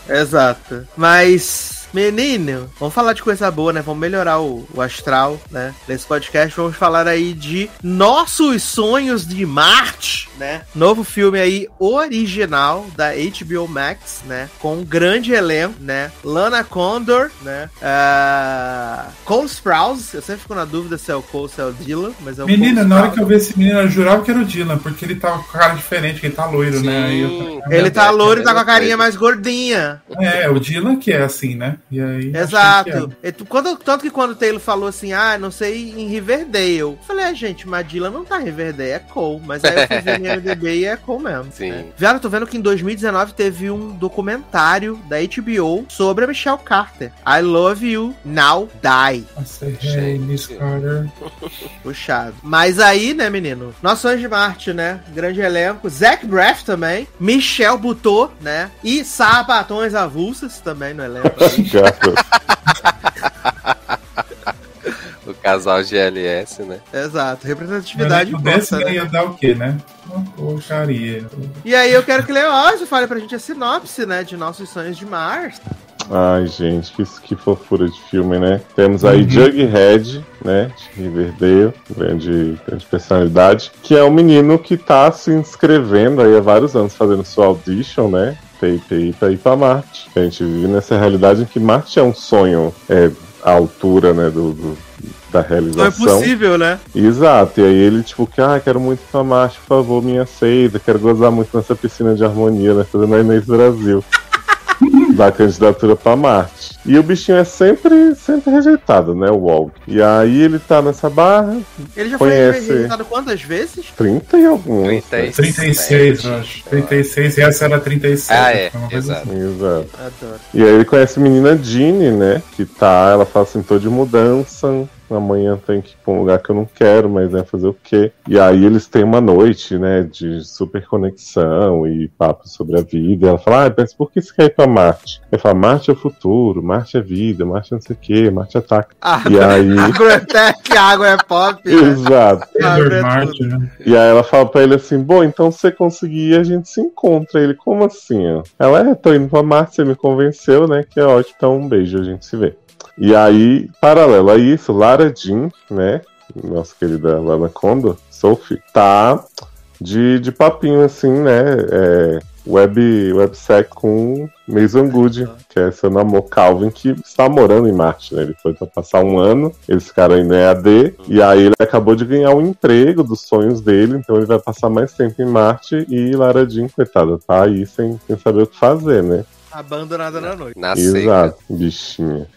Exato. Mas, menino, vamos falar de coisa boa, né? Vamos melhorar o, o astral, né? Nesse podcast, vamos falar aí de Nossos Sonhos de Marte, né? Novo filme aí original da HBO Max, né? Com um grande elenco, né? Lana Condor, né? Uh, Cole Sprouse, eu sempre fico na dúvida se é o Cole ou se é o Dylan, mas é o Menina, Cole na hora que eu vi esse menino, eu jurava que era o Dylan, porque ele tava com cara diferente, que ele tá loiro, né? Aí eu- Sim. Ele tá É, loiro e tá com a é, carinha é. mais gordinha. É, o Dylan que é assim, né? E aí. Exato. E tu- Quando, tanto que quando o Taylor falou assim, ah, não sei em Riverdale. Eu falei, ah, gente, Madila não tá em Riverdale, é Cole. Mas aí eu fui ver no IMDB e é Cole mesmo. Sim. né? Viado, eu tô vendo que em 2019 teve um documentário da HBO sobre a Michelle Carter. I Love You, Now Die. hey, Miss Carter. Puxado. Mas aí, né, menino? Nosso Anjo de Marte, né? Grande elenco. Zac Braff também. Michelle Butot, né? E sapatões avulsas também no elenco. Gato. O casal GLS, né? Exato. Representatividade daí né? ia dar o quê, né? Uma porcaria. E aí eu quero que Leózio fale pra gente a sinopse, né, de Nossos Sonhos de Mars. Ai, gente, que, que fofura de filme, né? Temos aí Uhum. Jughead, né? De Riverdale, grande, grande personalidade, que é um menino que tá se inscrevendo aí há vários anos fazendo sua audition, né? PIPI pra ir pra Marte. A gente vive nessa realidade em que Marte é um sonho é, à altura, né? Do, do- da Não é realização. possível, né? Exato, e aí ele, tipo, que, ah, quero muito ir pra Marte, por favor, me aceita, quero gozar muito nessa piscina de harmonia, né? Fazendo a Inês Brasil. da candidatura pra Marte. E o bichinho é sempre, sempre rejeitado, né? O Wog. E aí ele tá nessa barra, Ele já Conhece. foi rejeitado quantas vezes? 30 e alguns. né? 36. 36, eu acho. 36 e essa era 37. Ah, é. uma coisa Exato. Exato. Adoro. E aí ele conhece a menina Jeannie, né? Que tá, ela fala assim, tô de mudança. Amanhã tem que ir pra um lugar que eu não quero, mas é fazer o quê? E aí eles têm uma noite, né, de super conexão e papo sobre a vida. E ela fala, ah, mas por que você quer ir pra Marte? Ele fala, Marte é o futuro, Marte é vida, Marte não sei o que, Marte ataca. Agro, E aí- Agrotech, água é pop. né? Exato. É tudo. né? E aí ela fala pra ele assim, bom, então se você conseguir, a gente se encontra. Ele, como assim? ó? Ela, é, tô indo pra Marte, você me convenceu, né? Que é ótimo, então um beijo, a gente se vê. E aí, paralelo a isso, Lara Jean, né? Nossa querida Lana Condor, Sophie, tá de, de papinho assim, né? É, web, websec com Mason Good, que é seu namoro Calvin, que está morando em Marte, né? Ele foi pra passar um ano, eles ficaram ainda em AD, e aí ele acabou de ganhar um emprego dos sonhos dele, então ele vai passar mais tempo em Marte, e Lara Jean, coitada, tá aí sem, sem saber o que fazer, né? Abandonada na noite. Na seca. Exato, bichinha.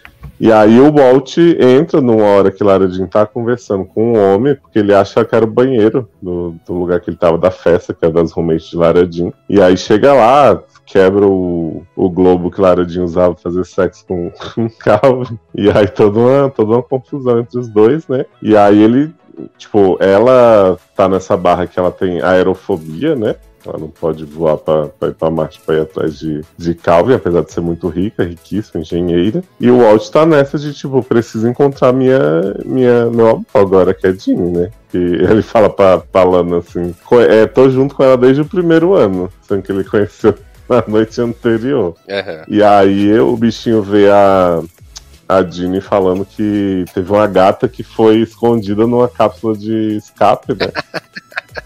E aí o Walt entra numa hora que Lara Jean tá conversando com um homem, porque ele acha que era o banheiro do, do lugar que ele tava da festa, que era das roommates de Lara Jean. E aí chega lá, quebra o, o globo que Lara Jean usava pra fazer sexo com, com Calvin. E aí toda uma, toda uma confusão entre os dois, né? E aí ele, tipo, ela tá nessa barra que ela tem aerofobia, né? Ela não pode voar pra, pra ir pra Marte pra ir atrás de, de Calvin, apesar de ser muito rica, riquíssima, engenheira. E o Walt tá nessa de, tipo, preciso encontrar minha, minha, meu amor agora, que é Jean, né? E ele fala pra, pra Lana assim: "Co- é, tô junto com ela desde o primeiro ano, sendo que ele conheceu na noite anterior. Aham. E aí o bichinho vê a, a Jeannie falando que teve uma gata que foi escondida numa cápsula de escape, né?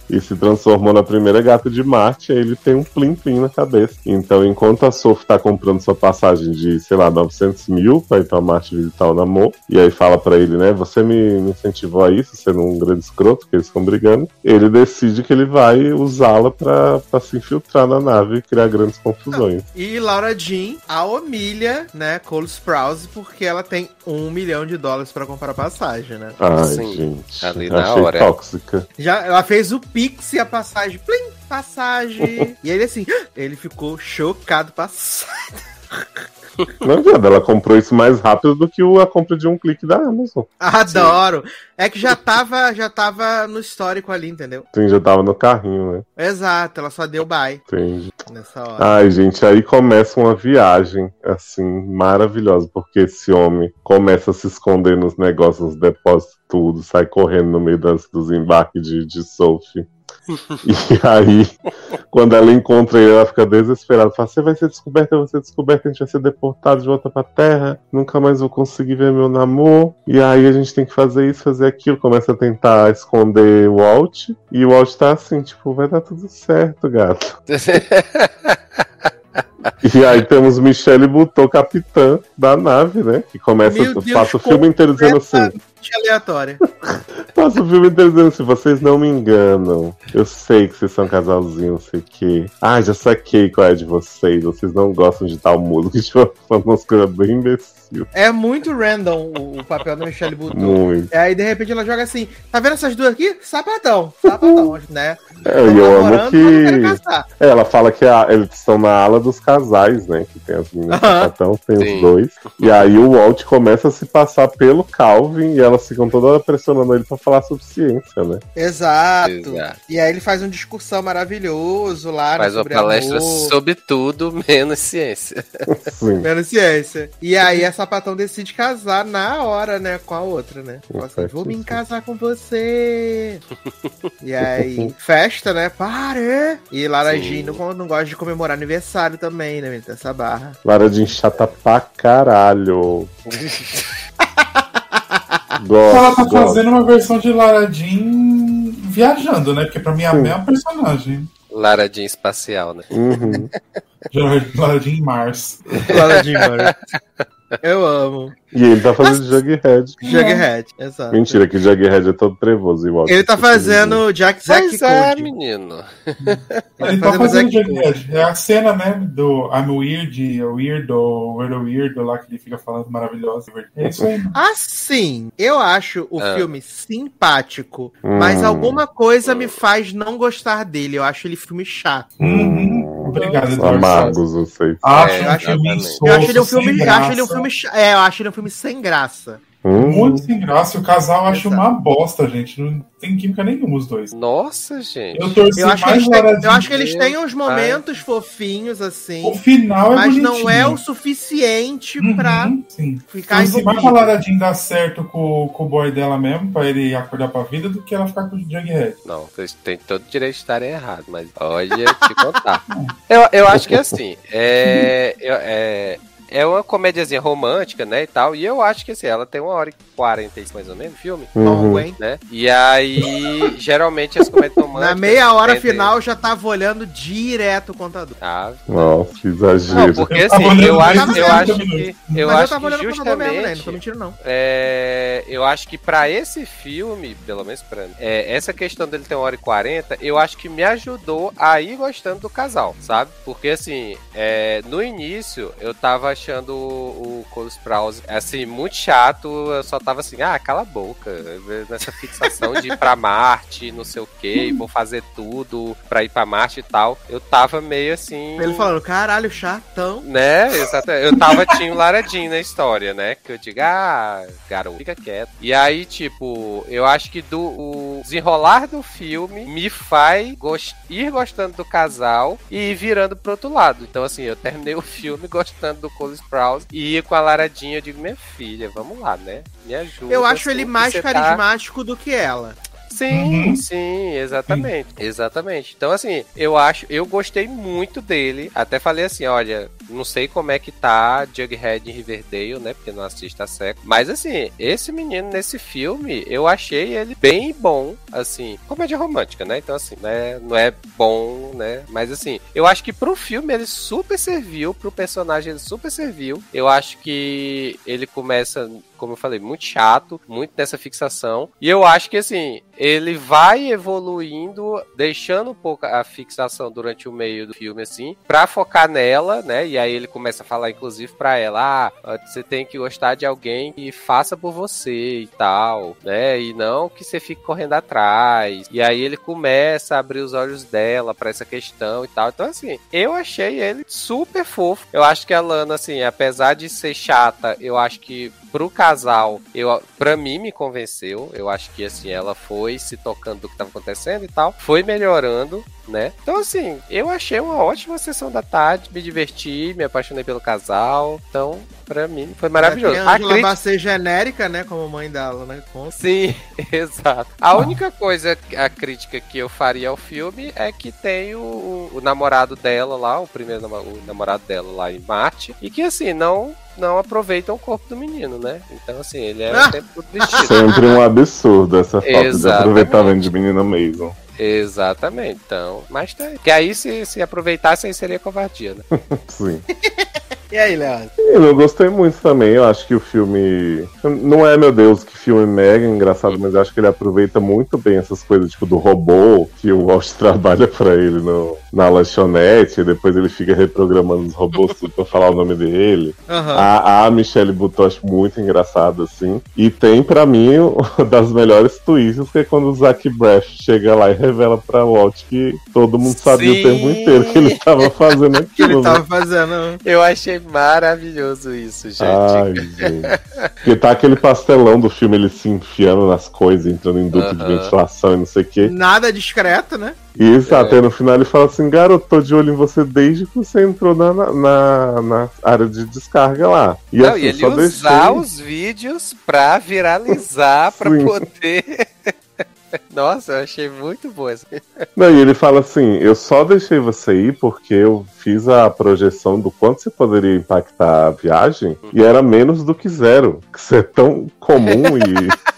E se transformou na primeira gata de Marte, aí ele tem um plim-plim na cabeça. Então, enquanto a Sophie tá comprando sua passagem de, sei lá, 900 mil pra ir pra Marte visitar o Namor, e aí fala pra ele, né, você me, me incentivou a isso, sendo um grande escroto, que eles ficam brigando, ele decide que ele vai usá-la pra, pra se infiltrar na nave e criar grandes confusões. E Laura Jean a humilha, né, Cole Sprouse, porque ela tem um milhão de dólares pra comprar passagem, né? Ai, Sim, gente. ali na achei hora. tóxica. Já, ela fez o Pix e a passagem. Plim, passagem. e ele assim, ele ficou chocado passado. Não, viado, ela comprou isso mais rápido do que a compra de um clique da Amazon. Adoro. É que já tava, já tava no histórico ali, entendeu? Sim, já tava no carrinho, né? Exato, ela só deu bye Entendi. nessa hora. Ai, gente, aí começa uma viagem, assim, maravilhosa, porque esse homem começa a se esconder nos negócios, nos depósitos, tudo, sai correndo no meio das, dos embarques de, de Sophie. E aí, quando ela encontra ele, ela fica desesperada. Fala: Você vai ser descoberta, eu vou ser descoberta, a gente vai ser deportado de volta pra terra. Nunca mais vou conseguir ver meu namoro. E aí a gente tem que fazer isso, fazer aquilo. Começa a tentar esconder o Walt. E o Walt tá assim: Tipo, vai dar tudo certo, gato. E aí temos Michelle Buteau, capitã da nave, né? Que começa, Meu Deus, passa o filme inteiro dizendo assim, aleatória. passa o filme inteiro dizendo assim, vocês não me enganam. Eu sei que vocês são um casalzinho, não sei o quê. Ah, já saquei qual é de vocês. Vocês não gostam de tal música. Tipo, falando umas coisas bem imbecil. É muito random o, o papel da Michelle Buteau. Muito. Aí de repente ela joga assim, tá vendo essas duas aqui? Sapatão, sapatão, né? É, e eu amo não quero que. É, ela fala que a- eles estão na ala dos casais, né? Que tem as meninas Aham. sapatão, tem Sim. os dois. E aí o Walt começa a se passar pelo Calvin e elas ficam toda pressionando ele pra falar sobre ciência, né? Exato. Exato. E aí ele faz um discursão maravilhoso lá né, Faz uma sobre palestra amor, sobre tudo, menos ciência. Sim. menos ciência. E aí a sapatão decide casar na hora, né, com a outra, né? Fala assim, vou me casar com você. e aí, festa, né? Pare! E Lara Sim. Jean não, não gosta de comemorar aniversário também, né? Essa barra. Lara de chata pra caralho. Ela Gosto, tá gosto. fazendo uma versão de Lara Jean viajando, né? Porque pra mim é a Sim. mesma personagem. Lara Jean espacial, né? Uhum. Já Lara Jean em Mars. Lara Jean, mano. Eu amo. E ele tá fazendo Jughead. Jughead, exato. Mentira, que Jughead é todo trevoso igual. Ele tá fazendo Jack Zack Pois é, Code. menino. Ele tá fazendo Jughead. É a cena, né? Do I'm Weird, Weirdo, Weirdo Weirdo lá que ele fica falando maravilhoso. É isso aí. Assim, eu acho o Ah. filme simpático, Hum. mas alguma coisa me faz não gostar dele. Eu acho ele filme chato. Uhum. Obrigado, Eduardo. Amargos vocês. Acho É, um filme. Eu acho ele um filme, acho ele um filme, é, eu acho ele um filme sem graça. Hum. Muito sem graça. O casal eu acho Exato. uma bosta, gente. Não tem química nenhuma os dois. Nossa, gente. Eu torci Eu acho, que mais eles têm, Laradinho. eu acho que eles têm uns momentos fofinhos, assim. O final é Mas bonitinho. não é o suficiente Uhum, pra Sim. ficar mais pra envolvido. Laradinho dar certo com, com o boy dela mesmo, pra ele acordar pra vida, do que ela ficar com o Jughead. Não, vocês têm todo o direito de estarem errados, mas olha te contar. eu, eu acho que assim, é, eu- é, é uma comédiazinha romântica, né, e tal, e eu acho que assim, ela tem uma hora e quarenta mais ou menos, o filme, Uhum. Hein? né, e aí, geralmente as comédias românticas... Na meia hora final eu já tava olhando direto o contador. Ah, Nossa, que não, exagero. porque Eu tava assim, olhando eu acho, eu acho 30 que... Eu Mas acho eu tava que olhando o contador mesmo, né? Não tô justamente... mentindo, não. É, eu acho que pra esse filme, pelo menos pra mim, é, essa questão dele ter uma hora e quarenta, eu acho que me ajudou a ir gostando do casal, sabe? Porque assim, é, no início eu tava achando o, o Cole Sprouse assim muito chato. Eu só tava assim, ah, cala a boca, nessa fixação de ir pra Marte, não sei o que, vou fazer tudo pra ir pra Marte e tal. Eu tava meio assim. Ele falando, caralho, chatão. Né, exatamente. Eu tava tinha o Laradinho na história, né? Que eu digo, ah, garoto, fica quieto. E aí, tipo, eu acho que do o desenrolar do filme me faz gos- ir gostando do casal e ir virando pro outro lado. Então, assim, eu terminei o filme gostando do Cole Sprouse e com a Laradinha, eu digo, minha filha, vamos lá, né? Me ajuda. Eu acho assim, ele que mais tá- carismático do que ela. Sim, Uhum. sim, exatamente. Exatamente. Então, assim, eu acho, eu gostei muito dele. Até falei assim: olha, não sei como é que tá Jughead em Riverdale, né? Porque não assisto a seco. Mas, assim, esse menino nesse filme, eu achei ele bem bom. Assim, comédia romântica, né? Então, assim, né? Não é bom, né? Mas, assim, eu acho que pro filme ele super serviu, pro personagem ele super serviu. Eu acho que ele começa como eu falei, muito chato, muito nessa fixação. E eu acho que assim, ele vai evoluindo, deixando um pouco a fixação durante o meio do filme, assim, pra focar nela, né? E aí ele começa a falar, inclusive, pra ela: ah, você tem que gostar de alguém que faça por você e tal, né? E não que você fique correndo atrás. E aí ele começa a abrir os olhos dela pra essa questão e tal. Então, assim, eu achei ele super fofo. Eu acho que a Lana, assim, apesar de ser chata, eu acho que pro casal, eu, pra mim me convenceu. Eu acho que assim, ela foi se tocando do que tava acontecendo e tal. Foi melhorando, né? Então, assim, eu achei uma ótima sessão da tarde, me diverti, me apaixonei pelo casal. Então, pra mim, foi maravilhoso. Tem A Angela crítica- Bassett genérica, né? Como mãe dela, né? Conta. Sim, exato. A única coisa, a crítica que eu faria ao filme é que tem o, o- namorado dela lá, o primeiro namorado dela lá em Marte, e que assim, não não aproveitam o corpo do menino, né? Então, assim, ele é Ah! o tempo todo vestido. Sempre um absurdo essa falta de Exatamente. aproveitamento de menina mesmo. Exatamente. Então, mas tá aí. Que aí, se, se aproveitasse, aí seria covardia, né? Sim. E aí, Léo? Eu gostei muito também. Eu acho que o filme. Não é, meu Deus, que filme mega engraçado, mas eu acho que ele aproveita muito bem essas coisas, tipo, do robô, que o Walt trabalha pra ele no, na lanchonete, e depois ele fica reprogramando os robôs tudo pra falar o nome dele. Aham. A, a Michelle Buteau acho muito engraçado, assim. E tem, pra mim, uma das melhores twists, que é quando o Zac Braff chega lá e revela pra Walt que todo mundo sabia Sim. o tempo inteiro que ele tava fazendo que ele aquilo. né? tava fazendo. Eu achei maravilhoso isso, gente. Ai, gente. Porque tá aquele pastelão do filme, ele se enfiando nas coisas, entrando em duto de Aham. ventilação e não sei o quê. Nada discreto, né? E isso, É. até no final ele fala assim, garoto, tô de olho em você desde que você entrou na, na, na- área de descarga lá. E Não, assim, e ele só usar deixei... os vídeos pra viralizar, pra poder. Nossa, eu achei muito boa essa. Não, e ele fala assim, eu só deixei você ir porque eu fiz a projeção do quanto você poderia impactar a viagem e era menos do que zero. Que isso é tão comum e...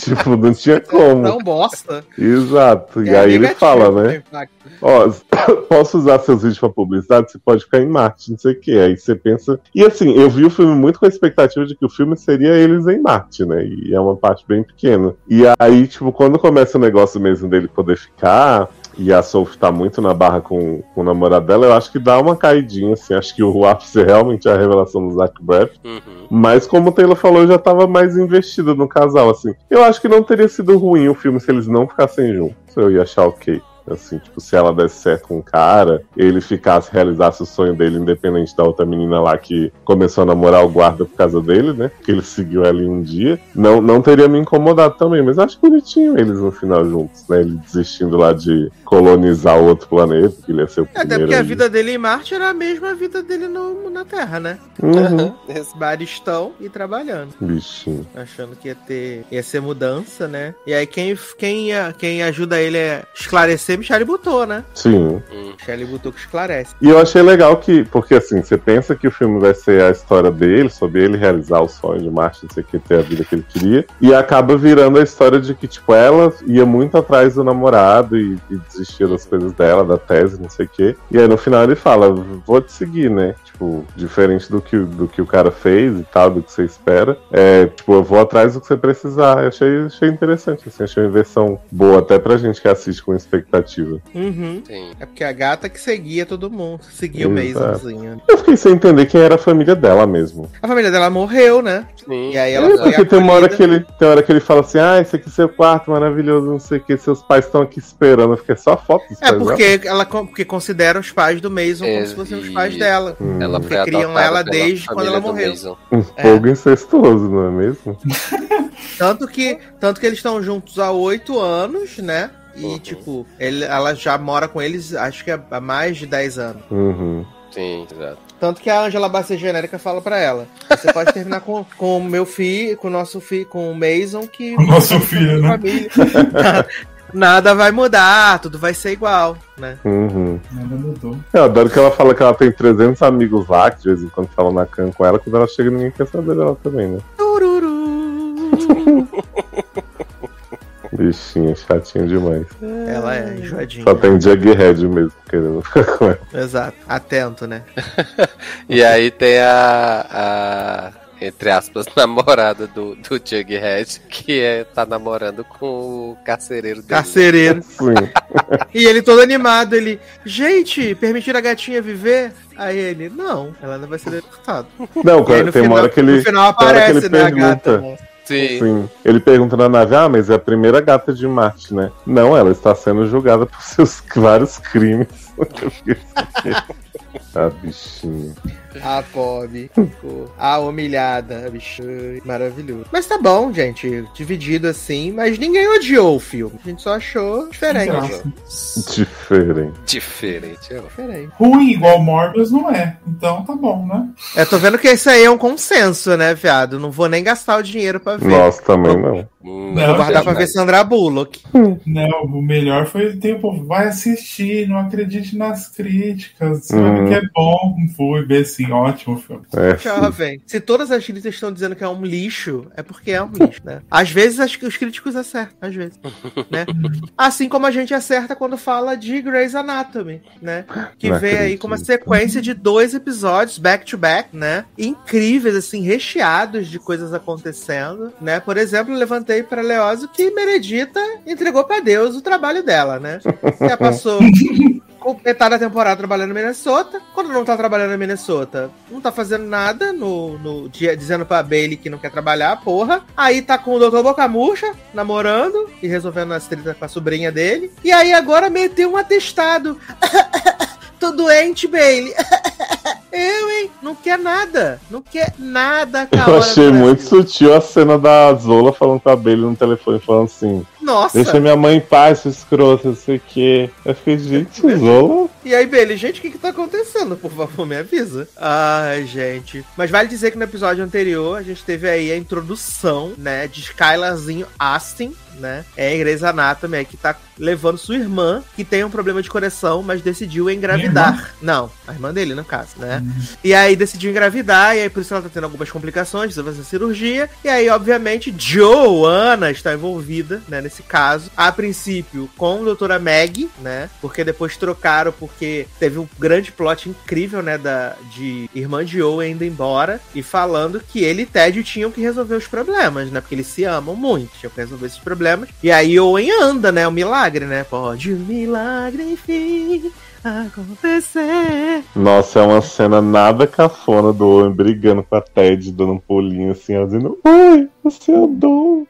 Tipo, não tinha como. Não bosta. Exato. E É aí ele fala, né? impacto. Ó, posso usar seus vídeos pra publicidade? Você pode ficar em Marte, não sei o que. Aí você pensa. E assim, eu vi o filme muito com a expectativa de que o filme seria eles em Marte, né? E é uma parte bem pequena. E aí, tipo, quando começa o negócio mesmo dele poder ficar. E a Sophie tá muito na barra com, com o namorado dela, eu acho que dá uma caidinha, assim. Acho que o ápice realmente é a revelação do Zach Braff. Uhum. Mas como o Taylor falou, eu já tava mais investido no casal, assim. Eu acho que não teria sido ruim o filme se eles não ficassem juntos. Eu ia achar ok. Assim, tipo, se ela desse certo com o cara, ele ficasse, realizasse o sonho dele, independente da outra menina lá que começou a namorar o guarda por causa dele, né? Que ele seguiu ela em um dia. Não, não teria me incomodado também, mas acho bonitinho eles no final juntos, né? Ele desistindo lá de colonizar outro planeta, que ele ia ser o Até primeiro. porque a ali. vida dele em Marte era a mesma vida dele no- na Terra, né? Uhum. Baristão e trabalhando. Bichinho. Achando que ia ter. ia ser mudança, né? E aí quem, quem, quem ajuda ele a esclarecer, Michele Butou, né? Sim. Hum. Michele que esclarece. E eu achei legal que, porque assim, você pensa que o filme vai ser a história dele, sobre ele realizar o sonho de Marte, não sei o que, ter a vida que ele queria, e acaba virando a história de que, tipo, ela ia muito atrás do namorado e, e desistia das coisas dela, da tese, não sei o que. E aí no final ele fala, vou te seguir, né? Tipo, diferente do que, do que o cara fez e tal, do que você espera. É, tipo, eu vou atrás do que você precisar. Eu achei, achei interessante, assim, achei uma inversão boa até pra gente que assiste com expectativa. Uhum. Sim. É porque a gata que seguia todo mundo. Seguia o Exato. Masonzinho. Eu fiquei sem entender quem era a família dela mesmo. A família dela morreu, né? Sim. E aí ela É, foi porque tem uma hora que ele tem uma hora que ele fala assim, ah, esse aqui é seu quarto maravilhoso, não sei o que, seus pais estão aqui esperando, fica só foto dos É pais porque ela con- porque considera os pais do Mason como se fossem os pais dela. dela. Hum, Ela Porque criam ela desde quando ela morreu. Mason. um é. fogo incestuoso, não é mesmo? Tanto que, tanto que eles estão juntos há oito anos, né? E, Uhum. tipo, ele, ela já mora com eles, acho que há mais de 10 anos. Uhum. Sim, exato. Tanto que a Angela Bassett genérica fala pra ela: Você pode terminar com com o meu filho, com o nosso filho, com o Mason, que. O nosso filho, né? família. Nada vai mudar, tudo vai ser igual, né? Uhum. Nada mudou. Eu adoro que ela fala que ela tem 300 amigos lá, que de vez em quando falam na can com ela, quando ela chega ninguém quer saber dela também, né? Tururu. Bichinha, chatinho demais. Ela é enjoadinha. Só tem Jughead mesmo querendo ficar com ela. Exato. Atento, né? E aí tem a, a, entre aspas, namorada do, do Jughead, que é, tá namorando com o carcereiro dele. Carcereiro. Sim. E ele todo animado, ele. Gente, permitir a gatinha viver? Aí ele, não, ela não vai ser deputado. Não, E aí, no tem uma final, hora que ele. no final aparece, ele né, a pergunta. gata. né? Sim. Sim. Ele pergunta na nave, ah, mas é a primeira gata de Marte, né? Não, ela está sendo julgada por seus vários crimes. A bichinha. A pobre. A humilhada, a bicho. Maravilhoso. Mas tá bom, gente. Dividido assim, mas ninguém odiou o filme. A gente só achou diferente. Diferente. Diferente. ó. Diferente. Ruim igual Morbius não é. Então tá bom, né? Eu tô vendo que esse aí é um consenso, né, viado? Não vou nem gastar o dinheiro pra ver. Nós também não. Hum, Não, Vou guardar pra ver Sandra Bullock. Não, o melhor foi o tempo. Vai assistir, não acredite nas críticas. Sabe Uhum. que é bom. Fui ver sim, ótimo filme. É. Jovem. Se todas as críticas estão dizendo que é um lixo, é porque é um lixo, né? Às vezes acho que os críticos acertam, às vezes. Né? Assim como a gente acerta quando fala de Grey's Anatomy, né? Que Não vem aí acredito. com uma sequência de dois episódios, back to back, né? Incríveis, assim, recheados de coisas acontecendo, né? Por exemplo, levantei para Leózio que Meredita entregou para Deus o trabalho dela, né? Já passou metade da temporada trabalhando em Minnesota. Quando não tá trabalhando em Minnesota, não tá fazendo nada no, no dia, dizendo pra Bailey que não quer trabalhar, porra. Aí tá com o Dr. Boca Murcha, namorando e resolvendo as tretas com a sobrinha dele. E aí agora meteu um atestado. Tô doente, Bailey. Eu, hein? Não quer nada. Não quer nada com a Eu achei muito sutil a cena da Zola falando com a Bailey no telefone, falando assim: Nossa. Deixa minha mãe em paz, escroto, não sei o quê. Eu fiquei, gente, Zola. E aí, Bailey, gente, o que que tá acontecendo? Por favor, me avisa. Ai, gente. Mas vale dizer que no episódio anterior a gente teve aí a introdução, né, de Skylarzinho Astin, né? É a Grey's Anatomy aí, que tá levando sua irmã, que tem um problema de coração, mas decidiu engravidar. Não, a irmã dele, no caso, né? E aí decidiu engravidar, e aí por isso ela tá tendo algumas complicações, precisa fazer cirurgia. E aí, obviamente, Joanna está envolvida, né, nesse caso. A princípio, com a doutora Meg, né? Porque depois trocaram, porque teve um grande plot incrível, né, da, de irmã de Joe indo embora e falando que ele e Ted tinham que resolver os problemas, né? Porque eles se amam muito, tinham que resolver esses problemas. E aí Owen anda, né? O milagre, né? Pode o milagre, enfim, acontecer. Nossa, é uma cena nada cafona do Owen brigando com a Ted, dando um pulinho assim, ela dizendo: Oi, você andou.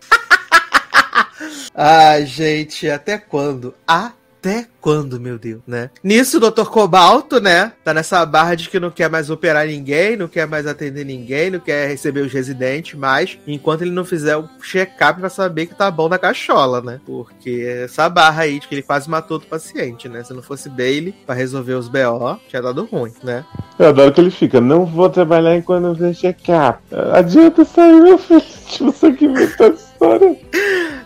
Ai, gente, até quando? Até quando, meu Deus, né? Nisso, o Dr. Cobalto, né? Tá nessa barra de que não quer mais operar ninguém, não quer mais atender ninguém, não quer receber os residentes mais, enquanto ele não fizer o check-up pra saber que tá bom na cachola, né? Porque essa barra aí de que ele quase matou o paciente, né? Se não fosse Bailey pra resolver os BO, tinha dado ruim, né? Eu adoro que ele fica, não vou trabalhar enquanto não fizer check-up. Adianta sair, meu filho. Você que inventou essa história.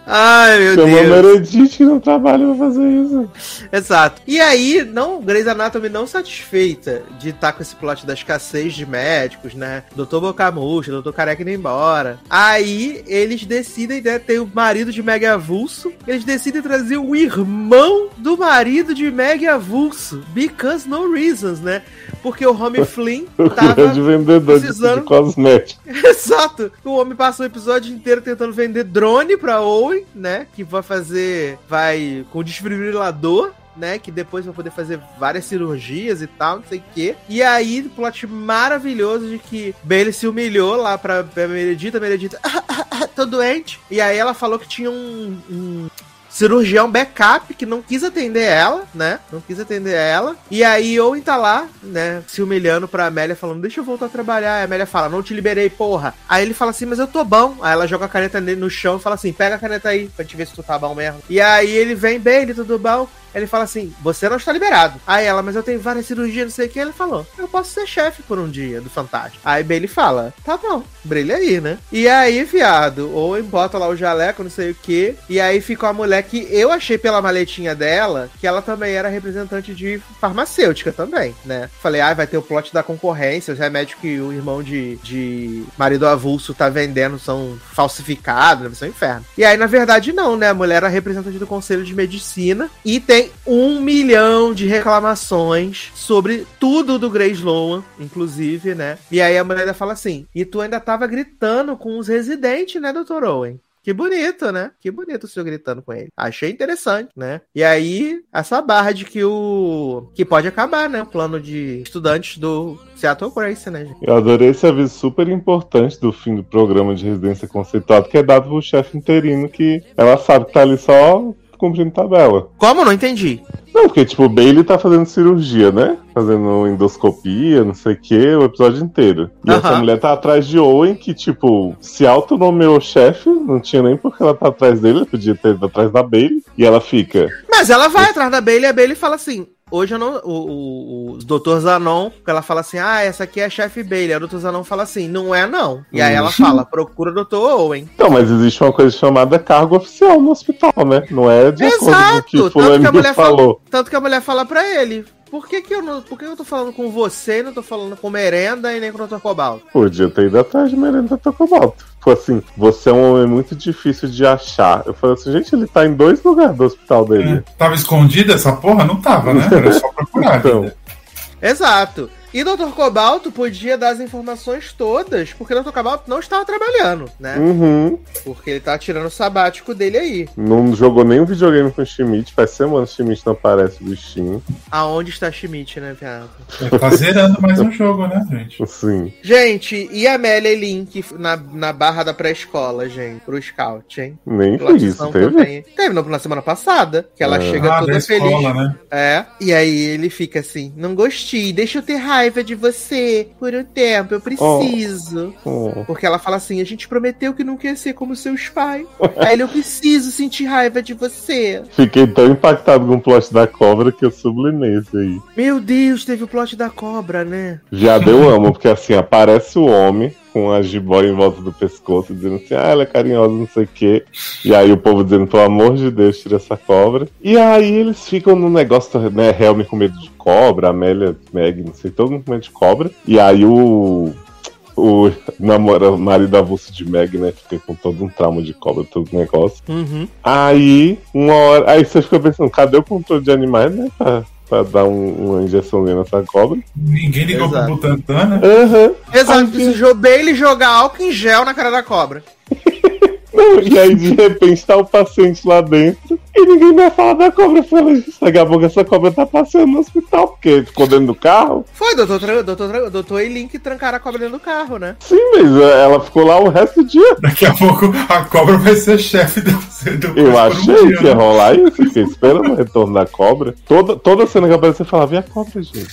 Ai, meu Chama Deus. Meredith que não trabalha pra fazer isso. Exato. E aí, não, Grey's Anatomy não satisfeita de estar com esse plot da escassez de médicos, né? Doutor Boca Murcha, Doutor Careca indo embora. Aí, eles decidem, né, ter o marido de Meg Avulso, eles decidem trazer o irmão do marido de Meg Avulso. Because no reasons, né? Porque o Homem Flynn tava grande vendedor de, precisando- de cosméticos. Exato. O homem passou o episódio inteiro tentando vender drone pra Owen, né? Que vai fazer. Vai com desfibrilador. Né, que depois vai poder fazer várias cirurgias e tal, não sei o quê. E aí, plot maravilhoso de que Bailey se humilhou lá pra, pra Meredita. Meredita, tô doente. E aí ela falou que tinha um- um cirurgião backup que não quis atender ela, né? Não quis atender ela. E aí Owen tá lá, né? Se humilhando pra Amélia, falando, deixa eu voltar a trabalhar. Aí a Amélia fala, não te liberei, porra. Aí ele fala assim, mas eu tô bom. Aí ela joga a caneta no chão e fala assim, pega a caneta aí, pra gente ver se tu tá bom mesmo. E aí ele vem, Bailey, tudo bom? Ele fala assim, você não está liberado. Aí ela, mas eu tenho várias cirurgias, não sei o que. Ele falou, eu posso ser chefe por um dia do Fantástico. Aí Bailey fala, tá bom, brilha aí, né? E aí, viado, Owen bota lá o jaleco, não sei o que. E aí fica uma mulher que eu achei pela maletinha dela que ela também era representante de farmacêutica também, né? Falei, ah, vai ter o plot da concorrência, os remédios que o irmão de, de marido avulso tá vendendo são falsificados, deve ser um inferno. E aí, na verdade, não, né? A mulher era representante do Conselho de Medicina e tem um milhão de reclamações sobre tudo do Grey Sloan, inclusive, né? E aí a mulher fala assim: e tu ainda tava gritando com os residentes, né, Dr. Owen? Que bonito, né? Que bonito o senhor gritando com ele. Achei interessante, né? E aí, essa barra de que o. que pode acabar, né? O plano de estudantes do Seattle Grace, né, gente? Eu adorei esse aviso super importante do fim do programa de residência conceituado, que é dado pro chefe interino que ela sabe que tá ali só cumprindo tabela. Como? Não entendi. Não, porque, tipo, o Bailey tá fazendo cirurgia, né? Fazendo endoscopia, não sei o que, o episódio inteiro. E Aham. essa mulher tá atrás de Owen, que, tipo, se autonomeou chefe, não tinha nem porque ela tá atrás dele, ela podia ter ido atrás da Bailey. E ela fica, Mas ela vai atrás da Bailey e a Bailey fala assim. Hoje eu não. O, o, o Dr. Zanon, ela fala assim: ah, essa aqui é a chefe Bailey. O Dr. Zanon fala assim: não é não. E aí ela fala: procura o Dr. Owen. Então, mas existe uma coisa chamada cargo oficial no hospital, né? Não é de acordo com o Exato, que tanto que a fulano mulher falou. falou. Tanto que a mulher fala pra ele. Por que, que eu não. Por que eu tô falando com você e não tô falando com merenda e nem com o Dr. Cobalto? Podia ter ido atrás de Merenda Tocobalto. Foi assim, você é um homem muito difícil de achar. Eu falei assim, gente, ele tá em dois lugares do hospital dele. É. Tava escondida essa porra? Não tava, né? Era só procurar. Então. Exato. E o Dr. Cobalto podia dar as informações todas, porque o Dr. Cobalto não estava trabalhando, né? Uhum. Porque ele tá tirando o sabático dele aí. Não jogou nenhum videogame com o Schmidt. Faz semanas que o Schmidt não aparece bichinho. Aonde está Schmidt, né, viado? Tá zerando mais um jogo, né, gente? Assim. Gente, e a Amélia Link na, na barra da pré-escola, gente, pro scout, hein? Nem foi isso, teve? também. Teve no- na semana passada, que ela É. chega Ah, toda da feliz. escola, né? É, e aí ele fica assim, não gostei, deixa eu ter raiva de você por um tempo, eu preciso. Oh. Porque ela fala assim, a gente prometeu que não quer ser como seus pais. aí ele, eu preciso sentir raiva de você. Fiquei tão impactado com o plot da cobra que eu sublimei isso aí. Meu Deus, teve o plot da cobra, né? Viado, eu amo, porque assim, aparece o homem com a jiboia em volta do pescoço, dizendo assim, ah, ela é carinhosa, não sei o quê. E aí o povo dizendo, pelo amor de Deus, tira essa cobra. E aí eles ficam no negócio, né, Helmy com medo de cobra, Amélia, Meg, não sei, todo mundo com medo de cobra. E aí o... O namora, o marido avulso de Meg, né? Fica com todo um trauma de cobra, todo o negócio. Uhum. Aí, uma hora. Aí você fica pensando, cadê o controle de animais, né? Pra, pra dar um- uma injeçãozinha nessa cobra. Ninguém ligou Exato. pro Butantan, né? Aham. Exato, precisou Bailey jogar álcool em gel na cara da cobra. Não, e aí de repente tá o paciente lá dentro e ninguém vai falar da cobra. Eu falei, daqui a pouco essa cobra tá passeando no hospital, porque ficou dentro do carro. Foi, doutor, doutor, doutor Elink trancaram a cobra dentro do carro, né? Sim, mas ela ficou lá o resto do dia. Daqui a pouco a cobra vai ser chefe da Eu achei que ia rolar isso, fiquei esperando o retorno da cobra. Toda, toda cena que apareceu, eu falava, e a cobra, gente?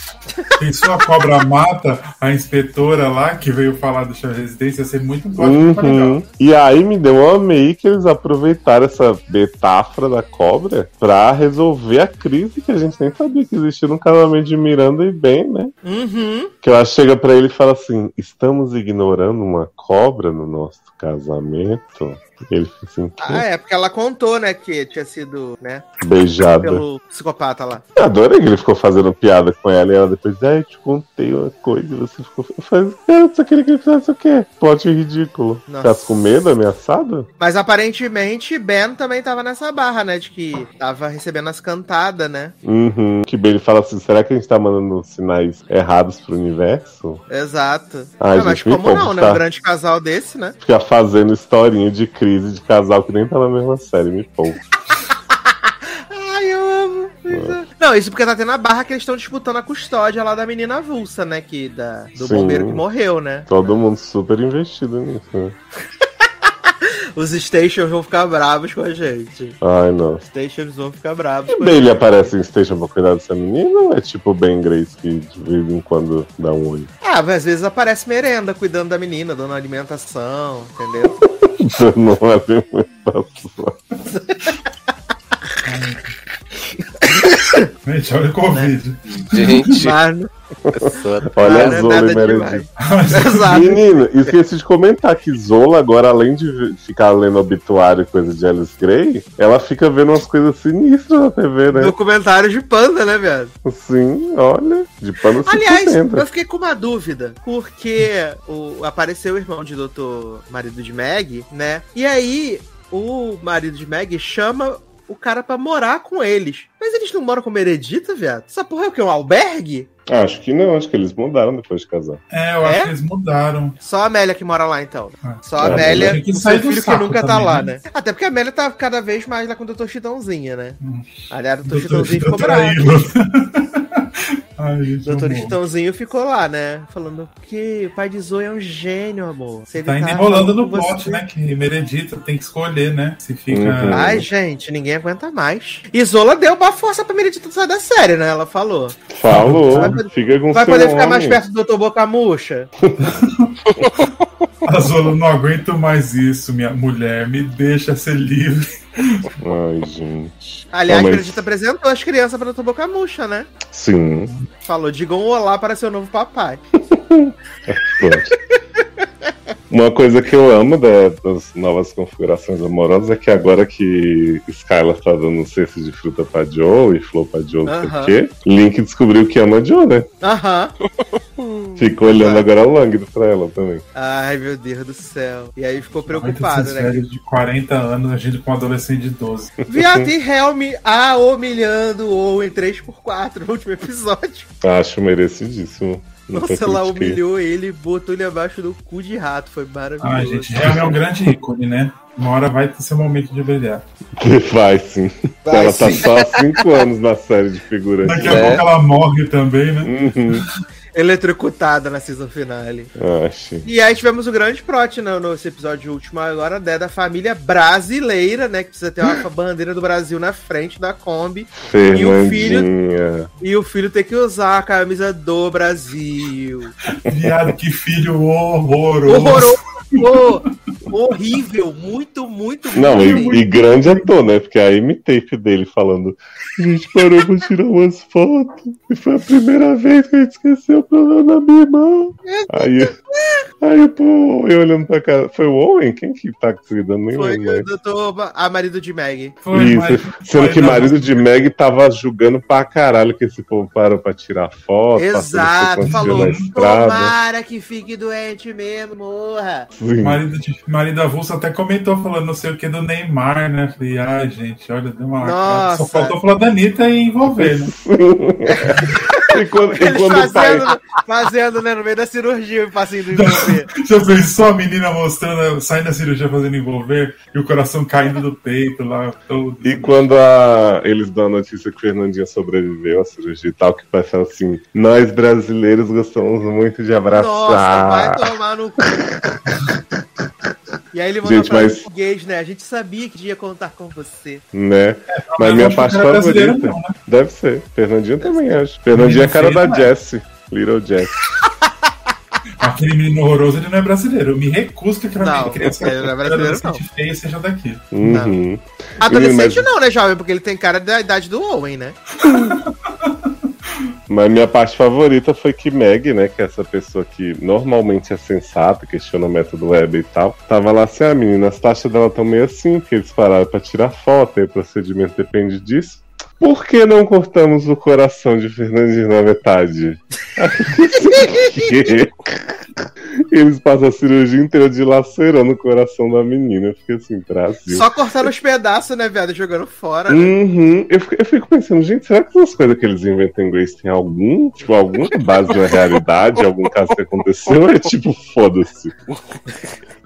Pensou a cobra mata a inspetora lá que veio falar do chá de residência, ia ser muito bom. Uhum. E aí me deu, eu amei que eles aproveitaram essa metáfora da cobra pra resolver a crise que a gente nem sabia que existia no casamento de Miranda e Ben, né? Uhum. Que ela chega pra ele e fala assim: estamos ignorando uma cobra no nosso casamento. Ele assim, "Quê? Ah, é, porque ela contou, né, que tinha sido, né, beijada. pelo psicopata lá. Eu adorei que ele ficou fazendo piada com ela e ela depois, ai, eu te contei uma coisa e você ficou. Faz, é, eu só queria que ele fizesse o quê? Plot ridículo. Nossa. Ficasse com medo, ameaçado? Mas aparentemente Ben também tava nessa barra, né, de que tava recebendo as cantadas, né? Uhum. Que ele fala assim: será que a gente tá mandando sinais errados pro universo? Exato. Ah, mas gente, me como não, né? tá? Um grande casal desse, né? Ficar fazendo historinha de de casal que nem tá na mesma série, me poupa. Ai, eu amo. Não, isso porque tá tendo a barra que eles estão disputando a custódia lá da menina avulsa, né? Que, da, do Sim. bombeiro que morreu, né? Todo mundo super investido nisso, né? Os stations vão ficar bravos com a gente. Ai, não. Os stations vão ficar bravos E bem, ele gente. aparece em Station pra cuidar dessa menina ou é tipo Ben Grace que de vez em quando dá um olho? Ah, mas às vezes aparece merenda, cuidando da menina, dando alimentação, entendeu? Não é alimentação. Gente, olha o Covid. Gente, pessoa Olha a Zola e Meredith. Menino, esqueci de comentar que Zola, agora, além de ficar lendo obituário e coisa de Alice Gray, ela fica vendo umas coisas sinistras na TV, né? Documentário de panda, né, viado? Sim, olha, de pano Aliás, eu fiquei com uma dúvida, porque o, apareceu o irmão de doutor marido de Meg, né? E aí, o marido de Meg chama o cara pra morar com eles. Mas eles não moram com Meredita, viado? Essa porra é o quê? Um albergue? Acho que não, acho que eles mudaram depois de casar. É, eu É? acho que eles mudaram. Só a Amélia que mora lá, então. Ah. Só a É, Amélia, que o seu filho que nunca tá também, lá, né? né? Até porque a Amélia tá cada vez mais lá com o Doutor Chitãozinho, né? Hum. Aliás, o Doutor Doutor Chitãozinho ficou bravo. Ai, gente, Doutor. Chitãozinho ficou lá, né? Falando que o pai de Zoe é um gênio, amor. Se ele Tá tá enrolando no você- né? Que Meredita tem que escolher, né? Se fica. Uhum. Ai, gente, ninguém aguenta mais. Isola deu uma força pra Meredita sair da série, né? Ela falou. Falou, Vai poder- fica com Vai seu poder ficar mais homem. perto do Dr. Boca Murcha? A Zola, não aguento mais isso, minha mulher. Me deixa ser livre. Ai, gente. Aliás, mas- Meredita apresentou as crianças pra Dr. Boca Murcha, né? Sim. Falou, digam um olá para seu novo papai. Uma coisa que eu amo da- das novas configurações amorosas é que agora que Skylar tá dando um cesto de fruta pra Joe e flor pra Joe, não sei Aham. o quê, Link descobriu que ama a Joe, né? Aham. Fica olhando Exato. agora o Langdo pra ela também. Ai, meu Deus do céu. E aí ficou preocupado, né? de 40 anos agindo com um adolescente de 12. Viado e Helm a humilhando ou em 3x4 no último episódio. Acho merecidíssimo. Nunca Nossa, ela critiquei. humilhou ele e botou ele abaixo do cu de rato. Foi maravilhoso. Ai, gente, realmente é um grande ícone, né? Uma hora vai ter seu momento de brilhar. Vai sim. Vai ela tá sim. só há cinco anos na série de figurante. Daqui a É. pouco ela morre também, né? Uhum. Eletrocutada na season finale. Acho. E aí tivemos o grande plot né, nesse episódio último agora, né, da família brasileira, né? Que precisa ter uma bandeira do Brasil na frente da Kombi. E o filho-. E o filho tem que usar a camisa do Brasil. Viado, que filho horroroso. Horroroso! Horrível, muito, muito Não, e, e grande ator, né? Porque a M-tape dele falando: A gente parou pra tirar umas fotos. E foi a primeira vez que a gente esqueceu o problema da minha irmã. Aí, aí pô, eu olhando pra cara. Foi o Owen? Quem que tá cuidando? Nem Foi lembro. o mais. doutor, a marido de Meg. Foi, Isso, mas- sendo que não- marido de Meg tava julgando pra caralho que esse povo parou pra tirar foto. Exato, falou. Tomara que fique doente mesmo, morra. Sim. Marido, de, marido avulso até comentou falando não sei o que do Neymar, né? Falei, ai, gente, olha, deu uma lacrada. Só Nossa. faltou falar da Anitta e envolver, né? e quando, e quando o pai. fazendo, fazendo, né, no meio da cirurgia, o passinho do envolver. Já pensou a menina mostrando, saindo da cirurgia fazendo envolver e o coração caindo do peito lá, todo. E quando a- eles dão a notícia que o Fernandinha sobreviveu à cirurgia e tal, que parece assim, nós brasileiros gostamos muito de Nossa, vai abraçar. tomar no cu. E aí ele mandou Gente, pra mas- português, né? A gente sabia que ia contar com você. Né? Mas mas minha parte não é favorita. não, né? Deve ser. Fernandinha também acho. Fernandinha é a cara da né? Jessie. Little Jessie. Aquele menino horroroso, ele não é brasileiro. Eu me recuso que aquela Não, criança ele não é brasileiro, adolescente feia seja daqui. Uhum. Adolescente Mas- não, né, jovem? Porque ele tem cara da idade do Owen, né? Mas minha parte favorita foi que Meg, né, que é essa pessoa que normalmente é sensata, questiona o método web e tal, tava lá assim, ah, menina, as taxas dela estão meio assim, porque eles pararam pra tirar foto, aí o procedimento depende disso. Por que não cortamos o coração de Fernandinho na metade? Eles passam a cirurgia inteira dilacerando o coração da menina. Eu fiquei assim, Brasil. Só cortando os pedaços, né, viado? Jogando fora. né? Uhum. Eu, fico, eu fico pensando, gente, será que essas coisas que eles inventam em Grace tem algum, tipo, alguma base uma realidade, algum caso que aconteceu? Ou é tipo, foda-se.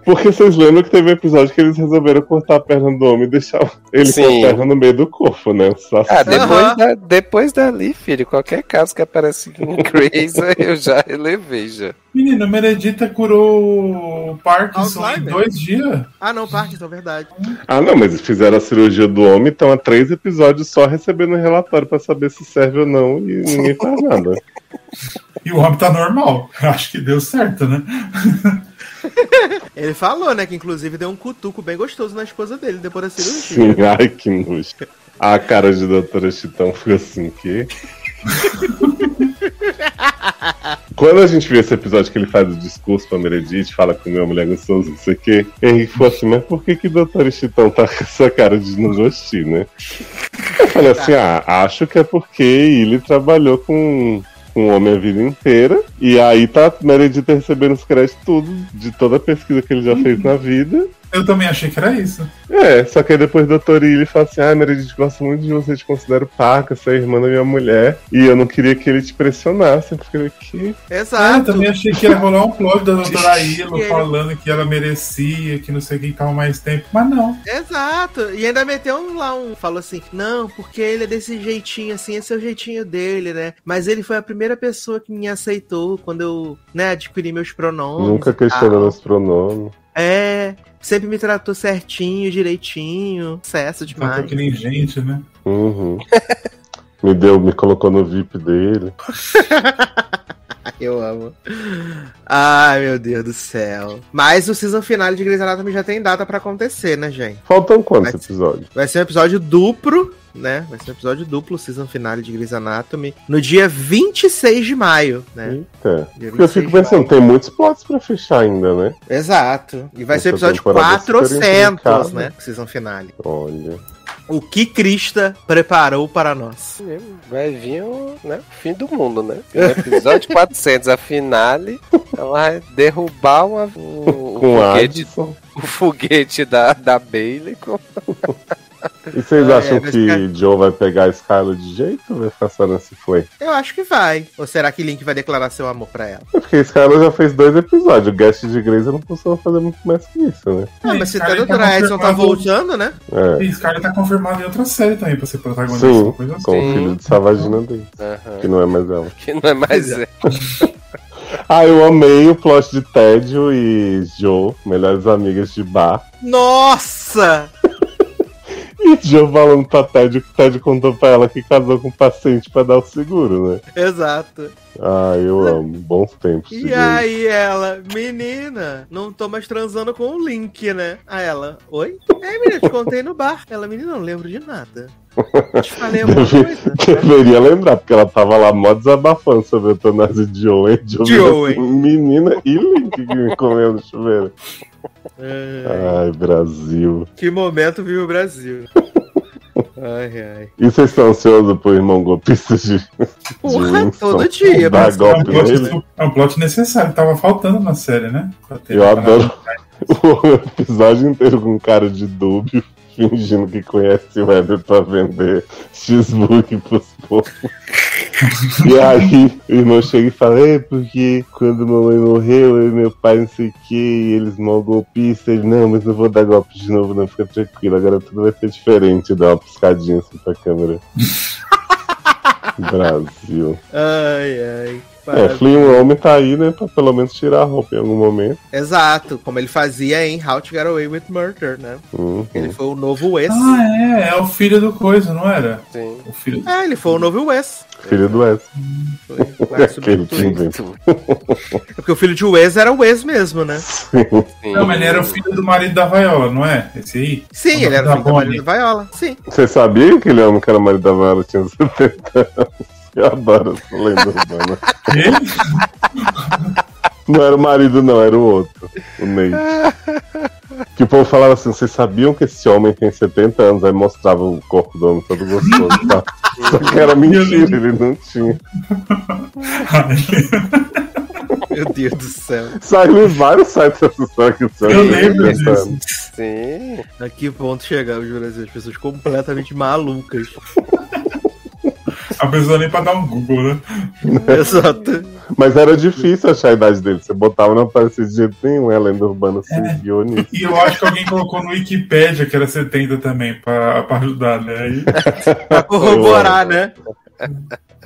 Porque vocês lembram que teve um episódio que eles resolveram cortar a perna do homem e deixar ele com Sim. a perna no meio do corpo, né? Só Ah, assim. depois, Aham. da, depois dali, filho, qualquer caso que aparece em Grace, eu já relevei já. Menino, Meredita curou o Parkinson em Alzheimer. dois dias. Ah, não, Parkinson, verdade. Ah, não, mas eles fizeram a cirurgia do homem, estão há três episódios só recebendo um relatório pra saber se serve ou não e ninguém faz nada. E o homem tá normal. Acho que deu certo, né? Ele falou, né, que inclusive deu um cutuco bem gostoso na esposa dele depois da cirurgia. Sim, ai que nojo. A cara de doutora Chitão foi assim, que. Quando a gente viu esse episódio que ele faz o discurso pra Meredith, fala com minha mulher gostosa, não sei o quê, Henrique falou assim, mas por que que doutora Chitão tá com essa cara de não gostar, né? Eu falei assim, ah, acho que é porque ele trabalhou com com homem a vida inteira, e aí tá Meredith recebendo os créditos tudo, de toda a pesquisa que ele já fez na vida, Eu também achei que era isso. é, só que aí depois o doutor Illy fala assim: Ah, Meredith, gosto muito de você, te considero parca, você é irmã da minha mulher. E eu não queria que ele te pressionasse. Eu falei, que. Ah, eu Exato. também achei que ia rolar um plot da doutora Ilo ele- falando que ela merecia, que não sei quem tava mais tempo. Mas não. Exato. E ainda meteu um, lá um. Falou assim: não, porque ele é desse jeitinho, assim, esse é o jeitinho dele, né? Mas ele foi a primeira pessoa que me aceitou quando eu, né, adquiri meus pronomes. Nunca questionou meus pronomes. É. Sempre me tratou certinho, direitinho. Sucesso Tratou demais. que nem gente, né? Uhum. me deu, me colocou no VIP dele. Eu amo. Ai, meu Deus do céu. Mas o season finale de Grey's Anatomy já tem data pra acontecer, né, gente? Faltam quantos Mas- episódios? Vai ser um episódio duplo, né? Vai ser um episódio duplo, season finale de Grey's Anatomy, no dia 26 de maio, né? Eita. Porque eu 26 fico pensando, tem muitos plots pra fechar ainda, né? Exato. E vai ser o Essa episódio temporada é super 400, intrincada. né? Season finale. Olha. O que Krista preparou para nós. Vai vir o né, o fim do mundo, né? No episódio 400, a finale, ela vai derrubar uma, o, o foguete, o foguete da, da Bailey. Com... E vocês É, acham vai que ficar- Joe vai pegar a Skylar de jeito ou vai ficar só nesse flay? Eu acho que vai. Ou será que Link vai declarar seu amor pra ela? É porque a Skylar já fez dois episódios. O Guest de Grey's não costuma fazer muito mais que isso, né? Ah, mas se doutora tá Edson tá voltando, né? É. E cara tá confirmado em outra série também pra ser protagonista. Sim, coisa assim. com o filho de Savagina dele, Aham. que não é mais ela. Que não é mais é. Ah, eu amei o plot de Tédio e Joe, melhores amigas de bar. Nossa! E Joe falando pra Tédio que Tédio contou pra ela que casou com o paciente pra dar o seguro, né? Exato. Ah, eu amo. Bons tempos. E Grey's. aí ela, menina, não tô mais transando com o Link, né? A ela, oi? É, menina, te contei no bar. Ela, menina, não lembro de nada. Eu te falei Deve- coisa. Deveria lembrar, porque ela tava lá mó desabafando sobre a eutanásia de Owen. De Owen. assim, menina e Link que me comeu no chuveiro. Ai, Ai, Brasil. que momento vive o Brasil. Ai, ai. E vocês estão ansiosos pro irmão golpista de, de Porra, Winston? todo dia, Dar mas- É um, golpe plot, é um plot necessário, tava faltando na série, né? Eu adoro o episódio inteiro com cara de dúbio, fingindo que conhece o Weber pra vender X-Book pros povos. E aí o irmão chega e fala, é porque quando mamãe morreu, eu e meu pai não sei o que, e eles mal golpistas, ele, não, mas não vou dar golpe de novo, não, fica tranquilo, agora tudo vai ser diferente, dá uma piscadinha assim pra câmera. Brasil. Ai, ai. É, Flynn Rome tá aí, né, pra pelo menos tirar a roupa em algum momento. Exato, como ele fazia em How to Get Away with Murder, né? Uhum. Ele foi o novo Wes. Ah, é, é o filho do coisa, não era? Sim. O filho do... É, ele foi o novo Wes. Filho do Wes. Foi o Wes Aquele pinguim. É porque o filho de Wes era o Wes mesmo, né? Sim. Não, mas ele era o filho do marido da Vaiola, não é? Esse aí? Sim, ele era o filho da Maria da Viola. Sim. Você sabia que ele homem que era marido da Viola tinha 70 anos? Eu adoro essa lenda urbana. Ele? Não era o marido, não, era o outro, o Ney. Que o povo falava assim: vocês sabiam que esse homem tem 70 anos? Aí mostrava o corpo do homem todo gostoso, tá? Só que era mentira, ele não tinha. Meu Deus do céu. Saiu em vários sites essa história que o seu Eu lembro 70 disso. Sim. A que ponto chegamos no Brasil? As pessoas completamente malucas. A pessoa nem pra dar um Google, né? Exato. Mas era difícil achar a idade dele. Você botava não aparecia de jeito nenhum, é a lenda urbana se guiou nisso. E eu acho que alguém colocou no Wikipedia que era 70 também, pra, pra ajudar, né? Aí, Pra corroborar, né?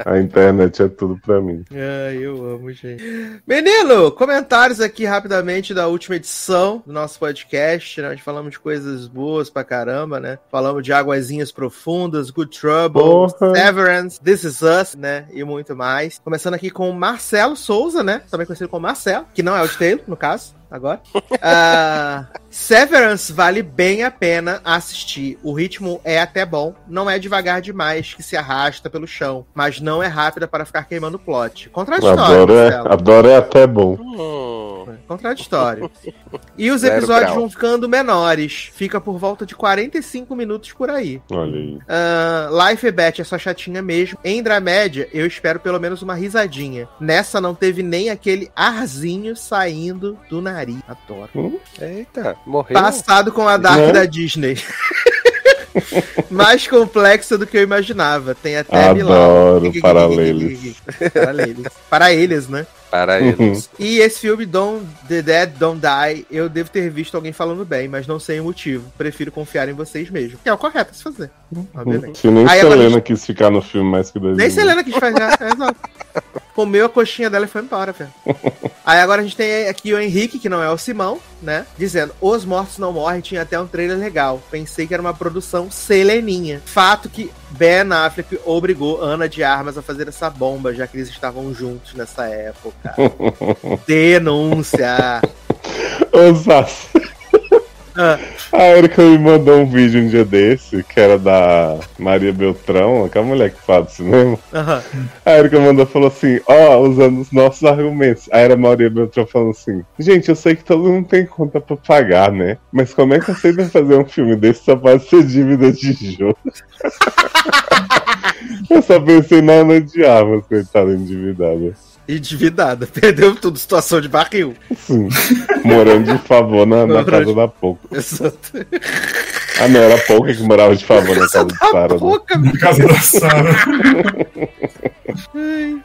A internet é tudo pra mim. Ai, eu amo, gente. Menino, comentários aqui rapidamente da última edição do nosso podcast, né? Onde falamos de coisas boas pra caramba, né? Falamos de Águazinhas Profundas, Good Trouble, Porra. Severance, This Is Us, né? E muito mais. Começando aqui com o Marcelo Souza, né? Também conhecido como Marcelo, que não é o de Taylor, no caso. Agora. Ah, Severance vale bem a pena assistir. O ritmo é até bom. Não é devagar demais que se arrasta pelo chão. Mas não é rápida para ficar queimando o plot. Contraditório. Adoro é, adoro é até bom. Hum. Contraditório. E os Zero episódios grau. vão ficando menores. Fica por volta de 45 minutos por aí. Olha aí. Uh, Life e Beth é só chatinha mesmo. Em Dramédia, eu espero pelo menos uma risadinha. Nessa não teve nem aquele arzinho saindo do nariz. Adoro. Eita, morreu. Passado com a Dark Né? da Disney. Mais complexa do que eu imaginava. Tem até Adoro Milão. paralelos. Paralelos. Para eles, né? Para eles. E esse filme, Don't, The Dead Don't Die, eu devo ter visto alguém falando bem, mas não sei o motivo. Prefiro confiar em vocês mesmo. Que é o correto a se fazer, obviamente. Se nem Aí Selena quis ficar no filme mais que dois Nem. Selena quis fazer, é, exato. Comeu a coxinha dela e foi embora, velho. Aí agora a gente tem aqui o Henrique, que não é o Simão, né? Dizendo, Os Mortos Não Morrem tinha até um trailer legal. Pensei que era uma produção seleninha. Fato que Ben Affleck obrigou Ana de Armas a fazer essa bomba, já que eles estavam juntos nessa época. Denúncia. Ah, a Erika me mandou um vídeo um dia desse, que era da Maria Beltrão, aquela mulher que fala do cinema. aham. A Erika mandou falou assim, ó, usando os nossos argumentos. Aí era a Maria Beltrão falando assim, gente, eu sei que todo mundo tem conta pra pagar, né? Mas como é que aceita fazer um filme desse só pode ser dívida de jogo? eu só pensei na Ana de Armas, coitada endividada. Endividada. Perdeu tudo, situação de barril. Sim, morando de favor na, na casa da Pouca. Exato. Ah, não, era a Pouca que morava de favor na casa de Sara. né? Pouca, na casa da Sarah.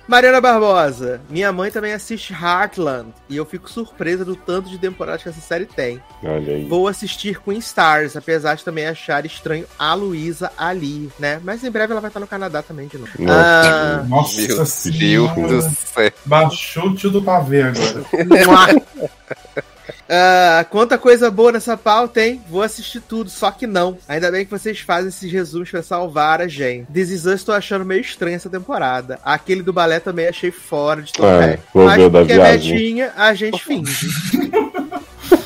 Mariana Barbosa, minha mãe também assiste Heartland e eu fico surpresa do tanto de temporadas que essa série tem. Olha aí. Vou assistir Queen Stars, apesar de também achar estranho a Luísa ali, né? Mas em breve ela vai estar no Canadá também de novo. Nossa. Ah, Nossa Meu Deus senhora. do céu. Baixou o tio do pavê agora. Ah, quanta coisa boa nessa pauta, hein? Vou assistir tudo, só que não. Ainda bem que vocês fazem esses resumos pra salvar a gente. This Is Us tô achando meio estranho essa temporada. Aquele do balé também achei fora de tom. É, É, vou Mas ver da porque é viagem. Betinha, a gente finge.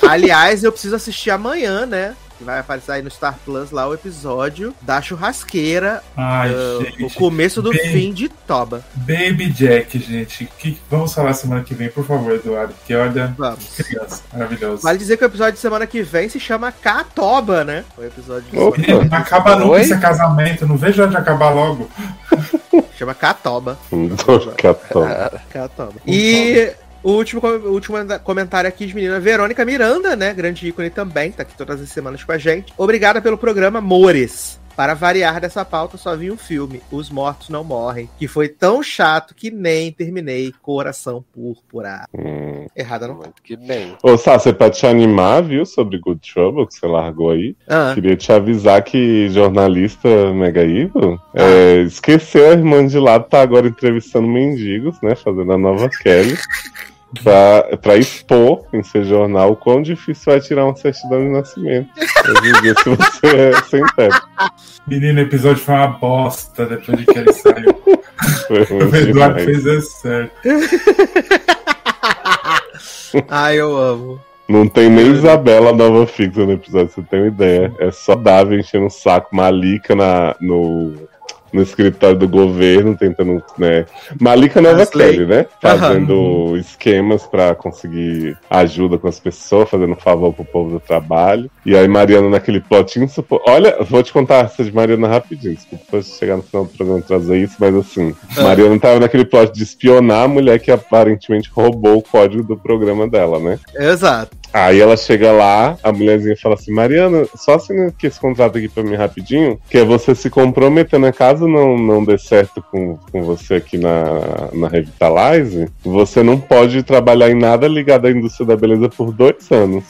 Aliás, eu preciso assistir amanhã, né? Que vai aparecer aí no Star Plus lá o episódio da churrasqueira, Ai, ah, gente. o começo do bem- fim de Toba. Baby Jack, gente. Que... Vamos falar semana que vem, por favor, Eduardo. Que olha, Vamos. criança, maravilhoso. Vale dizer que o episódio de semana que vem se chama Catoba, né? O episódio de Opa. semana acaba nunca Oi? esse casamento. Não vejo a hora de acabar logo. chama Catoba. Catão. Catoba. E o último, o último comentário aqui de menina Verônica Miranda, né? Grande ícone também, tá aqui todas as semanas com a gente. Obrigada pelo programa Mores. Para variar dessa pauta, só vi um filme, Os Mortos Não Morrem, que foi tão chato que nem terminei Coração Púrpura. Hum. Errada não. Muito que bem. Ô, Sá, você pra te animar, viu, sobre Good Trouble, que você largou aí, Ah, queria te avisar que jornalista Mega Evil Ah. é, esqueceu a irmã de lado, tá agora entrevistando mendigos, né, fazendo a nova Kelly, pra, pra expor em seu jornal o quão difícil é tirar uma certidão de nascimento. Hoje em dia, se você é sem teto. Menino, o episódio foi uma bosta depois de que ele saiu. Foi O Eduardo demais. fez é certo. Ai, eu amo. Não tem nem Isabela nova fixa no episódio, você tem uma ideia. É só Davi enchendo o saco, Malika na, no, no escritório do governo, tentando, né? Malika Nova. Kelly, né? Fazendo esquemas pra conseguir ajuda com as pessoas, fazendo favor pro povo do trabalho. E aí Mariana naquele plotinho. supo- Olha, vou te contar essa de Mariana rapidinho. Desculpa depois chegar no final do programa e trazer isso, mas assim, Ah. Mariana tava naquele plot de espionar a mulher que aparentemente roubou o código do programa dela, né? Exato. Aí ela chega lá, a mulherzinha fala assim: Mariana, só assina aqui esse contrato aqui pra mim rapidinho, que é você se comprometendo, né? caso não, não dê certo com, com você aqui na, na Revitalize, você não pode trabalhar em nada ligado à indústria da beleza por dois anos.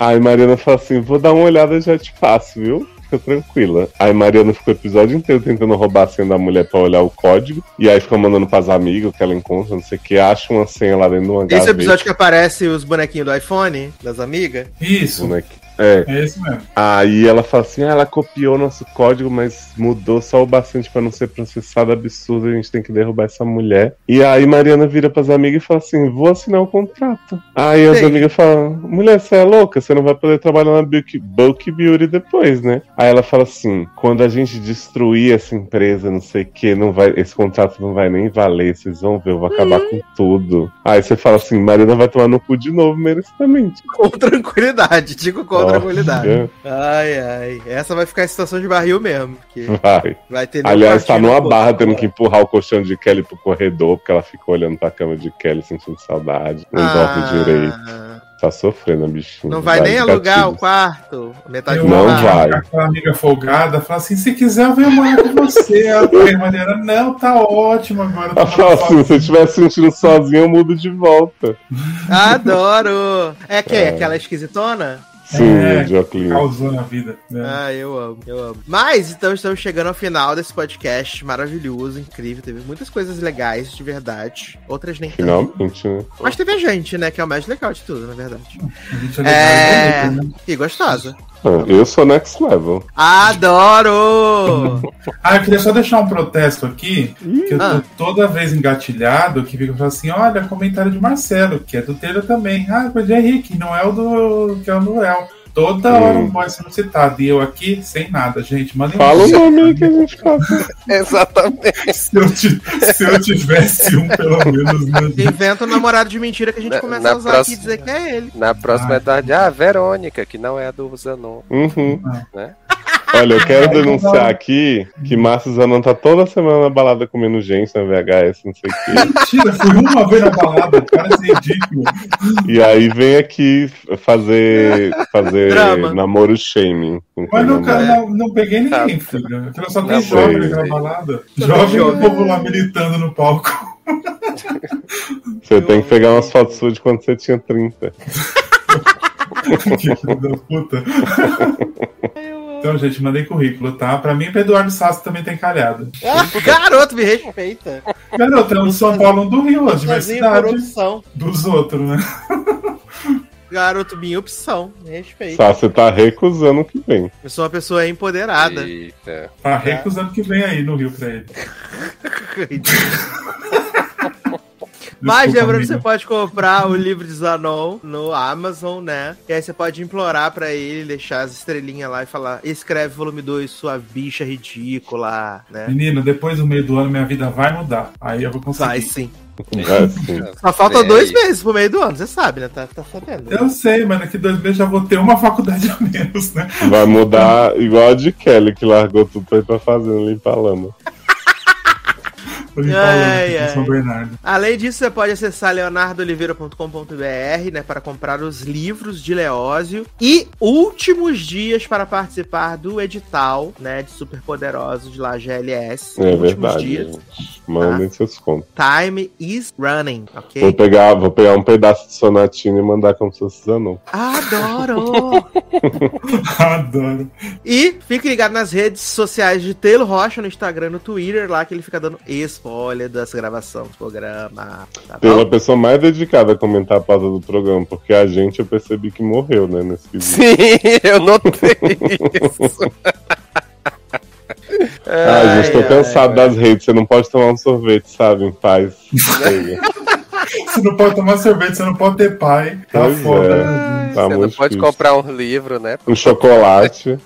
Aí Mariana fala assim: vou dar uma olhada e já te passo, viu? Fica tranquila. Aí Mariana ficou o episódio inteiro tentando roubar a senha da mulher pra olhar o código. E aí fica mandando pras amigas que ela encontra, não sei o que, acha uma senha lá dentro de uma Esse é o gaveta. episódio que aparece os bonequinhos do iPhone, das amigas? Isso, né? É, é esse mesmo. Aí ela fala assim: ah, ela copiou nosso código, mas mudou só o bastante pra não ser processado absurdo, a gente tem que derrubar essa mulher. E aí Mariana vira pras amigas e fala assim: vou assinar o contrato. Aí as amigas falam: mulher, você é louca, você não vai poder trabalhar na Bulk, Bulk Beauty depois, né? Aí ela fala assim: quando a gente destruir essa empresa, não sei o que, não vai, esse contrato não vai nem valer, vocês vão ver, eu vou acabar com tudo. Aí você fala assim: Mariana vai tomar no cu de novo, merecidamente. Com tranquilidade, digo com Ai, ai. Essa vai ficar em situação de barril mesmo. Porque Vai. vai ter Aliás, tá numa barra tendo que empurrar o colchão de Kelly pro corredor, porque ela fica olhando pra cama de Kelly sentindo saudade. Não dorme Ah, direito. Tá sofrendo, a bichinha. Não vai Dá nem alugar o quarto. Metade Eu do Não quarto. vai. Aquela amiga folgada fala assim: se quiser, eu venho morar com você. A Mariana, não, tá ótimo agora. Ela fala assim: se você sozinha." estiver se sentindo sozinho, eu mudo de volta. Adoro! É quem? É. Aquela esquisitona? Sim, É. Causou na vida. né? Ah, eu amo, eu amo. Mas então estamos chegando ao final desse podcast maravilhoso, incrível. Teve muitas coisas legais, de verdade. Outras nem tanto. Finalmente, né? Mas teve a gente, né? Que é o mais legal de tudo, na verdade. A gente é legal É. né? E gostosa. Ah, Eu sou next level. Adoro! Ah, eu queria só deixar um protesto aqui, que eu tô Ah. toda vez engatilhado, que fica falando assim, olha, comentário de Marcelo, que é do Taylor também. Ah, mas é Henrique, não é o do que é o do El. Toda Hum. hora um boy sendo citado. E eu aqui, sem nada, gente. Mandem um Fala o nome que a gente fala. Exatamente. Se eu, se eu tivesse um, pelo menos, né? Inventa um namorado de mentira que a gente Na- começa na a usar próxima- aqui e dizer que é ele. Na próxima Ah. é da ah, Verônica, que não é a do Zanon, Uhum. né? Olha, eu quero denunciar aqui que Márcio Zanon tá toda semana na balada comendo gente na VHS, não sei o quê. Mentira, fui uma vez na balada, parece ridículo. E aí vem aqui fazer, fazer Drama. namoro shaming. com Mas não é. não, não peguei ninguém, Ah, filho. Só tem jovem naquela balada. Jovem o povo lá militando no palco. Você tem que pegar umas fotos suas de quando você tinha 30. que filho da puta. Então, gente, mandei currículo, tá? Pra mim, pro Eduardo Sassi também tem calhado. Ah, garoto, me respeita. Garoto, é um de São Paulo, um do Rio, a diversidade opção. dos outros, né? Garoto, minha opção. Me respeita. Tá, você tá recusando o que vem. Eu sou uma pessoa empoderada. Eita. Tá recusando que vem aí no Rio pra ele. Mas lembrando que você pode comprar o livro de Zanon no Amazon, né? E aí você pode implorar pra ele, deixar as estrelinhas lá e falar: escreve volume 2, sua bicha ridícula, né? Menino, depois do meio do ano, minha vida vai mudar. Aí eu vou conseguir. Vai sim. É. Só falta Vem dois meses pro meio do ano, você sabe, né? Tá, tá sabendo. Eu sei, mas daqui dois meses já vou ter uma faculdade a menos, né? Vai mudar igual a de Kelly, que largou tudo pra ir pra fazenda limpar a lama. Ai, aqui ai. com São Bernardo. Além disso, você pode acessar leonardoliveira.com.br, né, para comprar os livros de Leózio e últimos dias para participar do edital, né, de Superpoderosos de lá GLS. É últimos verdade. dias. Mandem seus contos. Time is running, ok? Vou pegar, vou pegar um pedaço de sonatina e mandar como se fosse Zanon. Adoro! Adoro. e fique ligado nas redes sociais de Telo Rocha, no Instagram e no Twitter, lá que ele fica dando spoiler das gravações do programa. Tá Pela bom? pessoa mais dedicada a comentar a pauta do programa, porque a gente eu percebi que morreu, né, nesse vídeo. Sim, eu notei isso. Ah, gente, tô ai, cansado das redes. Você não pode tomar um sorvete, sabe? Em paz. Você não pode tomar sorvete, você não pode ter pai. Tá Pois foda. é. Tá Você não muito pode difícil. comprar um livro, né? Um chocolate.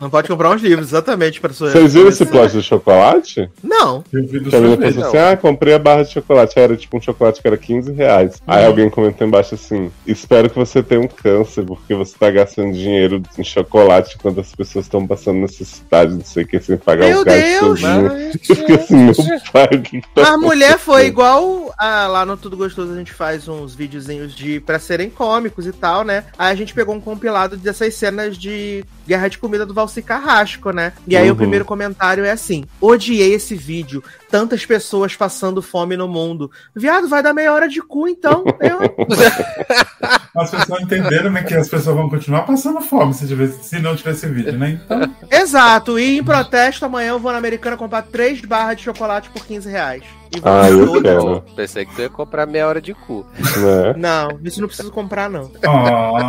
Não pode comprar uns livros, exatamente, para sua. Vocês viram esse plot do chocolate? Não. Eu vi do Que a menina pensou assim: ah, comprei a barra de chocolate. Aí Era tipo um chocolate que era 15 reais. Aí alguém comentou embaixo assim: espero que você tenha um câncer, porque você tá gastando dinheiro em chocolate enquanto as pessoas estão passando necessidade, não sei o que, sem pagar Meu o gás Deus! fiquei assim, meu pai, que tá A mulher foi igual a- lá no Tudo Gostoso, a gente faz uns videozinhos de pra serem cômicos e tal, né? Aí a gente pegou um compilado dessas cenas de guerra de comida do Valci Carrasco, né? E aí Uhum. o primeiro comentário é assim: odiei esse vídeo. Tantas pessoas passando fome no mundo. Viado, vai dar meia hora de cu, então. Eu... As pessoas entenderam né, que as pessoas vão continuar passando fome se, tivesse- se não tivesse vídeo, né? Então, Exato, e em protesto, amanhã eu vou na Americana comprar três barras de chocolate por 15 reais. E vou Ah, eu quero. Pensei que tu ia comprar meia hora de cu. Né? Não, isso não preciso comprar, não. ó,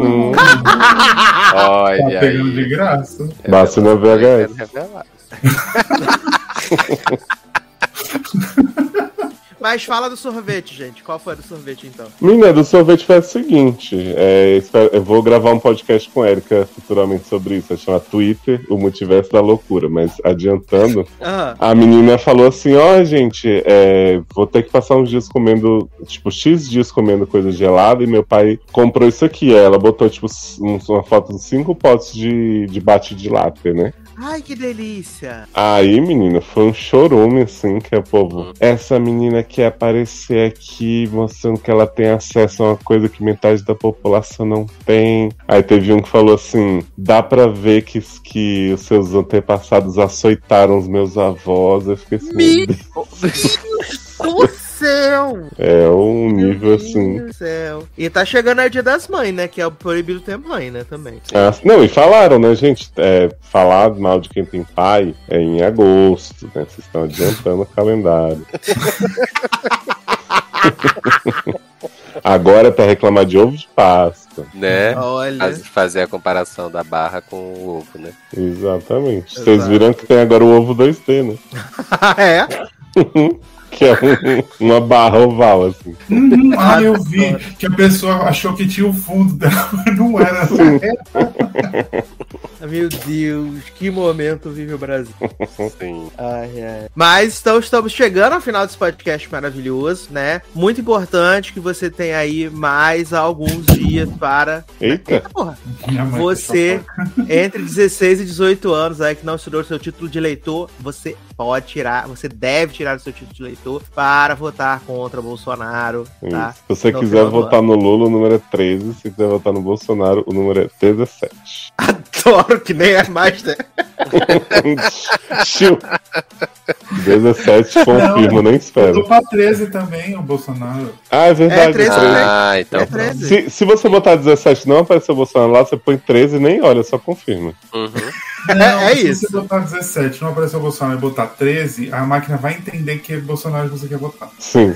Hum, Olha tá pegando aí. de graça. Basta no VHS. Mas fala do sorvete, gente. Qual foi a do sorvete, então? Menina, do sorvete foi o seguinte: é, eu vou gravar um podcast com a Erika futuramente sobre isso. Vai chamar Twitter, o multiverso da loucura. Mas adiantando, Ah, a menina falou assim: Ó, gente, é, vou ter que passar uns dias comendo, tipo, X dias comendo coisa gelada. E meu pai comprou isso aqui. Ela botou, tipo, um- uma foto de cinco potes de, de bate de lápis, né? Ai, que delícia! Aí, menina, foi um chorume, assim, que é povo. Essa menina quer aparecer aqui mostrando que ela tem acesso a uma coisa que metade da população não tem. Aí teve um que falou assim: dá pra ver que, que os seus antepassados açoitaram os meus avós. Eu fiquei assim, Me- meu Deus, Do céu! é um nível Meu assim. Deus do céu. E tá chegando o dia das mães, né? Que é o proibido ter mãe, né? Também. Ah, não, e falaram, né, gente? É, falar mal de quem tem pai é em agosto, né? Vocês estão adiantando o calendário. Agora é pra reclamar de ovo de Páscoa. Né? Olha. Faz- Fazer a comparação da barra com o ovo, né? Exatamente. Exato. Vocês viram que tem agora o ovo 2D, né? é? Que é um- uma barra oval, assim. Uhum, ah, eu vi que a pessoa achou que tinha o fundo dela, mas não era. Meu Deus, que momento vive o Brasil. Sim. Ai, ai. Mas então estamos chegando ao final desse podcast maravilhoso, né? Muito importante que você tenha aí mais alguns dias para. Eita! Porra, Minha mãe você, entre 16 e 18 anos, aí que não tirou o seu título de eleitor, você pode tirar, você deve tirar o seu título de eleitor para votar contra você tá? Se você No quiser votar no Lula, o número é 13. Se quiser votar no Bolsonaro, o número é 17. Adoro que nem é mais, né? Chiu. 17, confirmo, nem Eu espero. tô pra 13 também, o Bolsonaro. Ah, é verdade. É, 13 13. Ah, então É pronto. 13. Se, se você botar 17 e não aparecer o Bolsonaro lá, você põe 13 e nem olha, só confirma. Uhum. Não, é se isso. você botar 17 não aparecer o Bolsonaro e botar 13, a máquina vai entender que é Bolsonaro que você quer botar. Sim.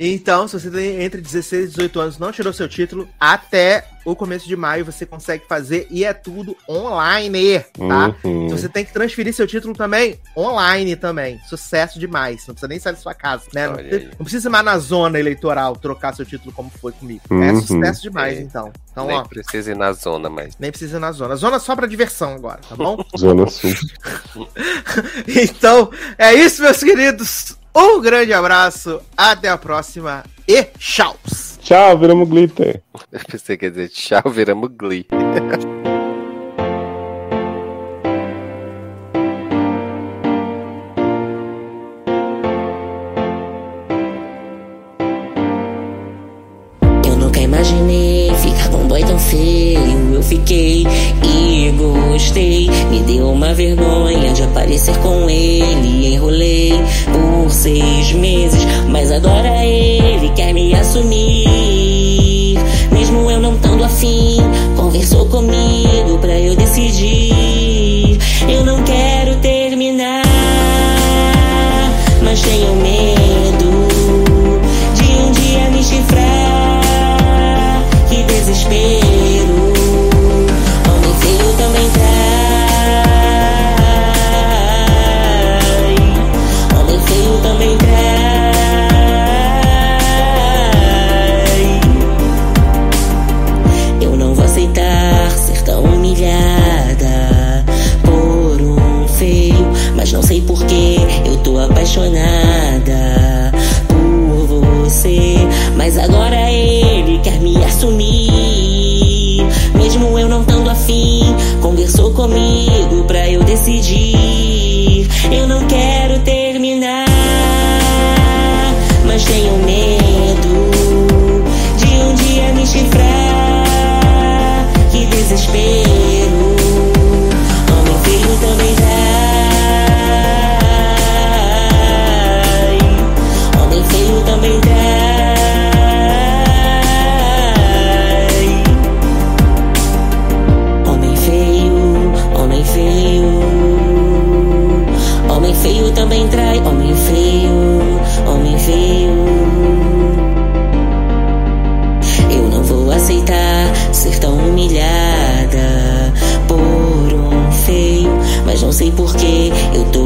Então, se você tem entre 16 e 18 anos não tirou seu título, até o começo de maio você consegue fazer e é tudo online, tá? Uhum. Se você tem que transferir seu título também, online também. Sucesso demais. Não precisa nem sair da sua casa, né? Não, não precisa ir mais na zona eleitoral trocar seu título como foi comigo. É Uhum. sucesso demais, É. então. Então, Nem ó, precisa ir na zona, mas. nem precisa ir na zona. Zona só pra diversão agora, tá bom? Zona Sul. então, é isso, meus queridos. Um grande abraço, até a próxima e tchau! Tchau, viramos glitter. Você quer dizer tchau, viramos glitter. eu fiquei e gostei. Me deu uma vergonha de aparecer com ele, enrolei por seis meses. Mas agora ele quer me assumir. Mesmo eu não estando afim, conversou comigo pra eu decidir. Eu não quero. conmigo.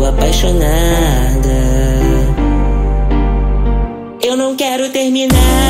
apaixonada. Eu não quero terminar.